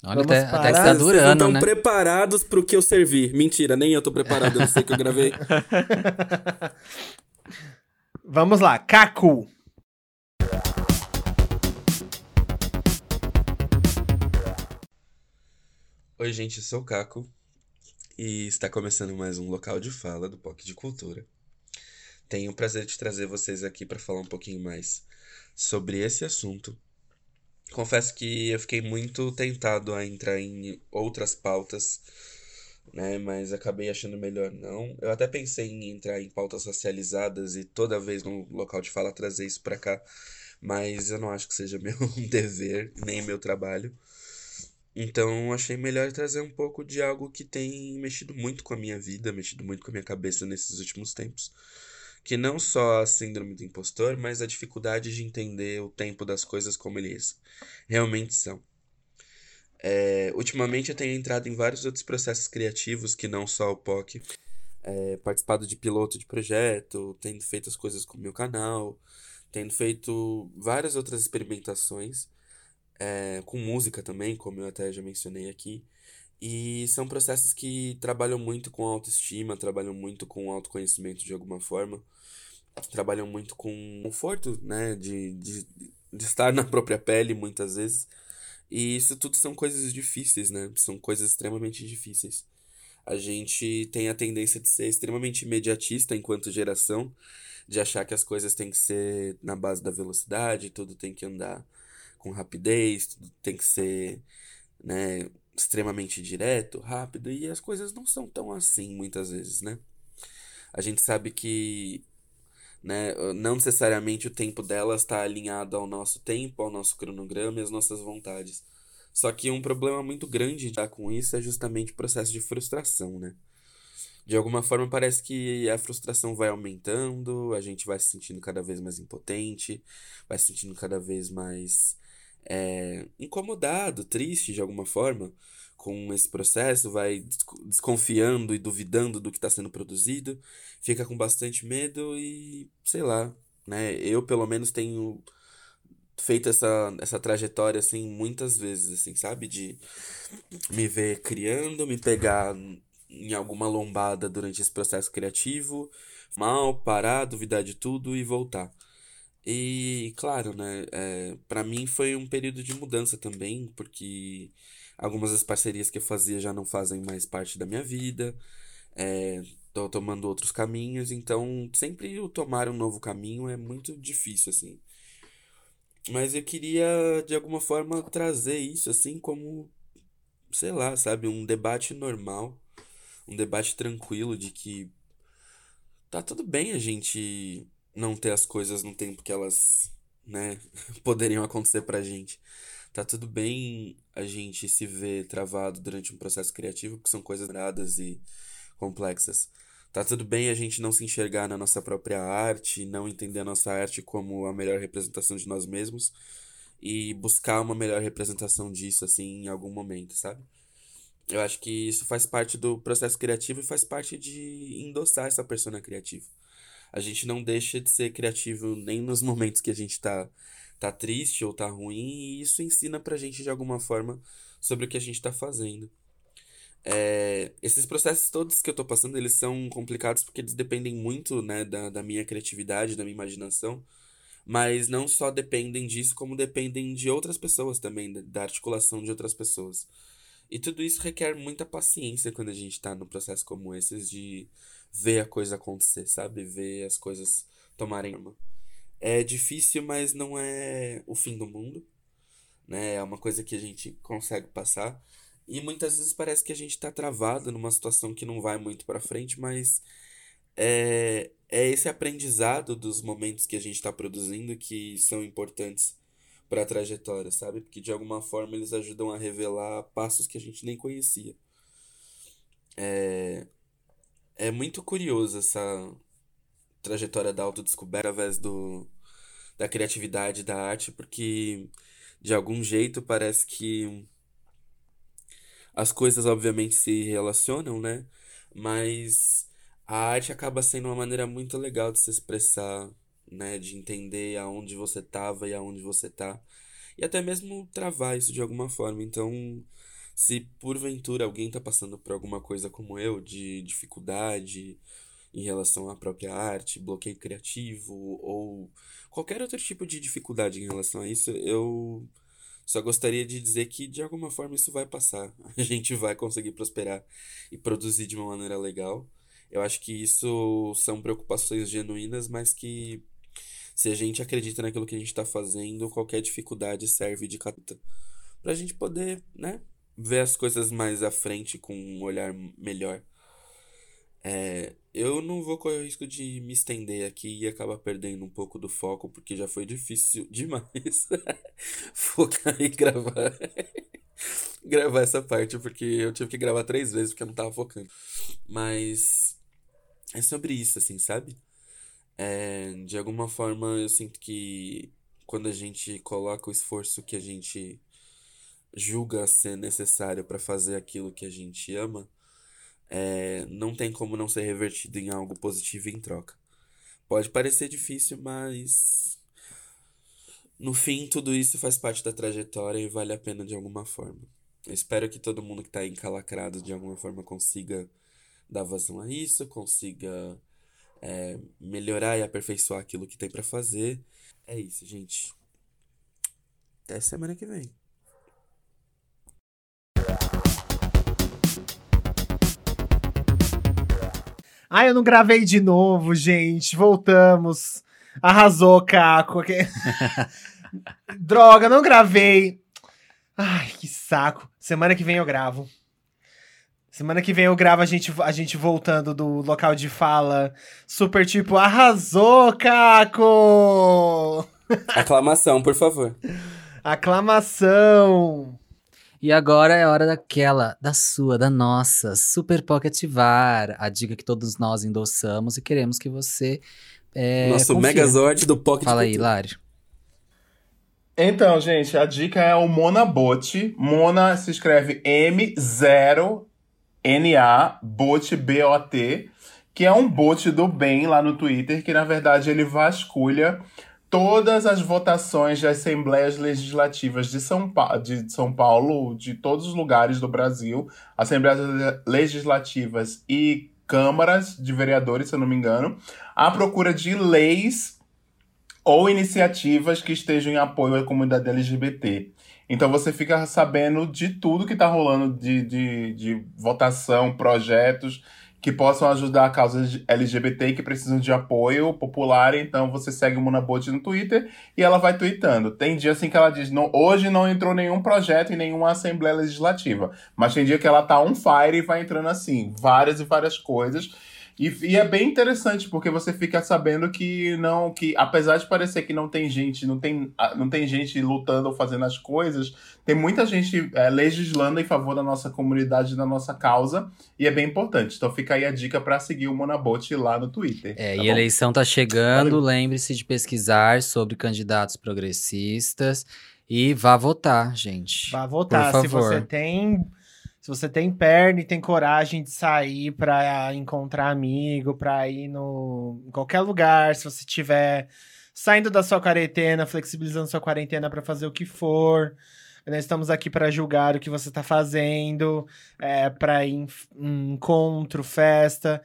Olha, até, até, que tá durando, Vocês né? preparados pro que eu servi. Mentira, nem eu tô preparado, eu não sei que eu gravei. (laughs) Vamos lá, Caco. Oi, gente, eu sou o Caco e está começando mais um local de fala do POC de Cultura. Tenho o prazer de trazer vocês aqui para falar um pouquinho mais sobre esse assunto. Confesso que eu fiquei muito tentado a entrar em outras pautas, né, mas acabei achando melhor não. Eu até pensei em entrar em pautas socializadas e toda vez no local de fala trazer isso para cá, mas eu não acho que seja (laughs) meu dever nem meu trabalho. Então achei melhor trazer um pouco de algo que tem mexido muito com a minha vida, mexido muito com a minha cabeça nesses últimos tempos. Que não só a síndrome do impostor, mas a dificuldade de entender o tempo das coisas como eles realmente são. É, ultimamente eu tenho entrado em vários outros processos criativos que não só o POC. É, participado de piloto de projeto, tendo feito as coisas com o meu canal, tendo feito várias outras experimentações é, com música também, como eu até já mencionei aqui. E são processos que trabalham muito com autoestima, trabalham muito com autoconhecimento de alguma forma, trabalham muito com conforto, né, de, de, de estar (laughs) na própria pele muitas vezes. E isso tudo são coisas difíceis, né? São coisas extremamente difíceis. A gente tem a tendência de ser extremamente imediatista enquanto geração, de achar que as coisas têm que ser na base da velocidade, tudo tem que andar com rapidez, tudo tem que ser, né, extremamente direto, rápido, e as coisas não são tão assim muitas vezes, né? A gente sabe que, né, não necessariamente o tempo delas está alinhado ao nosso tempo, ao nosso cronograma e às nossas vontades. Só que um problema muito grande de com isso é justamente o processo de frustração, né? De alguma forma parece que a frustração vai aumentando, a gente vai se sentindo cada vez mais impotente, vai se sentindo cada vez mais é, incomodado, triste de alguma forma com esse processo, vai desconfiando e duvidando do que está sendo produzido, fica com bastante medo e sei lá, né? Eu pelo menos tenho feito essa, essa trajetória assim muitas vezes, assim, sabe? De me ver criando, me pegar em alguma lombada durante esse processo criativo, mal, parar, duvidar de tudo e voltar. E, claro, né, é, para mim foi um período de mudança também, porque algumas das parcerias que eu fazia já não fazem mais parte da minha vida, é, tô tomando outros caminhos, então sempre o tomar um novo caminho é muito difícil, assim. Mas eu queria, de alguma forma, trazer isso, assim, como, sei lá, sabe, um debate normal, um debate tranquilo de que tá tudo bem a gente não ter as coisas no tempo que elas, né, (laughs) poderiam acontecer pra gente. Tá tudo bem a gente se ver travado durante um processo criativo, que são coisas gradas e complexas. Tá tudo bem a gente não se enxergar na nossa própria arte, não entender a nossa arte como a melhor representação de nós mesmos e buscar uma melhor representação disso, assim, em algum momento, sabe? Eu acho que isso faz parte do processo criativo e faz parte de endossar essa persona criativa a gente não deixa de ser criativo nem nos momentos que a gente tá, tá triste ou tá ruim, e isso ensina pra gente de alguma forma sobre o que a gente tá fazendo. É, esses processos todos que eu tô passando, eles são complicados porque eles dependem muito, né, da, da minha criatividade, da minha imaginação, mas não só dependem disso, como dependem de outras pessoas também, da articulação de outras pessoas. E tudo isso requer muita paciência quando a gente tá num processo como esse de ver a coisa acontecer, sabe? Ver as coisas tomarem forma. É difícil, mas não é o fim do mundo, né? É uma coisa que a gente consegue passar. E muitas vezes parece que a gente tá travado numa situação que não vai muito para frente, mas é, é esse aprendizado dos momentos que a gente está produzindo que são importantes para a trajetória, sabe? Porque de alguma forma eles ajudam a revelar passos que a gente nem conhecia. É, é muito curioso essa trajetória da autodescoberta através do, da criatividade, da arte, porque de algum jeito parece que as coisas obviamente se relacionam, né? Mas a arte acaba sendo uma maneira muito legal de se expressar, né? De entender aonde você estava e aonde você tá. E até mesmo travar isso de alguma forma. Então, se porventura alguém está passando por alguma coisa como eu, de dificuldade em relação à própria arte, bloqueio criativo ou qualquer outro tipo de dificuldade em relação a isso, eu só gostaria de dizer que de alguma forma isso vai passar. (laughs) A gente vai conseguir prosperar e produzir de uma maneira legal. Eu acho que isso são preocupações genuínas, mas que se a gente acredita naquilo que a gente está fazendo, qualquer dificuldade serve de cata para a gente poder, né, ver as coisas mais à frente com um olhar melhor. É, eu não vou correr o risco de me estender aqui e acabar perdendo um pouco do foco, porque já foi difícil (laughs) demais (laughs) focar em gravar. (laughs) gravar essa parte, porque eu tive que gravar três vezes porque eu não tava focando. Mas é sobre isso, assim, sabe? É, de alguma forma eu sinto que quando a gente coloca o esforço que a gente julga ser necessário para fazer aquilo que a gente ama, é, não tem como não ser revertido em algo positivo em troca. Pode parecer difícil, mas no fim tudo isso faz parte da trajetória e vale a pena de alguma forma. Eu espero que todo mundo que está encalacrado de alguma forma consiga dar vazão a isso, consiga é, melhorar e aperfeiçoar aquilo que tem para fazer. É isso, gente. Até semana que vem. Ai, eu não gravei de novo, gente. Voltamos. Arrasou, Caco. (laughs) Droga, não gravei. Ai, que saco. Semana que vem eu gravo. Semana que vem eu gravo a gente, a gente voltando do local de fala. Super tipo, arrasou, Caco! (laughs) Aclamação, por favor. Aclamação! E agora é a hora daquela, da sua, da nossa, Super Pocket VAR. A dica que todos nós endossamos e queremos que você. É, Nosso confira. Megazord do Pocket Fala aí. Lário. Então, gente, a dica é o Monabot. Mona se escreve M0NA Bot B-O-T, que é um bot do bem lá no Twitter, que na verdade ele vasculha todas as votações de assembleias legislativas de São, pa de São Paulo, de todos os lugares do Brasil, assembleias legislativas e câmaras de vereadores, se eu não me engano, à procura de leis ou iniciativas que estejam em apoio à comunidade LGBT. Então você fica sabendo de tudo que está rolando de, de, de votação, projetos que possam ajudar a causa LGBT que precisam de apoio popular. Então você segue o Monabot no Twitter e ela vai tweetando. Tem dia assim que ela diz: não, hoje não entrou nenhum projeto em nenhuma Assembleia Legislativa. Mas tem dia que ela tá on fire e vai entrando assim, várias e várias coisas. E, e, é bem interessante, porque você fica sabendo que não, que apesar de parecer que não tem gente, não tem, não tem gente lutando ou fazendo as coisas, tem muita gente é, legislando em favor da nossa comunidade, da nossa causa, e é bem importante. Então fica aí a dica para seguir o Monabot lá no Twitter. É, tá e a eleição tá chegando, lembre-se de pesquisar sobre candidatos progressistas e vá votar, gente. Vá votar. Por Se você tem. Se você tem perna e tem coragem de sair pra encontrar amigo, pra ir no, em qualquer lugar, se você tiver saindo da sua quarentena, flexibilizando sua quarentena pra fazer o que for. Nós estamos aqui pra julgar o que você tá fazendo, é, para ir em encontro, festa.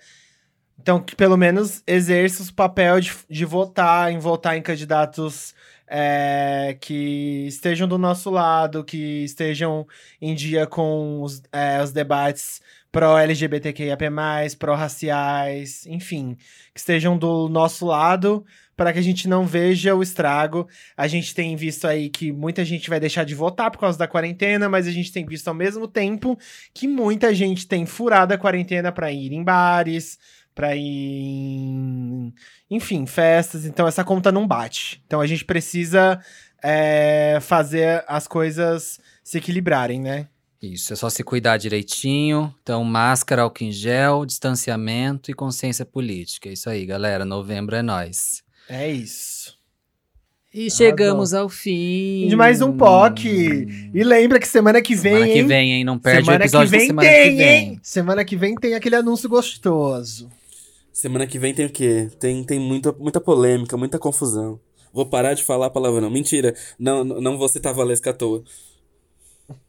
Então, que pelo menos exerça o papel de, de votar, em votar em candidatos é, que estejam do nosso lado, que estejam em dia com os, é, os debates pró-LGBTQIAP+, pró-raciais, enfim, que estejam do nosso lado para que a gente não veja o estrago. A gente tem visto aí que muita gente vai deixar de votar por causa da quarentena, mas a gente tem visto ao mesmo tempo que muita gente tem furado a quarentena para ir em bares, para ir em, enfim, festas. Então essa conta não bate. Então a gente precisa é, fazer as coisas se equilibrarem, né? Isso, é só se cuidar direitinho. Então, máscara, álcool em gel, distanciamento e consciência política. É isso aí, galera. Novembro é nós. É isso. E chegamos ao fim. De mais um POC. E lembra que semana que vem, Semana que vem, hein? Não perde semana o episódio que vem semana tem, que vem. hein? Semana que vem tem aquele anúncio gostoso. Semana que vem tem o quê? Tem, tem muita, muita polêmica, muita confusão. Vou parar de falar palavrão. Mentira. Não, não não vou citar Valesca à toa. (laughs)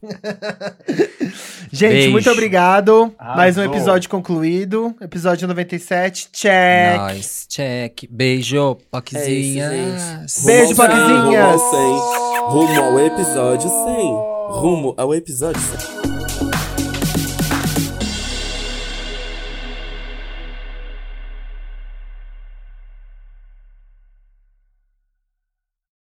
Gente, Beijo. muito obrigado. Mais um Arrasou. episódio concluído. Episódio 97. Check. Nós, check. Beijo, poquezinhas. Beijo, Rumo ao cem, Paquizinhas. Rumo ao 100. Rumo ao episódio 100. Rumo ao episódio 100.